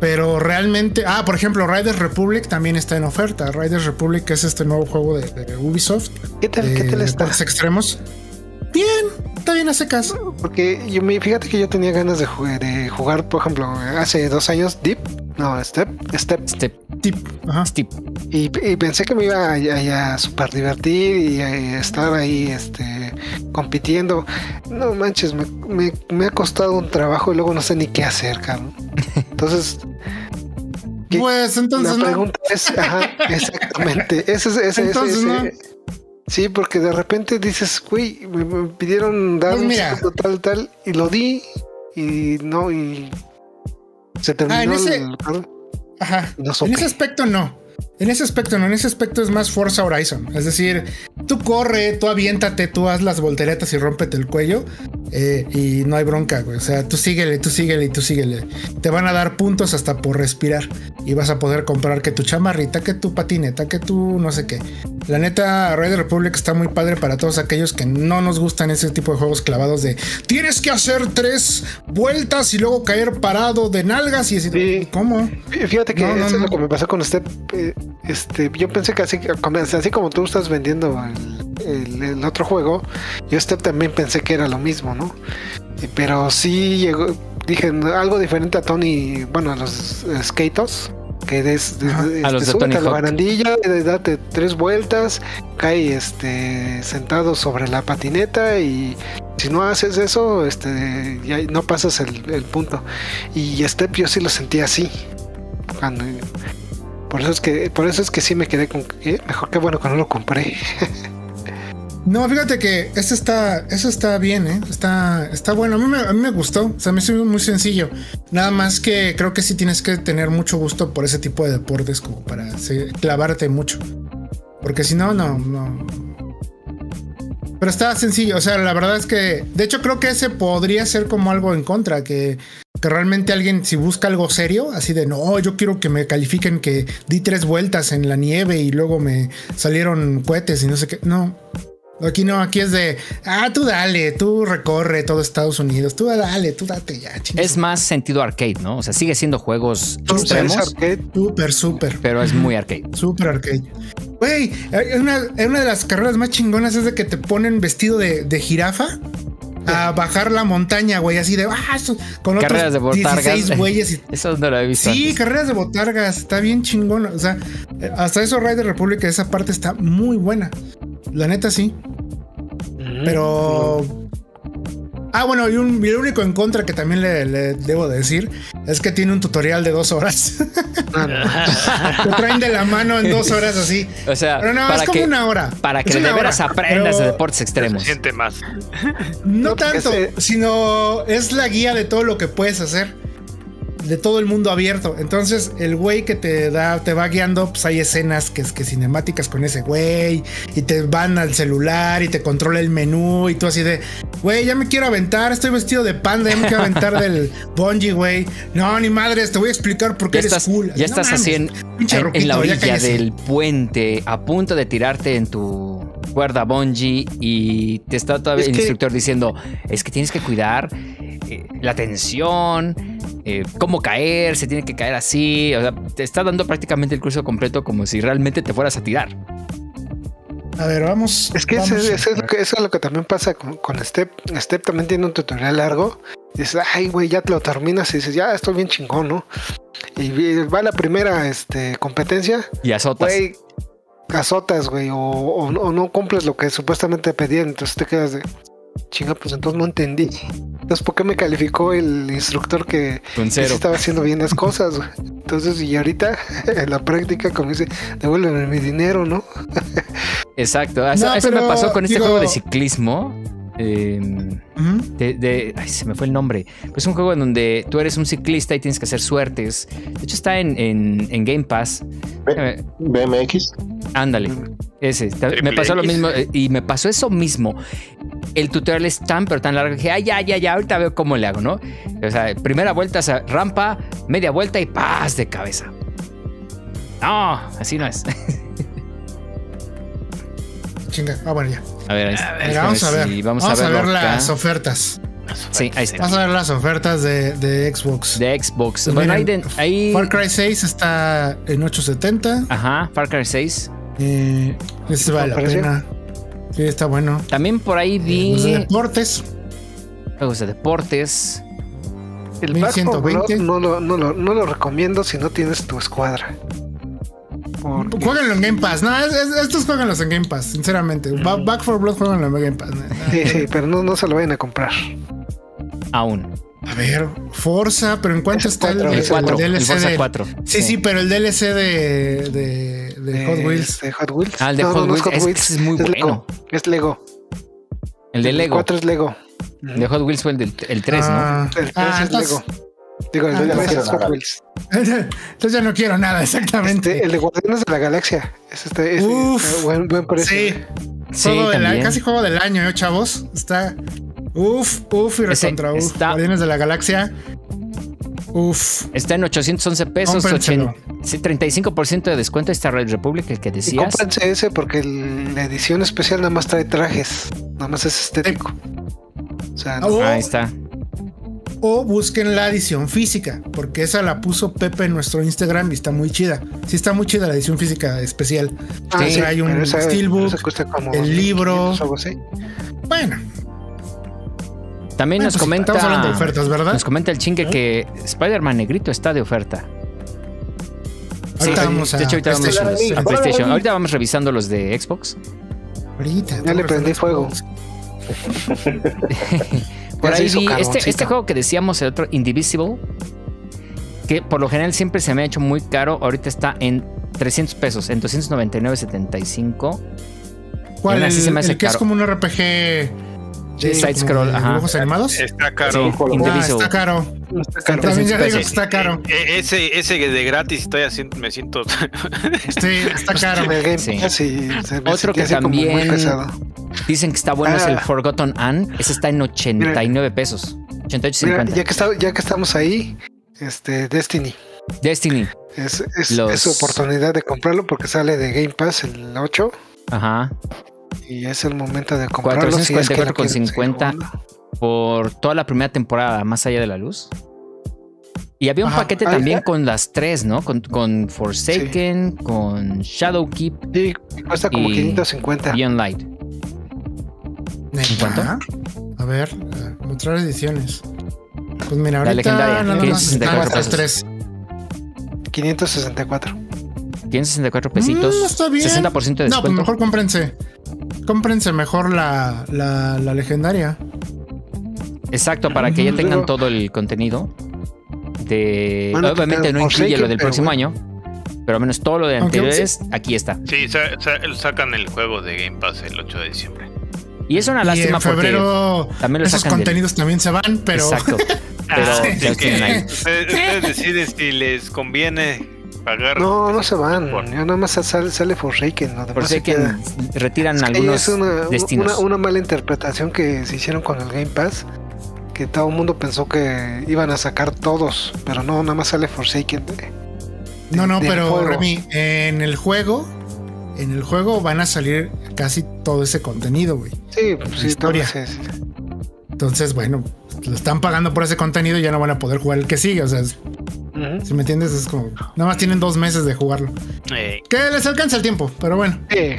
Pero realmente, ah, por ejemplo, Riders Republic también está en oferta. Riders Republic es este nuevo juego de, de Ubisoft. ¿Qué tal, de ¿qué tal está? deportes extremos. Bien, está bien a secas. Porque yo me, fíjate que yo tenía ganas de jugar, de jugar, por ejemplo, hace dos años Deep, no, Step, Step, Step, Tip. Ajá. step. y, y pensé que me iba a, a, a super divertir y a, estar ahí, este, compitiendo. No manches, me, me, me ha costado un trabajo y luego no sé ni qué hacer, cabrón. Entonces, ¿Qué? Pues entonces la no. pregunta es, ajá, exactamente, ese es, ese, ese, Entonces, ese- no. Sí, porque de repente dices, güey, me, me pidieron dar Pues un mira. tal, tal, y lo di, y no, y se terminó Ah, en ese- el Ajá. En ese aspecto no. En ese aspecto no. En ese aspecto es más Forza Horizon. Es decir, tú corre, tú aviéntate, tú haz las volteretas y rómpete el cuello. eh, y no hay bronca, güey. O sea, tú síguele, tú síguele y tú síguele. Te van a dar puntos hasta por respirar. Y vas a poder comprar que tu chamarrita, que tu patineta, que tu no sé qué. La neta, Red Republic está muy padre para todos aquellos que no nos gustan ese tipo de juegos clavados de tienes que hacer tres vueltas y luego caer parado de nalgas y así. Sí. ¿Cómo? Fíjate que No, no, eso es no. lo que me pasó con Step. Eh, Este, yo pensé que así, como- así como tú estás vendiendo el, el- el otro juego, yo también pensé que era lo mismo, ¿no? Eh, Pero sí llegó, dije algo diferente a Tony, bueno, a los skatos. Que des, este, A los de Tony a la barandilla, date tres vueltas, cae este sentado sobre la patineta y si no haces eso, este ya no pasas el, el punto. Y Step yo sí lo sentí así. jugando. Por eso es que, por eso es que sí me quedé con eh, mejor que bueno que no lo compré. No, fíjate que este está, eso está bien, ¿eh? Está, está bueno. A mí, me, a mí me gustó. O sea, me hizo muy sencillo. Nada más que creo que sí tienes que tener mucho gusto por ese tipo de deportes como para se- clavarte mucho. Porque si no, no, no. Pero está sencillo. O sea, la verdad es que, de hecho, creo que ese podría ser como algo en contra. Que, que realmente alguien, si busca algo serio, así de no, yo quiero que me califiquen que di tres vueltas en la nieve y luego me salieron cohetes y no sé qué. No. Aquí no, aquí es de, ah, tú dale, tú recorre todo Estados Unidos, tú dale, tú date ya. Es más sentido arcade, ¿no? O sea, sigue siendo juegos extremos, arcade, súper, súper, pero es muy arcade. súper arcade. Güey, hay una, hay una de las carreras más chingonas es de que te ponen vestido de, de jirafa a bajar la montaña, güey, así de, ah, eso- con Carreras de otros botargas. 16 güeyes y Eso no lo he visto. Sí, antes. carreras de botargas, está bien chingón. O sea, eh, hasta eso Rider Republic, esa parte está muy buena. La neta sí. Pero. Ah, bueno, y, un, y el único en contra que también le, le debo decir es que tiene un tutorial de dos horas. Te traen de la mano en dos horas así. O sea, Pero no, para es como que, una hora. para que de una veras hora, aprendas de deportes extremos. Gente más. No tanto, sino es la guía de todo lo que puedes hacer. De todo el mundo abierto. Entonces, el güey que te da, te va guiando, pues hay escenas que es que cinemáticas con ese güey. Y te van al celular y te controla el menú. Y tú así de, güey, ya me quiero aventar, estoy vestido de panda, ya me quiero aventar del bungee, güey. No, ni madres, te voy a explicar por qué Ya eres estás, cool. ya No estás mames, así en, en- en la orilla del puente, a punto de tirarte en tu cuerda bungee y te está todavía Es el que- instructor diciendo, es que tienes que cuidar eh, la tensión, eh, cómo caer, se tiene que caer así, o sea, te está dando prácticamente el curso completo como si realmente te fueras a tirar. A ver, vamos. Es que vamos ese- a- ese es lo que, eso es lo que también pasa con, con Step. Step también tiene un tutorial largo. Dices, ay, güey, ya te lo terminas y dices, ya estoy bien chingón, ¿no? Y va la primera este, competencia, Y azotas. güey, azotas, güey, o, o no- o no cumples lo que supuestamente te pedían, entonces te quedas de, chinga, pues entonces no entendí. Entonces, ¿por qué me calificó el instructor que, sí estaba haciendo bien las cosas? güey? Entonces, y ahorita en la práctica, como dice, devuélveme mi dinero, ¿no? Exacto. Eso, No, eso me pasó con este digo- juego de ciclismo. eh, Ujú. de, de- ay, se me fue el nombre. Es un juego en donde tú eres un ciclista y tienes que hacer suertes. De hecho, está en, en- en Game Pass. Eh, BMX. Ándale, ese. Ta- Me pasó lo mismo eh, y me pasó eso mismo. El tutorial es tan, pero tan largo que dije, ay, ya, ya, ya, ahorita veo cómo le hago, ¿no? O sea, primera vuelta, o sea, rampa, media vuelta y paz de cabeza. No, así no es. Chinga. Ah, bueno, ya. A ver, ahí- Venga, vamos a ver. si vamos, vamos a ver las ofertas. Sí, ahí está. Vamos a ver las ofertas de, de Xbox. De Xbox. Pues bueno, ahí, miren, de- ahí- Far Cry 6 está en 870. Ajá, Far Cry 6. Eh, ese vale la pena. Sí, está bueno. También por ahí vi Los de deportes. juegos de deportes. El Back 4 Blood 1120. no lo, no, lo, no lo recomiendo si no tienes tu escuadra. Porque- Jueguenlo en Game Pass. No, es- es- estos jueguenlos en Game Pass, sinceramente. Ba- Back for Blood jueguenlo en Game Pass. Sí, sí, pero no, no se lo vayan a comprar. Aún. A ver, Forza, pero ¿en cuánto Es está el, El el 4. El, DLC Forza de- 4. Sí, sí, pero el DLC de, de, de Hot Wheels. De Hot Wheels. Ah, el de No, Hot no, no Wheels. Es, ese es muy bueno. Lego. Es Lego. El de El Lego. 4 es Lego. El de Hot Wheels fue el, del, el 3, Ah, El 3 ah, es entonces, Lego. Digo, el Ah, de no 3 quiero es Hot. Wheels. entonces ya no quiero nada, exactamente. Este, el de Guardianes de la Galaxia. Es este, Uf, buen, buen precio. sí, ¿no? Sí, juego también. casi juego del año, ¿eh, chavos? Está uf, uf y recontra uf. está- Guardianes de la Galaxia. Uf. Está en 811 pesos. Cómprenselo. 80, sí, 35% de descuento. Está Red Republic, el que Y decías. cómprense ese porque el- la edición especial nada más trae trajes. Nada más es estético. O sea, no- Ahí está. o busquen la edición física, porque esa la puso Pepe en nuestro Instagram y está muy chida. Sí, está muy chida la edición física especial. Ah, Sí, hay un esa- steelbook, esa cuesta como el libro. 2.500 o algo así. Bueno, También nos pues, comenta. estamos hablando de ofertas, ¿verdad? Nos comenta el chingue que Spider-Man Negrito está de oferta. Ahorita Sí, vamos a de hecho, ahorita vamos PlayStation. a PlayStation. Ahorita vamos revisando los de Xbox. Ahorita, Ya le prendí fuego. Por ahí vi este, este juego que decíamos, el otro Indivisible. que por lo general siempre se me ha hecho muy caro. Ahorita está en 300 pesos, en 299.75. ¿Cuál? El, se me hace el que es como un RPG de Side scroll, de ajá. dibujos animados. Está caro. Sí, Ah, está caro. Está caro. También ya 300 digo que está caro. Eh, ese, ese de gratis estoy haciendo, me siento. Sí, está caro. Sí. Me Otro que también- pesado. Dicen que está bueno es el Ah. Forgotten Anne. Ese está en 89 pesos. 88.50. Mira, ya que, está- ya que estamos ahí, este Destiny. Destiny. Es, es, Los- es su oportunidad de comprarlo porque sale de Game Pass el 8 Ajá. Y es el momento de comprarlo. si es que lo quieres seguir 444,50. jugando. Por toda la primera temporada, más allá de la luz. Y había un Ajá. paquete también ya. con las tres, ¿no? Con, con Forsaken, con Shadowkeep Sí, cuesta como Y- 550. Beyond Light. ¿En cuánto? A ver, eh, mostrar ediciones. Pues mira, La ahorita legendaria, nada más 564 están estas pesos. tres. 564. 564 pesitos. Mm, está bien. 60% de No, pues descuento. mejor cómprense. Cómprense mejor la, la, la legendaria. Exacto, para que ya tengan todo el contenido. De... Obviamente no incluye Forsaken, lo del próximo bueno. año. Pero al menos todo lo de anteriores, aquí está. Sí, sa- sa- sacan el juego de Game Pass el 8 de diciembre. Y es una y lástima en febrero también lo esos sacan del- contenidos también se van, porque. pero Exacto. Pero Ah, ya los sí, tienen ahí. Ustedes, ustedes deciden si les conviene pagar. No, no se van. Por- Ya nada más sale, sale Forsaken. Que queda. retiran Es que algunos es una, destinos. Una, una mala interpretación que se hicieron con el Game Pass. Que todo el mundo pensó que iban a sacar todos. Pero no, nada más sale Forsaken. de- no, no, pero. Remy, en el juego, en el juego van a salir casi todo ese contenido, güey. Sí, pues sí, Historia. todo ese- Entonces, bueno, lo están pagando por ese contenido y ya no van a poder jugar el que sigue. O sea, si me entiendes, es como nada más tienen dos meses de jugarlo. Eh, Que les alcanza el tiempo, pero bueno. Sí.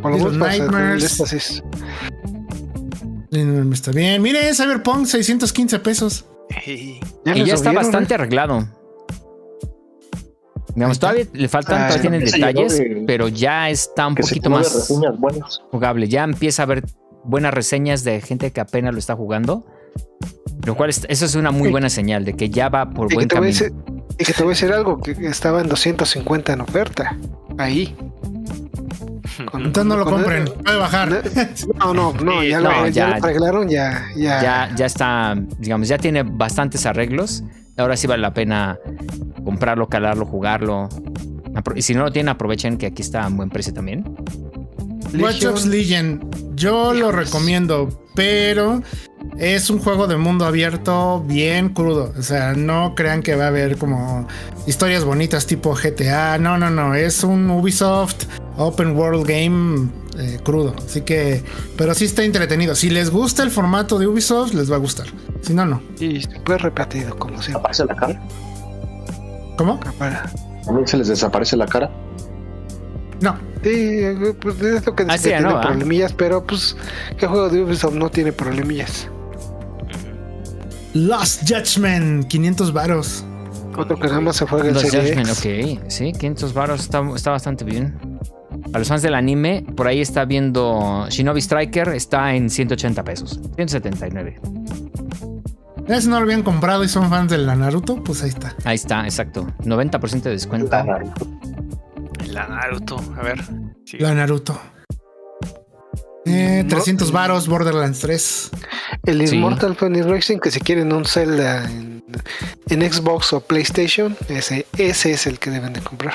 Por lo Nightmares. Está bien. Mire, Cyberpunk, 615 pesos. Ya, Y ya está bastante ¿eh? arreglado. Digamos, todavía le faltan, Ah, todavía tienen detalles, de- pero ya está un poquito más jugable. Ya empieza a haber buenas reseñas de gente que apenas lo está jugando. Lo cual es- eso es una muy buena señal de que ya va por Y buen camino. decir, y que te voy a decir algo, que estaba en 250 en oferta. Ahí. Con- Entonces no lo compren. Puede bajar. No, no, no, ya, no, lo, ya ya- lo arreglaron, ya, ya. Ya, ya está, digamos, ya tiene bastantes arreglos. Ahora sí vale la pena comprarlo, calarlo, jugarlo. Y si no lo tienen, aprovechen que aquí está a buen precio también. Watch Dogs Legion, yo lo recomiendo, pero es un juego de mundo abierto bien crudo. O sea, no crean que va a haber como historias bonitas tipo GTA. No, no, no. Es un Ubisoft Open World Game eh, crudo. Así que, pero sí está entretenido. Si les gusta el formato de Ubisoft, les va a gustar. Si no, no. Y después repetido, como siempre. ¿Aparece la cara? ¿Cómo? ¿También se les desaparece la cara? No. Sí, eh, pues es lo que Ah, sí, que ¿no? tiene Ah. problemillas, pero pues, ¿qué juego de Ubisoft no tiene problemillas? Lost Judgment, 500 varos. Otro que nada más se juega en Los Serie Judgment, X. ok. Sí, 500 baros está, está bastante bien. A los fans del anime, por ahí está viendo Shinobi Striker, está en 180 pesos. 179. Ya si no lo habían comprado y son fans de la Naruto, pues ahí está. Ahí está, exacto. 90% de descuento. la Naruto, a ver. sí. La Naruto. Eh, No. 300 varos, Borderlands 3. El Sí. Immortal Phoenix Racing, que si quieren un Zelda en, en Xbox o PlayStation, ese, ese es el que deben de comprar.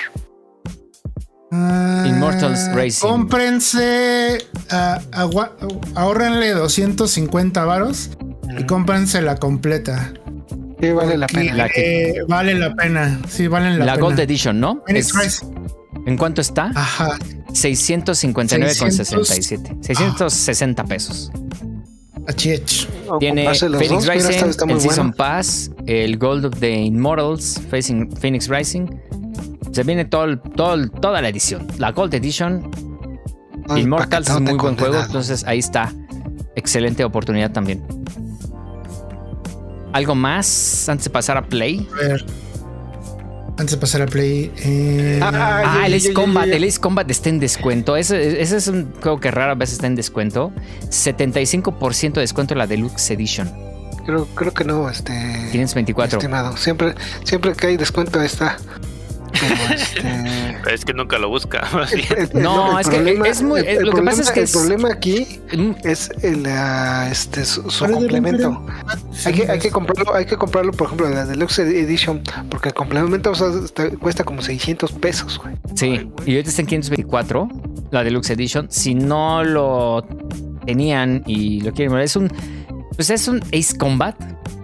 Immortals Racing. Cómprense, ah, agua- ahórrenle 250 varos y cómprense la completa. Sí, vale la pena. La que- eh, vale la pena. Sí, valen la, La, pena. Gold Edition, ¿no? Es-. ¿En cuánto está? Ajá. 659,67. 660 pesos. Tiene Phoenix dos, Rising, está- está muy el Season bueno. Pass, el Gold of the Immortals, Facing- Phoenix Rising. Se viene todo, el- todo toda la edición. La Gold Edition, Ay, Immortals es muy buen juego, entonces ahí está. Excelente oportunidad también. ¿Algo más antes de pasar a Play? A ver. Antes de pasar a Play. eh, Ah, Ah, ya, el Ace Combat, el Ace Combat está en descuento. Ese, ese es un juego que rara vez está en descuento. 75% de descuento en la Deluxe Edition. creo, creo que no, este. 524. Estimado. Siempre, siempre que hay descuento está. Este. Es que nunca lo busca. más bien. el- el- No, el es que es muy- el- el lo que pasa es que el es- problema aquí Mm, es el, ah, este, su, su ¿Cuál es el complemento. Sí, Hay que, hay es- que comprarlo, hay que comprarlo, por ejemplo, la Deluxe Edition, porque el complemento o sea, está- cuesta como 600 pesos, güey. Sí, y ahorita está en 524, la Deluxe Edition. Si no lo tenían y lo quieren ver, es un. Pues es un Ace Combat.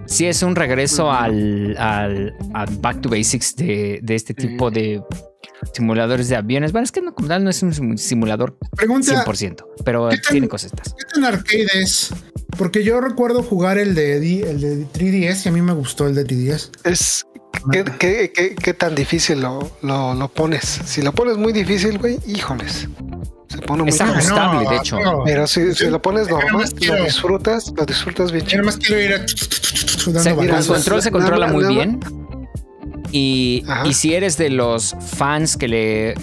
Sí, es un regreso al, al, al Back to Basics de, de este tipo de simuladores de aviones. Bueno, es que no, como tal no es un sim- simulador Pregunta, 100%, pero ¿qué tan- tiene cositas. ¿qué tan arcade es? Porque yo recuerdo jugar el de, el de 3DS y a mí me gustó el de 3DS. Es. ¿Qué, qué, qué- qué tan difícil lo, lo, lo pones? Si lo pones muy difícil, güey, híjoles. Se pone muy Es ajustable, de hecho. no. Pero si, si lo pones normal, nomás lo disfrutas, lo disfrutas bien Yo quiero ir a... Se- dando mira, el control se nada- controla muy nada- bien. Y, y si eres de los fans que le,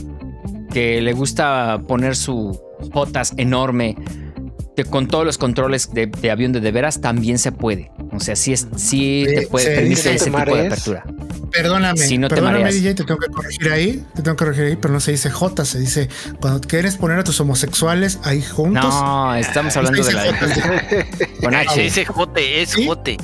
que le gusta poner su jotas enorme que con todos los controles de, de avión de de veras, también se puede. O sea, sí, es, sí te puede sí, permite sí, ese te tipo de apertura. Perdóname, Si no te perdóname mareas. DJ, te tengo que corregir ahí, te tengo que corregir ahí, pero no se dice J, se dice cuando quieres poner a tus homosexuales ahí juntos. No, estamos hablando de la con Se dice Jote, es ¿Sí? Jote.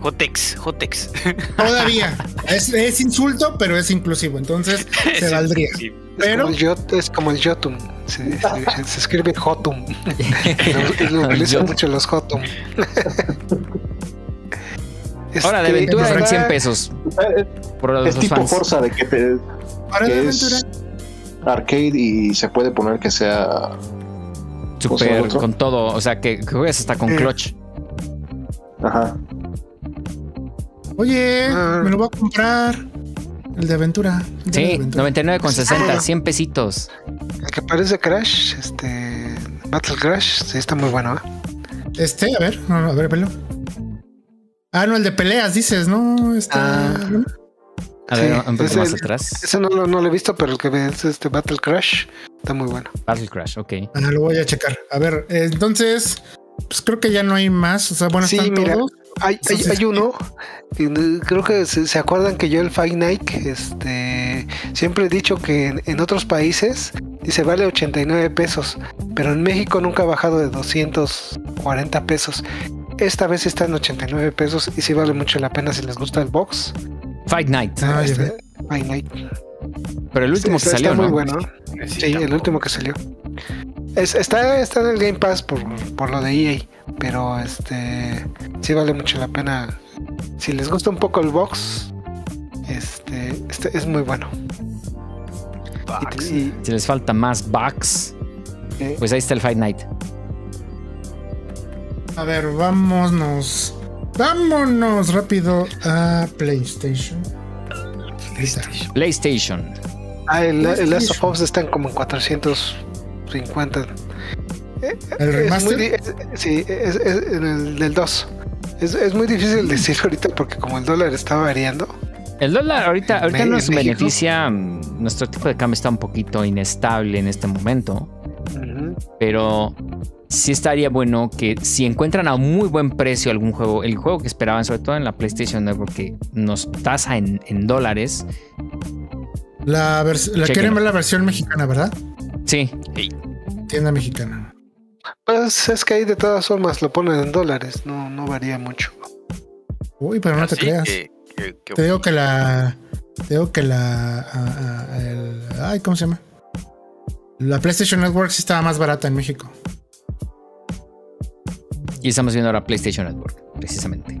Jotex, Jotex. Todavía. es, es insulto, pero es inclusivo, entonces se valdría. sí. Es Pero como el es como el Jotum. Se, se- se escribe Jotum. lo, lo utilizan mucho los Jotum. Ahora, de Este, aventura en está- 100 pesos. Por los Es tipo fans. Forza de que te que de es aventura. arcade y se puede poner que sea Super, con todo. O sea, que, que juegas hasta con Eh. clutch. ajá Oye, Ah. me lo voy a comprar. El de aventura. el de Sí, aventura. 99,60, 100 pesitos. El que parece Crash, este. Battle Crash, sí, está muy bueno. ¿eh? Este, a ver, a ver, velo. Ah, no, el de peleas, dices, ¿no? Este, Ah. A Sí, ver, un poco más el- atrás. Ese no lo, no lo he visto, pero el que ves este Battle Crash está muy bueno. Battle Crash, ok. Ah, lo voy a checar. A ver, entonces, pues creo que ya no hay más. O sea, bueno, Sí, están mira. todos. Hay, hay, hay uno, creo que se, se acuerdan que yo el Fight Night, este, siempre he dicho que en, en otros países dice vale 89 pesos, pero en México nunca ha bajado de 240 pesos. Esta vez está en 89 pesos y sí vale mucho la pena si les gusta el box. Fight Night. Ah, Este. Fight Night. Pero el último que salió, está muy ¿no? bueno. Sí, el último que salió. Es- está, está en el Game Pass por, por lo de EA, pero este sí vale mucho la pena. Si les gusta un poco el box, este, este es muy bueno. Y te- y- Si les falta más bugs, eh, pues ahí está el Fight Night. A ver, vámonos. Vámonos rápido a PlayStation. Está. PlayStation. ah, el, el Last of Us están como en 450. Eh, ¿El es remaster? muy di- es- sí, es, es- en el del 2. Es, es muy difícil decir ahorita porque como el dólar está variando. El dólar ahorita, ahorita nos México. beneficia. mm, Nuestro tipo de cambio está un poquito inestable en este momento. Pero sí estaría bueno que si encuentran a muy buen precio algún juego, el juego que esperaban, sobre todo en la PlayStation Network, que nos tasa en, en dólares. La, quieren ver la versión mexicana, ¿verdad? Sí, Tienda mexicana. Pues es que ahí de todas formas lo ponen en dólares, no, no varía mucho. Uy, pero no te creas. que- que- que- Te digo que la. Te digo que la. el- ay, ¿cómo se llama? La PlayStation Network sí estaba más barata en México. Y estamos viendo ahora PlayStation Network, precisamente.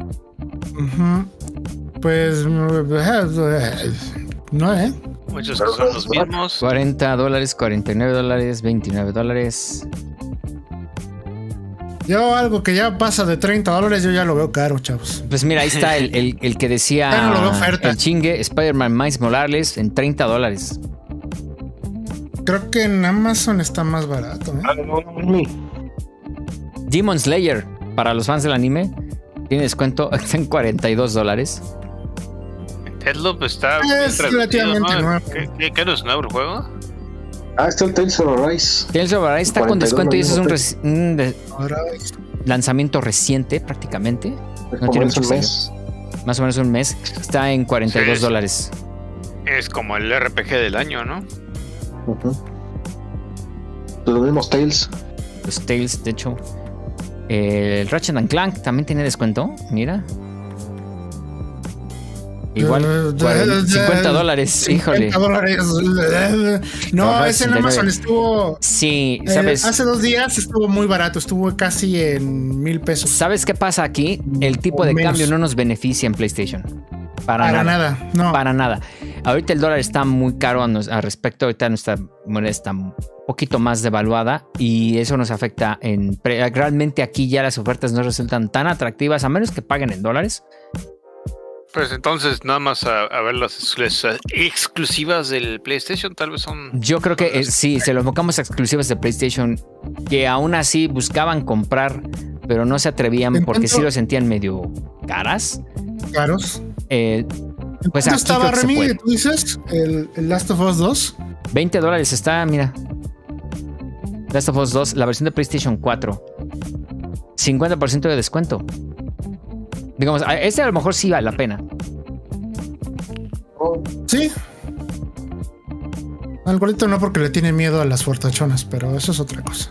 Ujú. Pues. No, ¿eh? Muchos que son los mismos. 40 dólares, 49 dólares, 29 dólares. Yo algo que ya pasa de 30 dólares, yo ya lo veo caro, chavos. Pues mira, ahí está el, el- el que decía Ya no lo veo oferta. el chingue Spider-Man Miles Morales en 30 dólares. Creo que en Amazon está más barato, ¿eh? Demon Slayer, para los fans del anime, tiene descuento está en 42 dólares. Deadloop está Es relativamente ¿no? nuevo. ¿Qué, qué, qué es nuevo el juego? ah está el Tales of Arise Tales of Arise está con 42 descuento y ese es un, un de- lanzamiento reciente prácticamente. Es No tiene es un mucho que mes. Más o menos un mes. Está en 42 Sí. dólares. Es como el RPG del año, ¿no? Ujú. Los mismos Tales. Los Tales, de hecho. El Ratchet and Clank también tiene descuento. Mira. Igual, Eh, 40, eh, 50 eh, dólares. 50 Híjole. dólares. No, ese en 69. Amazon estuvo. Sí, eh, ¿sabes? hace dos días estuvo muy barato, estuvo casi en mil pesos. ¿Sabes qué pasa aquí? El tipo de Menos. cambio no nos beneficia en PlayStation. Para, Para nada. nada, no. Para nada. Ahorita el dólar está muy caro a, nos- a respecto. Ahorita nuestra moneda está un poquito más devaluada y eso nos afecta en... Realmente aquí ya las ofertas no resultan tan atractivas a menos que paguen en dólares. Pues entonces nada más a, a ver las, las, exclusivas del PlayStation, tal vez son... Yo creo que eh, sí, se lo enfocamos a exclusivas de PlayStation que aún así buscaban comprar, pero no se atrevían ¿En porque sí lo sentían medio caras. Caros. Eh, pues ¿Cuánto estaba Remy? ¿Tú dices? El, el Last of Us 2. 20 dólares está, mira. Last of Us 2, la versión de PlayStation 4. 50% de descuento. Digamos, a- este a lo mejor sí vale la pena. Sí. Al gordito no porque le tiene miedo a las fortachonas, pero eso es otra cosa.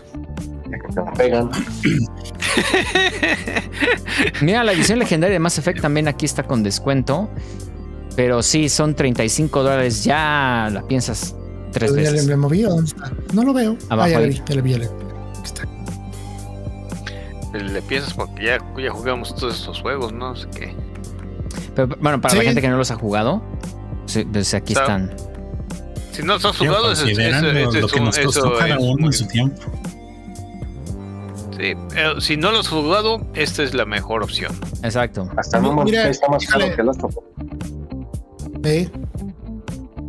Pegan. Mira, la edición legendaria de Mass Effect también aquí está con descuento. Pero sí, son 35 dólares. Ya la piensas tres ¿Ya le, veces. le moví o dónde está? No lo veo. Abajo ah, ya le ahí. vi, ya le vi, ya le vi. Aquí está. Le piensas porque ya, ya jugamos todos estos juegos, ¿no? Así que... Pero, bueno, para la gente que no los ha jugado, sí, pues aquí Está- están. Si no los has jugado, considerando eso lo es que nos costó eso cada es uno en su tiempo. sí. Eh, si no los has jugado, esta es la mejor opción. Exacto. Hasta más mira, está más caro que el Us. Sí.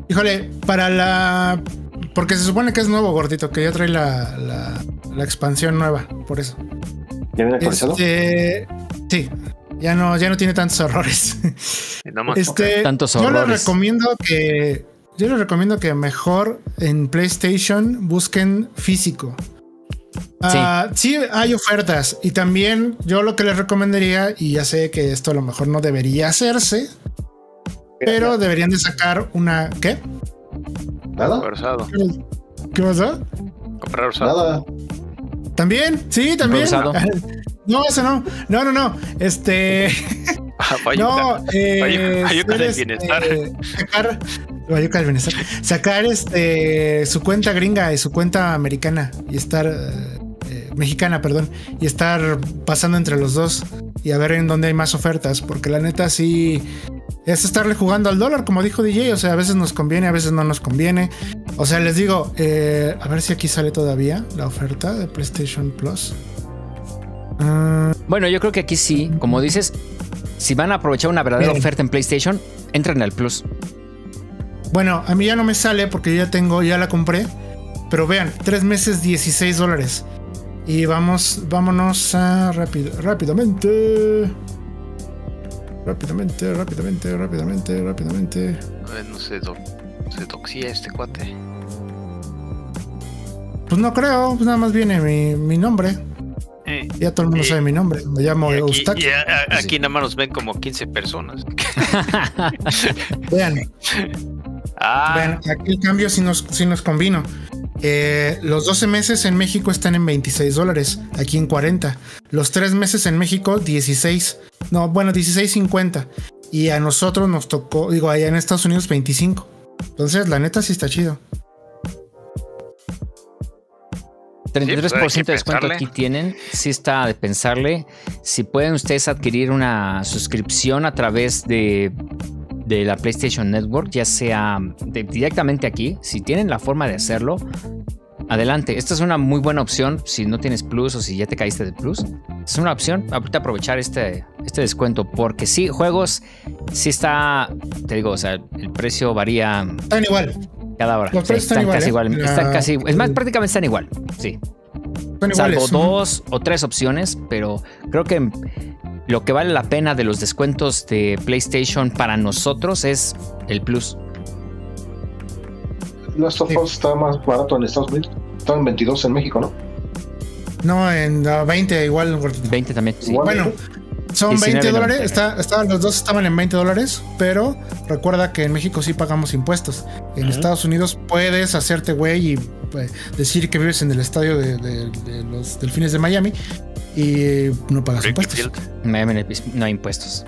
Híjole, para la. Porque se supone que es nuevo, gordito, que ya trae la, la, la expansión nueva, por eso. ¿Ya viene actualizado? Este, sí, ya no, ya no tiene tantos errores. Y nada más- Este, Tantos yo les horrores. recomiendo que yo les recomiendo que mejor en PlayStation busquen físico. Ah, sí, hay ofertas y también yo lo que les recomendaría y ya sé que esto a lo mejor no debería hacerse, pero deberían de sacar una ¿qué? Nada. ¿Qué pasó? Comprar usado. nada. También, sí, también. No, eso no. No, no, no. Este, Ah, no, eh, Bayuca del bienestar. este, sacar, Bayuca del bienestar. Sacar este su cuenta gringa y su cuenta americana y estar eh, eh, mexicana, perdón, y estar pasando entre los dos y a ver en dónde hay más ofertas, porque la neta sí es estarle jugando al dólar, como dijo DJ, o sea, a veces nos conviene, a veces no nos conviene. O sea, les digo, eh, a ver si aquí sale todavía la oferta de PlayStation Plus. Ah, Bueno, yo creo que aquí sí, como dices, si van a aprovechar una verdadera Miren. oferta en PlayStation, entren al Plus. Bueno, a mí ya no me sale porque ya tengo, ya la compré. Pero vean, tres meses 16 dólares. Y vamos, vámonos a rápido, rápidamente. Rápidamente, rápidamente, rápidamente, rápidamente. A ver, no se, do- se doxía este cuate. Pues no creo, pues nada más viene mi, mi nombre. Eh, Ya todo el mundo Y- sabe mi nombre. Me llamo y aquí, Eustaquio. y a- a- aquí nada más nos ven como 15 personas. Vean, Ah, vean, aquí el cambio sí nos, sí nos convino. Eh, los 12 meses en México están en 26 dólares, aquí en 40. Los 3 meses en México, 16. No, bueno, 16.50. Y a nosotros nos tocó, digo, allá en Estados Unidos, 25. Entonces, la neta sí está chido. 33% Sí, pues, de descuento pensarle. aquí tienen. Sí está de pensarle. Si pueden ustedes adquirir una suscripción a través de, de la PlayStation Network, ya sea de- directamente aquí, si tienen la forma de hacerlo, adelante. Esta es una muy buena opción si no tienes Plus o si ya te caíste de Plus. Es una opción ahorita aprovechar este, este descuento porque sí, juegos, sí está, te digo, o sea, el precio varía Están igual. cada hora. Los Sí, precios están casi ¿eh? igual. Están casi, es más, prácticamente están igual. Sí. Están Salvo iguales. dos o tres opciones, pero creo que lo que vale la pena de los descuentos de PlayStation para nosotros es el Plus. Last of. Us está más barato en Estados Unidos. Están en 22 en México, ¿no? No, en ah, 20 igual. gordito. 20 también. Sí. Igual. Bueno, Son 20 dólares, 19.99. está, estaban- los dos estaban en 20 dólares, pero recuerda que en México sí pagamos impuestos. En. Estados Unidos puedes hacerte güey y pues, decir que vives en el estadio de, de- de los delfines de Miami y no pagas impuestos. Miami no hay impuestos.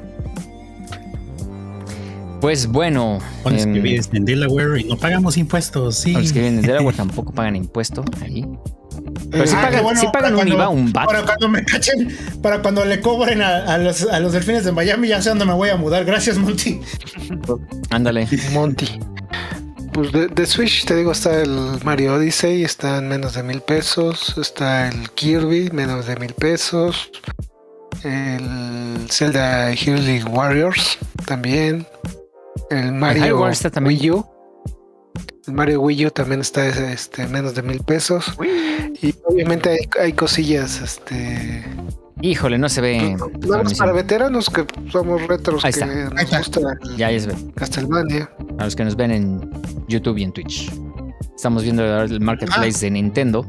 Pues bueno, em, que vives en Delaware y no pagamos impuestos, sí. los que vienen de Delaware tampoco pagan impuesto ahí. Pero sí Ah, pagan, bueno, sí pagan para un cuando- IVA, un VAT. Para cuando me cachen, para cuando le cobren a, a los, a los delfines de Miami, ya sé dónde me voy a mudar. Gracias, Monty. Ándale. Monty. Pues de, de Switch te digo, está el Mario Odyssey, está en menos de mil pesos. Está el Kirby, menos de mil pesos. El Zelda Healing Warriors también. El Mario también. Wii U. Mario Wii U también está este, menos de mil pesos. Y obviamente hay, hay cosillas, este. Híjole, no se ve. Nada más para veteranos que somos retros Ahí que está. Nos gusta Ya, ya se ve. Castlevania. A los que nos ven en YouTube y en Twitch. Estamos viendo el marketplace de Nintendo.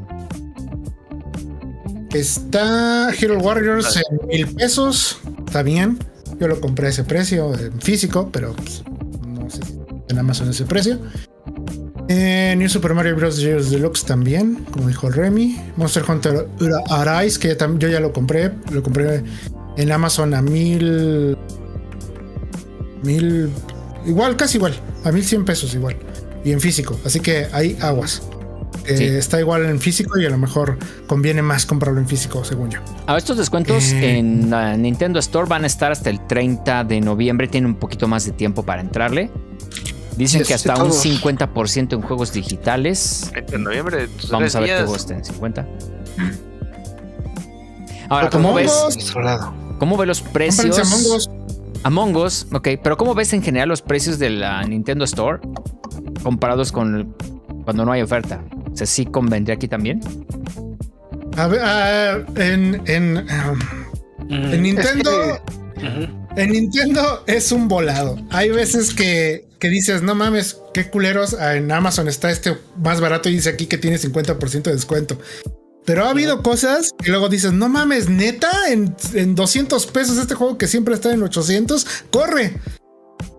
Está Hero Warriors en mil pesos. Está bien. Yo lo compré a ese precio en físico, pero pues, no sé si en Amazon ese precio. Eh, New Super Mario Bros. Deluxe también, como dijo Remy. Monster Hunter Ura- Arise, que yo ya lo compré. Lo compré en Amazon a mil. Mil. Igual, casi igual. A mil cien pesos igual. Y en físico. Así que hay aguas. Eh, Sí. Está igual en físico y a lo mejor conviene más comprarlo en físico, según yo. A estos descuentos Eh. en la Nintendo Store van a estar hasta el 30 de noviembre. Tienen un poquito más de tiempo para entrarle. Dicen que hasta un todos. 50% en juegos digitales. En noviembre. pues, Vamos a ver qué días. juegos estén en 50. Ahora, ¿cómo ves. ¿cómo ves los precios? Among Us. Among Us, ok, pero ¿cómo ves en general los precios de la Nintendo Store comparados con cuando no hay oferta? O sea, ¿sí convendría aquí también? A ver, ah, en, en, En Nintendo- Es que-. En Nintendo es un volado. Hay veces que, que dices, no mames, qué culeros. Ah, En Amazon está este más barato y dice aquí que tiene 50% de descuento. Pero ha habido cosas que luego dices, no mames, neta, en, en 200 pesos este juego que siempre está en 800, corre.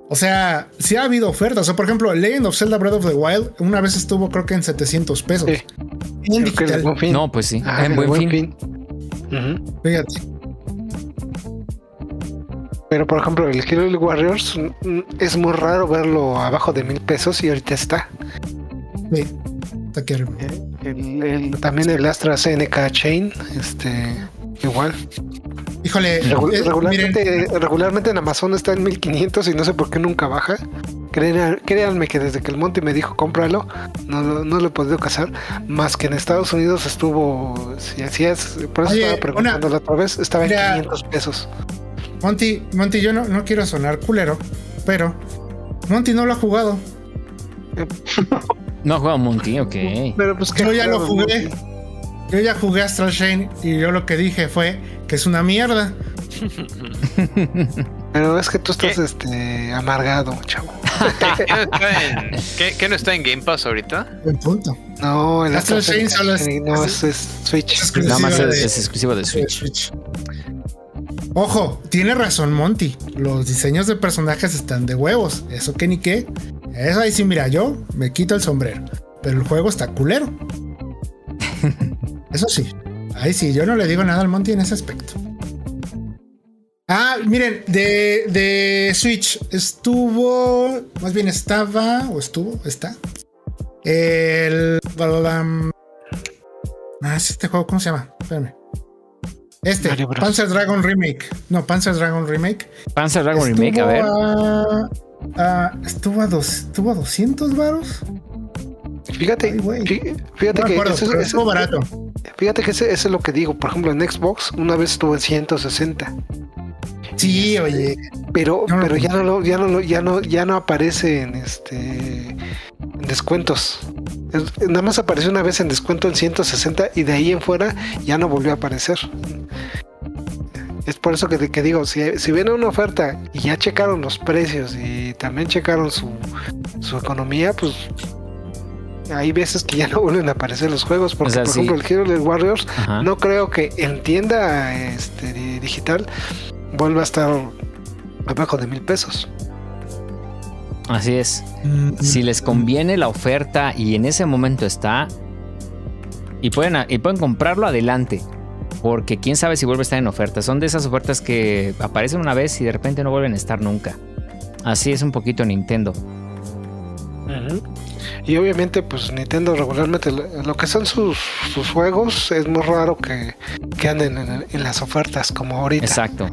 O sea, sí ha habido ofertas. O sea, por ejemplo, Legend of Zelda Breath of the Wild una vez estuvo creo que en 700 pesos. Sí. En Creo que el digital. Buen Fin. No, pues sí, Ah, en el buen, Buen fin. Fíjate. Pero por ejemplo, el Hero Warriors es muy raro verlo abajo de mil pesos y ahorita está. Sí. Está aquí arriba. El- el- también el Astra CNK Chain, este, igual. Híjole, Regu- eh, miren, regularmente, regularmente en Amazon está en 1500 y no sé por qué nunca baja. Créan- Créanme que desde que el Monty me dijo cómpralo, no, lo- no lo he podido casar. Más que en Estados Unidos estuvo, si así es, por eso Oye, estaba preguntando la otra vez, estaba en Mira. 500 pesos. Monty, Monty, yo no, no quiero sonar culero, pero Monty no lo ha jugado. No ha jugado Monty, ok. Pero pues que Yo ya lo jugué. Yo ya jugué Astral Chain y yo lo que dije fue que es una mierda. Pero es que tú estás ¿Qué? este amargado, chavo. ¿Qué no, está en, qué- qué no está en Game Pass ahorita? Punto. No, el Astral Astral Chain solo es- no es, es Switch. es Nada más es, de- es exclusivo de de Switch. Ojo, tiene razón Monty. Los diseños de personajes están de huevos. Eso que ni qué. Eso ahí sí, mira, yo me quito el sombrero. Pero el juego está culero. Eso sí. Ahí sí, yo no le digo nada al Monty en ese aspecto. Ah, miren, de, de Switch estuvo, más bien estaba, o estuvo, está. El. Ah, es este juego, ¿cómo se llama? Espérame. Este, Mario Bros. Panzer Dragon Remake. No, Panzer Dragon Remake. Panzer Dragon Estuvo Remake, a ver. a- a- estuvo a dos, estuvo a 200 varos. Fíjate, Ay, fíjate No que acuerdo, ese- estuvo barato. Fíjate que ese, ese es lo que digo. Por ejemplo, en Xbox una vez estuvo en 160. Sí, oye. Pero, No pero ya no lo, ya no lo- ya no, ya no aparece en este descuentos. Es- nada más apareció una vez en descuento en 160 y de ahí en fuera ya no volvió a aparecer. Es por eso que, que digo, si, si viene una oferta y ya checaron los precios y también checaron su, su economía, pues hay veces que ya no vuelven a aparecer los juegos. Porque, O sea, por sí. ejemplo, el Hero Warriors Ajá. no creo que en tienda este, di- digital vuelve a estar abajo de mil pesos. Así es. Mm, Si les conviene la oferta y en ese momento está y pueden, y pueden comprarlo adelante. Porque quién sabe si vuelve a estar en oferta. Son de esas ofertas que aparecen una vez y de repente no vuelven a estar nunca. Así es un poquito Nintendo. Y obviamente, pues Nintendo regularmente lo lo que son sus, sus juegos es muy raro que, que anden en, en las ofertas como ahorita. Exacto.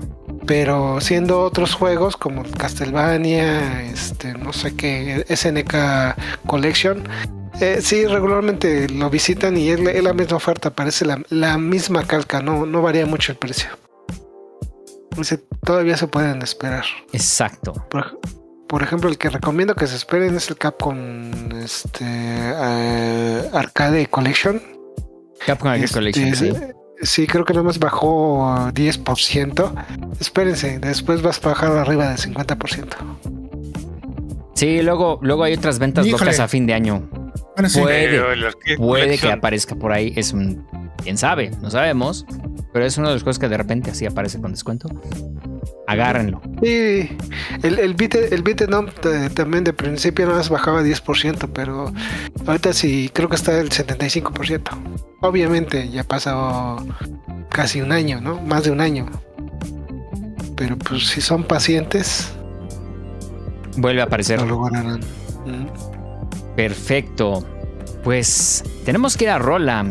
Pero siendo otros juegos como Castlevania, este, no sé qué, SNK Collection, eh, sí, regularmente lo visitan y es la, es la misma oferta, parece la, la misma calca, no, no varía mucho el precio. Dice, todavía se pueden esperar. Exacto. Por, por ejemplo, el que recomiendo que se esperen es el Capcom este, eh, Arcade Collection. Capcom Arcade Este, Collection, sí. Sí, creo que nada más bajó 10%. Espérense, después vas a bajar arriba del 50%. Sí, luego, luego hay otras ventas Híjole. locas a fin de año. Bueno, sí. Puede, que puede que aparezca por ahí. Es un. Quién sabe, no sabemos. Pero es uno de los juegos que de repente así aparece con descuento. Agárrenlo. Sí, el, el beat el beat 'em eh, también de principio nada más bajaba 10%, pero ahorita sí creo que está el 75%. Obviamente ya pasó casi un año, ¿no? Más de un año. Pero pues si son pacientes, Vuelve a aparecer. lo lograrán. Mm. Perfecto. Pues tenemos que ir a Rola.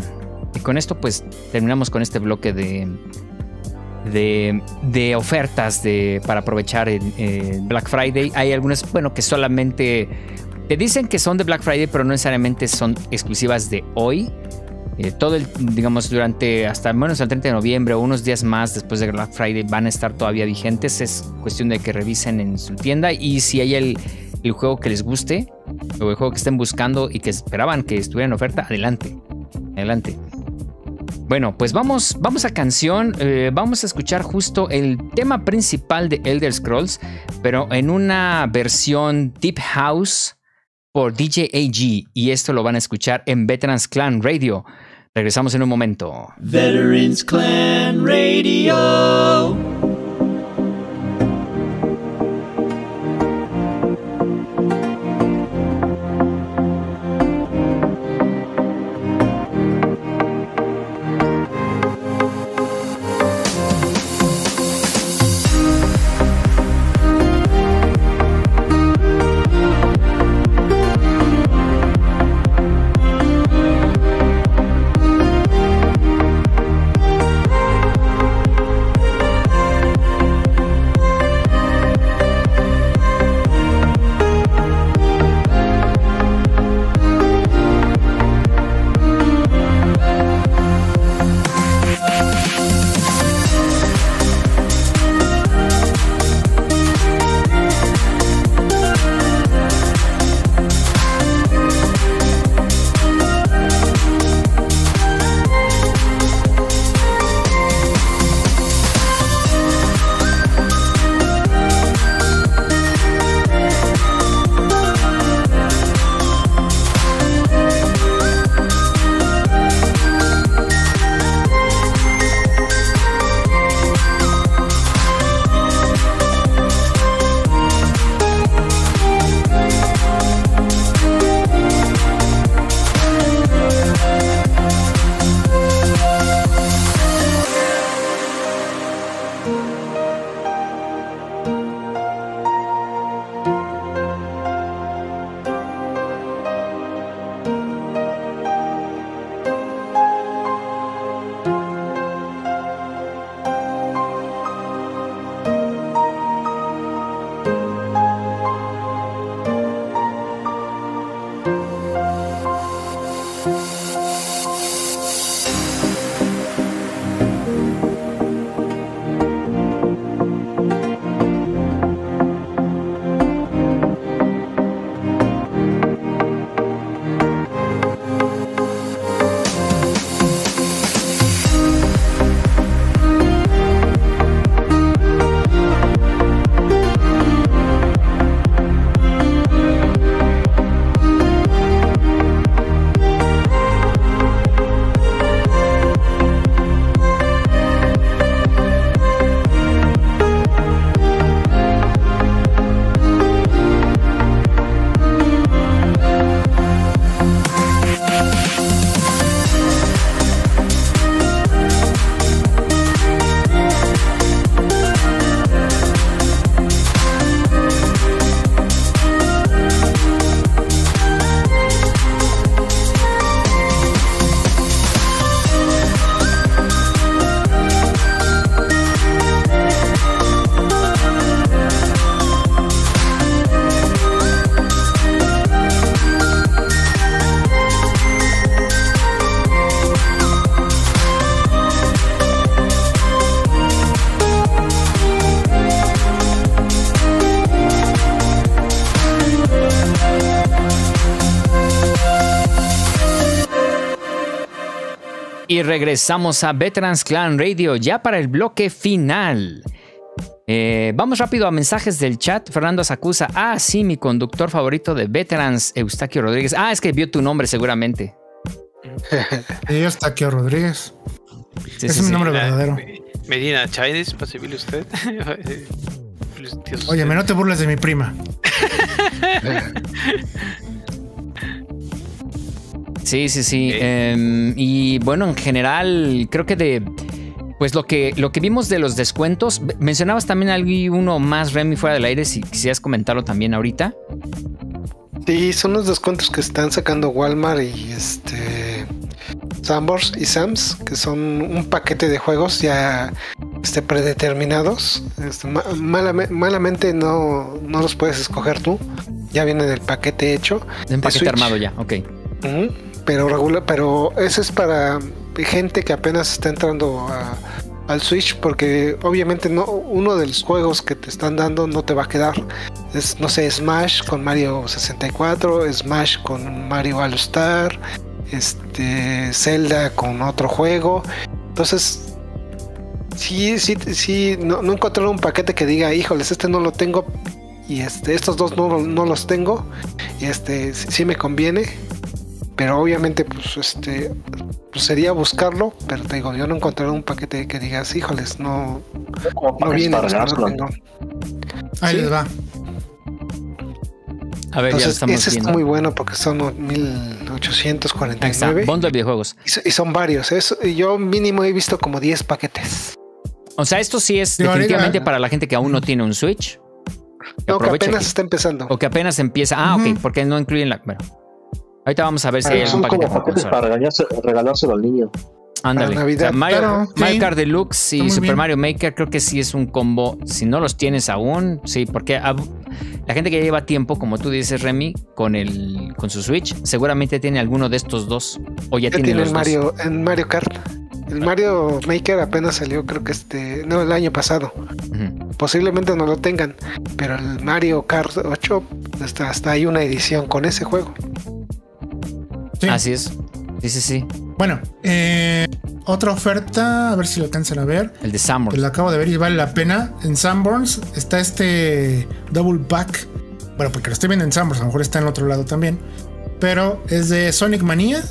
Y con esto, pues terminamos con este bloque de. De, ofertas de, para aprovechar el, Black Friday. Hay algunas, bueno, que solamente te dicen que son de Black Friday, pero no necesariamente son exclusivas de hoy. Eh, todo el, digamos, durante hasta menos el 30 de noviembre o unos días más después de Black Friday van a estar todavía vigentes. Es cuestión de que revisen en su tienda y si hay el, el juego que les guste o el juego que estén buscando y que esperaban que estuviera en oferta, adelante. Adelante. Bueno, pues vamos, vamos a canción. eh, vamos a escuchar justo el tema principal de Elder Scrolls, pero en una versión Deep House por DJ AG. Y esto lo van a escuchar en Veterans Clan Radio. Regresamos en un momento. Veterans Clan Radio. Regresamos a Veterans Clan Radio ya para el bloque final. Eh, vamos rápido a mensajes del chat. Fernando Sacusa. Ah, sí, mi conductor favorito de Veterans, Eustaquio Rodríguez. Ah, es que vio tu nombre seguramente. Sí, Eustaquio Rodríguez. Sí, Ese sí, es mi sí. nombre verdadero. Medina Chávez, posible usted. Óyeme, no te burles de mi prima. Sí, sí, sí. Em, y bueno, en general, creo que de. Pues lo que, lo que vimos de los descuentos, mencionabas también algo uno más, Remy, fuera del aire, si quisieras comentarlo también ahorita. Sí, son los descuentos que están sacando Walmart y este Sambors y Sams, que son un paquete de juegos ya este, predeterminados. Este, ma- malame- malamente no, no los puedes escoger tú. Ya viene del paquete hecho. Un paquete Switch. armado ya, ok. Pero regular, pero ese es para gente que apenas está entrando a- al Switch, porque obviamente no uno de los juegos que te están dando no te va a quedar. Es, no sé, Smash con Mario 64, Smash con Mario All Star, este Zelda con otro juego. Entonces, sí, sí, sí, no, no un paquete que diga, híjoles, este no lo tengo. Y este, estos dos no, no los tengo. Y este, sí me conviene pero obviamente pues este pues sería buscarlo pero te digo yo no encontré un paquete que digas híjoles no no viene no. Ahí Sí. les va. A ver, ya entonces estamos ese viendo. está muy bueno porque son Ahí está, 1849 bundle de videojuegos. y, so- y son varios es- yo mínimo he visto como 10 paquetes O sea, esto sí es definitivamente para la gente que aún no tiene un Switch. Que no que apenas que- está empezando O que apenas empieza. Ah, ok, Ujú. porque no incluyen la. Bueno. Ahorita vamos a ver si hay Son un como paquete consola. para regalarse- regalárselo al niño. Ándale. Para Navidad. O sea, Mario, Claro, Mario sí. Kart Deluxe y Super bien. Mario Maker creo que sí es un combo. Si no los tienes aún, sí, porque la gente que lleva tiempo, como tú dices, Remy, con el con su Switch, seguramente tiene alguno de estos dos. O ya, ya tiene tiene los el dos. Mario en Mario Kart el Mario Maker apenas salió creo que este no el año pasado posiblemente no lo tengan pero el Mario Kart 8 hasta, hasta hay una edición con ese juego Sí. Así es. Sí, sí, sí. Bueno, eh, otra oferta, a ver si lo alcanzan a ver. El de Samus. Que lo acabo de ver y vale la pena. En Sanborns está este Double Pack. Bueno, porque lo estoy viendo en Sanborns, a lo mejor está en el otro lado también. Pero es de Sonic Mania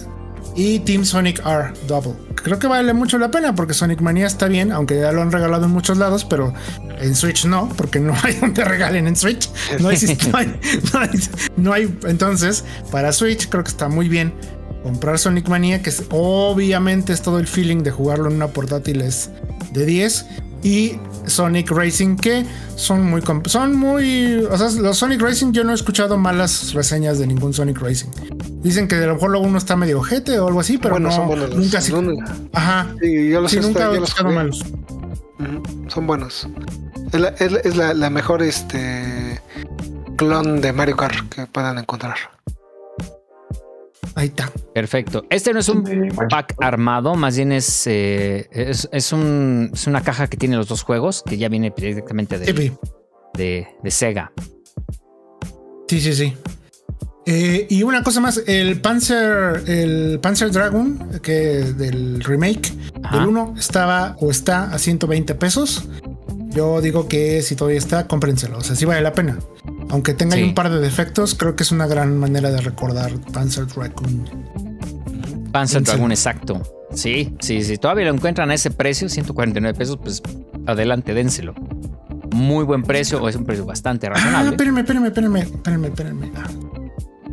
y Team Sonic R Double. Creo que vale mucho la pena porque Sonic Mania está bien, aunque ya lo han regalado en muchos lados, pero en Switch no, porque no hay donde regalen en Switch. No hay, no hay, no hay- entonces, para Switch creo que está muy bien comprar Sonic Mania, que es, obviamente es todo el feeling de jugarlo en una portátil es de 10 y Sonic Racing que son muy son muy o sea los Sonic Racing yo no he escuchado malas reseñas de ningún Sonic Racing. Dicen que a lo mejor luego uno está medio ojete o algo así pero Bueno, no son buenos los- nunca sí- ajá. Sí, yo los sí, nunca he escuchado malos. Son buenos. Es la, es la- es la- la mejor este clon de Mario Kart que puedan encontrar. Ahí está Perfecto. Este no es un pack armado, más bien es, eh, es, es un- es una caja que tiene los dos juegos, que ya viene directamente de, de, de Sega. sí sí sí Eh, y una cosa más el Panzer el Panzer Dragon que del remake Ajá. El 1 estaba o está a 120 pesos. Yo digo que si todavía está, cómprenselo. O sea, sí vale la pena. Aunque tenga ahí Sí. un par de defectos, creo que es una gran manera de recordar Panzer Dragoon. Panzer. Dragoon, exacto. Sí, sí, sí. Todavía lo encuentran a ese precio, 149 pesos, pues adelante, dénselo. Muy buen precio, o es un precio bastante Ah, razonable. espérenme, espérenme, espérenme, espérenme, espérenme. Ah,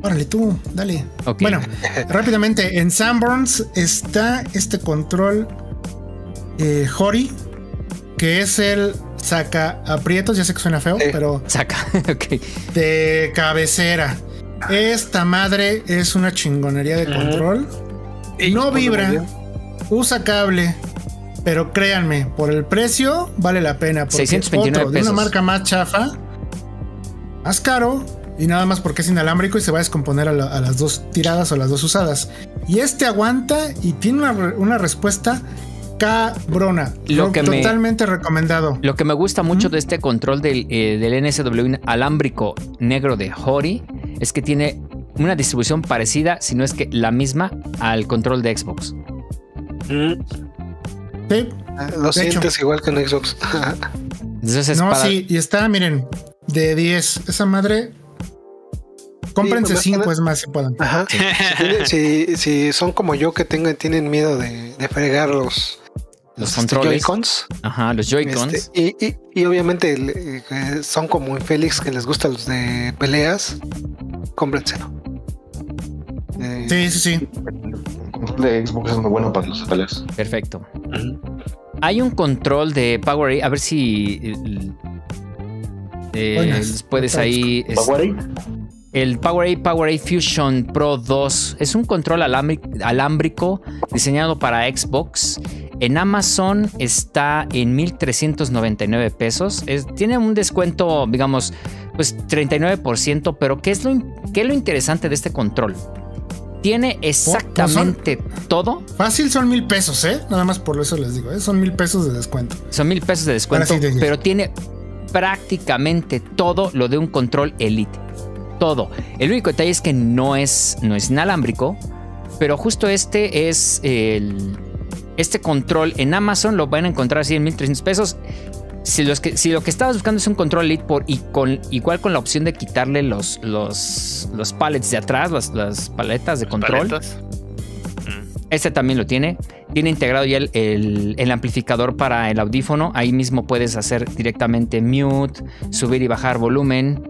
Órale, tú, dale. Bueno, rápidamente, en Sanborns está este control eh, Hori, que es el saca aprietos, ya sé que suena feo, Sí. pero Saca, ok. de cabecera. Esta madre es una chingonería de control. No vibra, usa cable, pero créanme, por el precio vale la pena. Porque 629 otro de una pesos. marca más chafa, más caro y nada más porque es inalámbrico y se va a descomponer a, la- a las dos tiradas o las dos usadas. Y este aguanta y tiene una, una respuesta cabrona. Lo que me- totalmente recomendado. Lo que me gusta mucho de este control del, eh, del NSW alámbrico negro de Hori es que tiene una distribución parecida, si no es que la misma, al control de Xbox. Mm, Sí, Lo De sientes igual que en Xbox. Entonces es no, para- sí, y está, miren, de 10. Esa madre. Cómprense Sí, más que 5 nada- es más si puedan. Ajá. Si, si- si son como yo que tengan, tienen miedo de, de fregar los, los este, controles. Joy-Cons, Ajá, los Joy-Cons. este, y, y- y obviamente eh, son como infélix que les gustan los de peleas, cómprenselo. Eh, Sí, sí, sí. El control de Xbox es muy bueno para los peleas. Perfecto. Hay un control de Powerade, a ver si eh, Buenas. puedes ahí. es- Powerade. el Powerade Powerade Fusion Pro 2 es un control alámbrico diseñado para Xbox. En Amazon está en 1399 pesos. Es- tiene un descuento, digamos, pues 39%, pero ¿qué es, lo, in- qué es lo interesante de este control? Tiene exactamente todo. Fácil son mil pesos, ¿eh? Nada más por eso les digo, ¿eh? Son mil pesos de descuento. Son mil pesos de descuento, sí, pero tiene prácticamente todo lo de un control Elite. Todo. El único detalle es que no es, no es inalámbrico, pero justo este es el. Este control en Amazon lo van a encontrar así en 1300 pesos. Si, los que, si lo que estabas buscando es un control Elite por, y con, igual con la opción de quitarle los, los, los pallets de atrás, las, las paletas de control. Paletas. Mm. Este también lo tiene. Tiene integrado ya el, el- el amplificador para el audífono. Ahí mismo puedes hacer directamente mute, subir y bajar volumen.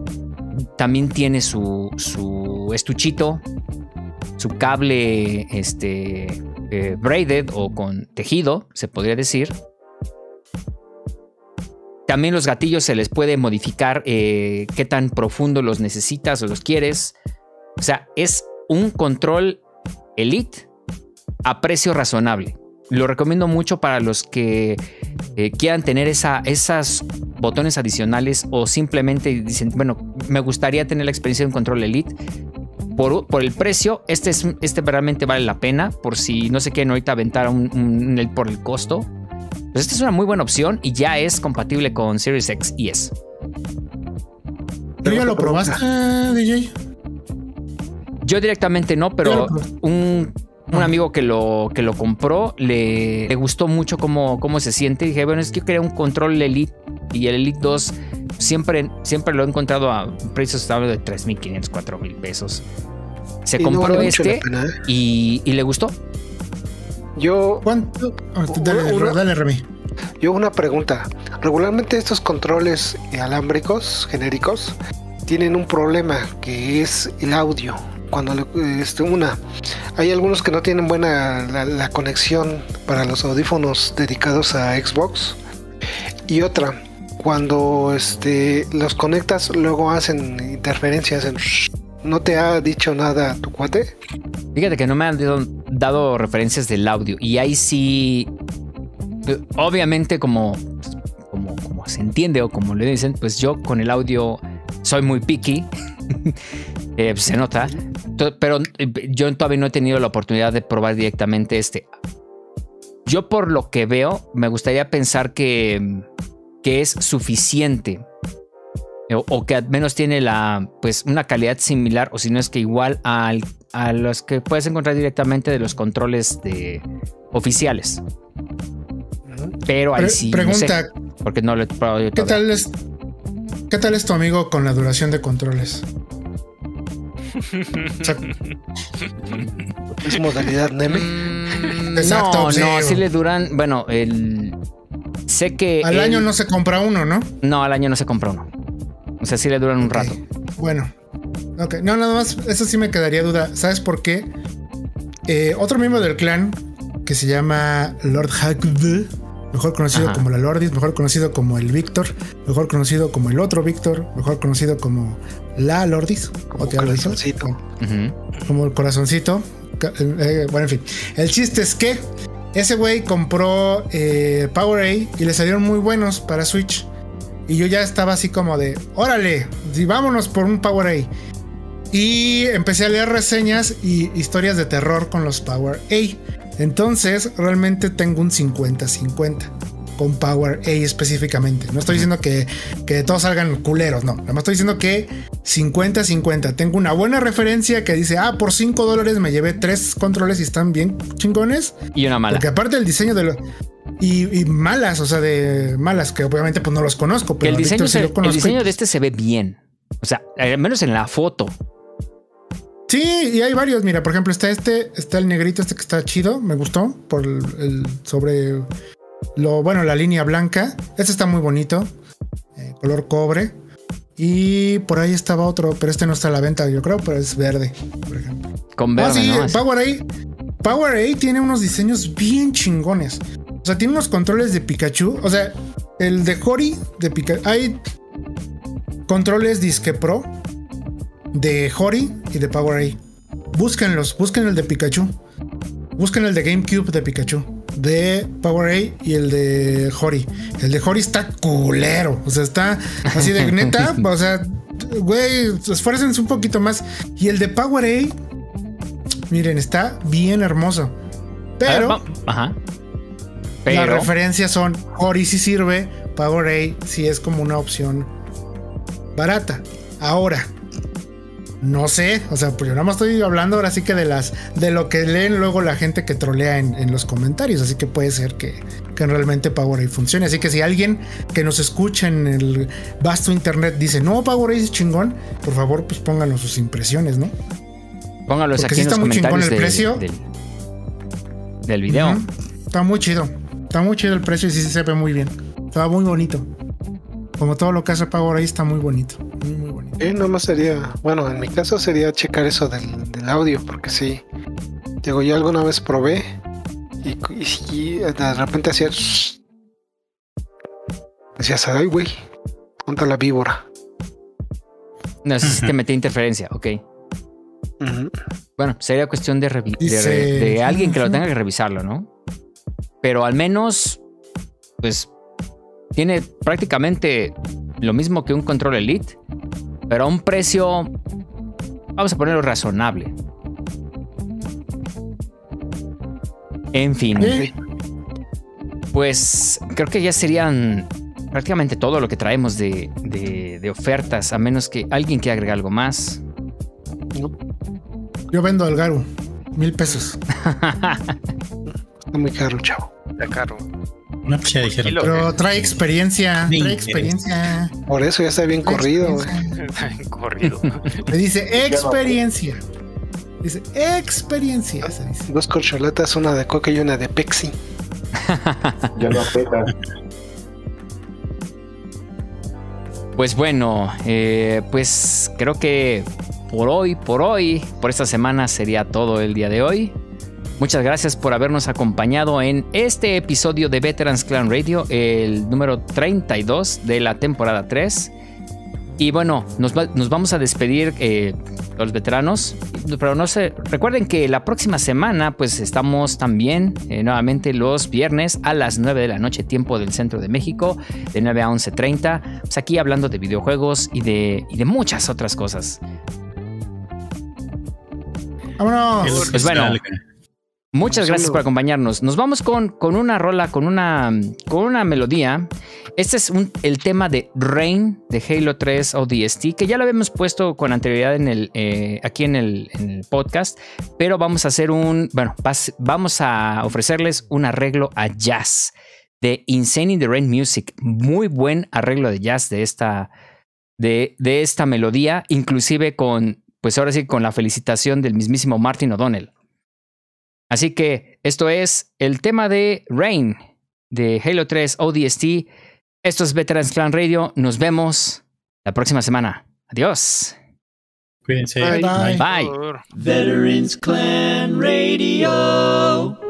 También tiene su, su estuchito, su cable este, eh, braided o con tejido, se podría decir. También los gatillos se les puede modificar eh, qué tan profundo los necesitas o los quieres. O sea, es un control Elite a precio razonable. Lo recomiendo mucho para los que eh, quieran tener esa, esas botones adicionales o simplemente dicen, bueno, me gustaría tener la experiencia de un control Elite. Por, por el precio, este, es, este realmente vale la pena. Por si no se quieren ahorita aventar un, un- por el costo. Pues esta es una muy buena opción y ya es compatible con Series X y S. ¿Tú ya lo probaste, DJ? Yo directamente no, pero un, un Ah. amigo que lo, que lo compró le, le gustó mucho cómo, cómo se siente. Dije, bueno, es que yo quería un control Elite y el Elite 2 siempre, siempre lo he encontrado a precios estables de 3.500, 4.000 pesos. Se Y no compró vale este pena, ¿eh? y, y le gustó. Yo, ¿Cuánto? Ah, dale, Uno- dale, Remy. yo una pregunta. Regularmente estos controles alámbricos genéricos tienen un problema que es el audio. Cuando le- este, una, hay algunos que no tienen buena la, la conexión para los audífonos dedicados a Xbox. Y otra, cuando este, los conectas, luego hacen interferencias. En, ¿No te ha dicho nada tu cuate? Fíjate que no me han dado, referencias del audio. Y ahí sí. eh, Obviamente, como, como, se entiende o como le dicen, pues yo con el audio soy muy picky. Eh, se nota. Pero eh, yo todavía no he tenido la oportunidad de probar directamente este. Yo, por lo que veo, me gustaría pensar que, que es suficiente. O, o que al menos tiene la, pues, una calidad similar, o si no es que igual al- a los que puedes encontrar directamente de los controles de, oficiales. Pero ahí Pre- sí. no pregunta, sé, porque no lo he probado yo ¿qué tal es? ¿Qué tal es tu amigo con la duración de controles? O sea, Es modalidad Neme. Mm, Exacto, no, sí. no, sí le duran. Bueno, el. Sé que. al él- año no se compra uno, ¿no? No, al año no se compra uno. O sea, sí le duran un rato. Bueno. Ok, no, nada más, eso sí me quedaría duda. ¿Sabes por qué? Eh, otro miembro del clan que se llama Lord Hackd, mejor conocido Ajá. como la Lordis, mejor conocido como el Víctor, mejor conocido como el otro Víctor, mejor conocido como la Lordis, Como o te hablo de eso, corazoncito. Ujú. como el corazoncito. Eh, bueno, en fin. El chiste es que ese güey compró eh, Powerade y le salieron muy buenos para Switch. Y yo ya estaba así como de, órale, vámonos por un Powerade. Y empecé a leer reseñas y historias de terror con los Powerade. Entonces, realmente tengo un 50-50. Con Power A específicamente. No estoy diciendo que, que todos salgan culeros, no. Nada más estoy diciendo que 50-50. Tengo una buena referencia que dice, ah, por 5 dólares me llevé tres controles y están bien chingones. Y una mala. Porque aparte del diseño de los... Y, y malas, o sea, de malas, que obviamente pues no los conozco. Pero el, diseño, sí se- el conozco y, diseño de este se ve bien. O sea, al menos en la foto. Sí, y hay varios. Mira, por ejemplo, está este, está el negrito, este que está chido, me gustó por el, el- sobre lo bueno, la línea blanca. Este está muy bonito, eh, color cobre. Y por ahí estaba otro, pero este no está a la venta, yo creo, pero es verde, por ejemplo. Con Ah, verde, sí, ¿no? el Power A. Power A tiene unos diseños bien chingones. O sea, tiene unos controles de Pikachu. O sea, el de Hori de Pikachu. Hay controles Disque Pro de Hori y de Power A. Búsquenlos, busquen el de Pikachu. Busquen el de GameCube de Pikachu. De Power A y el de Hori. El de Hori está culero. O sea, está así de neta. o sea, güey, esfuércense un poquito más. Y el de Power A, miren, está bien hermoso. Ver, Pero Ajá. las Pero. referencias son Hori sí sirve, Power A sí es como una opción barata. Ahora, no sé, o sea, pues yo nada más estoy hablando ahora sí que de las de lo que leen luego la gente que trolea en, en los comentarios, así que puede ser que, que realmente Power A funcione. Así que si alguien que nos escucha en el vasto internet dice, no, Power A es chingón, por favor, pues pónganos sus impresiones, ¿no? Póngalos Porque aquí sí en los muy chingón comentarios el de- precio. del, del video. Está muy chido. Está muy chido el precio y sí se ve muy bien. Está muy bonito. Como todo lo que hace Power ahí está muy bonito. Eh, nomás sería, bueno, en mi caso sería checar eso del, del audio, porque sí. Digo, yo alguna vez probé y, y de repente hacía. Decías, ay, güey, ponta la víbora. No sé si te metí interferencia, ok. Bueno, sería cuestión de, de, Dice- re- de alguien que lo tenga que revisarlo, ¿no? Pero al menos, pues, tiene prácticamente lo mismo que un control Elite, pero a un precio, vamos a ponerlo razonable. En fin, Eh, pues creo que ya serían prácticamente todo lo que traemos de, de- de ofertas, a menos que alguien quiera agregar algo más. yo vendo al Garu. Mil pesos. Está muy caro, chavo. Está caro. No, pues ya dijeron. Kilo. Pero trae experiencia. Trae experiencia. Por eso ya está bien trae corrido. Está bien corrido. Le dice experiencia. Dice experiencia. Se dice. Dos corcholatas, una de coca y una de Pepsi. Ya no aprieta. Pues bueno, eh, pues creo que por hoy, por hoy, por esta semana sería todo el día de hoy. Muchas gracias por habernos acompañado en este episodio de Veterans Clan Radio, el número 32 de la temporada 3. Y bueno, nos, va- nos vamos a despedir eh, los veteranos, pero no sé, recuerden que la próxima semana pues estamos también eh, nuevamente los viernes a las 9 de la noche, tiempo del centro de México, de 9 a 11.30, pues aquí hablando de videojuegos y de, y de muchas otras cosas. Vámonos. Pues bueno. Muchas gracias por acompañarnos. Nos vamos con, con una rola, con una, con una melodía. Este es un- el tema de Rain de Halo 3 ODST, que ya lo habíamos puesto con anterioridad en el, eh, aquí en el, en el podcast, pero vamos a hacer un, bueno, vamos a ofrecerles un arreglo a jazz de Insane in the Rain Music. Muy buen arreglo de jazz de esta, de, de esta melodía, inclusive con, pues ahora sí, con la felicitación del mismísimo Martin O'Donnell. Así que esto es el tema de Rain de Halo 3 ODST. Esto es Veterans Clan Radio. Nos vemos la próxima semana. Adiós. Cuídense. Bye. Bye. Veterans Clan Radio.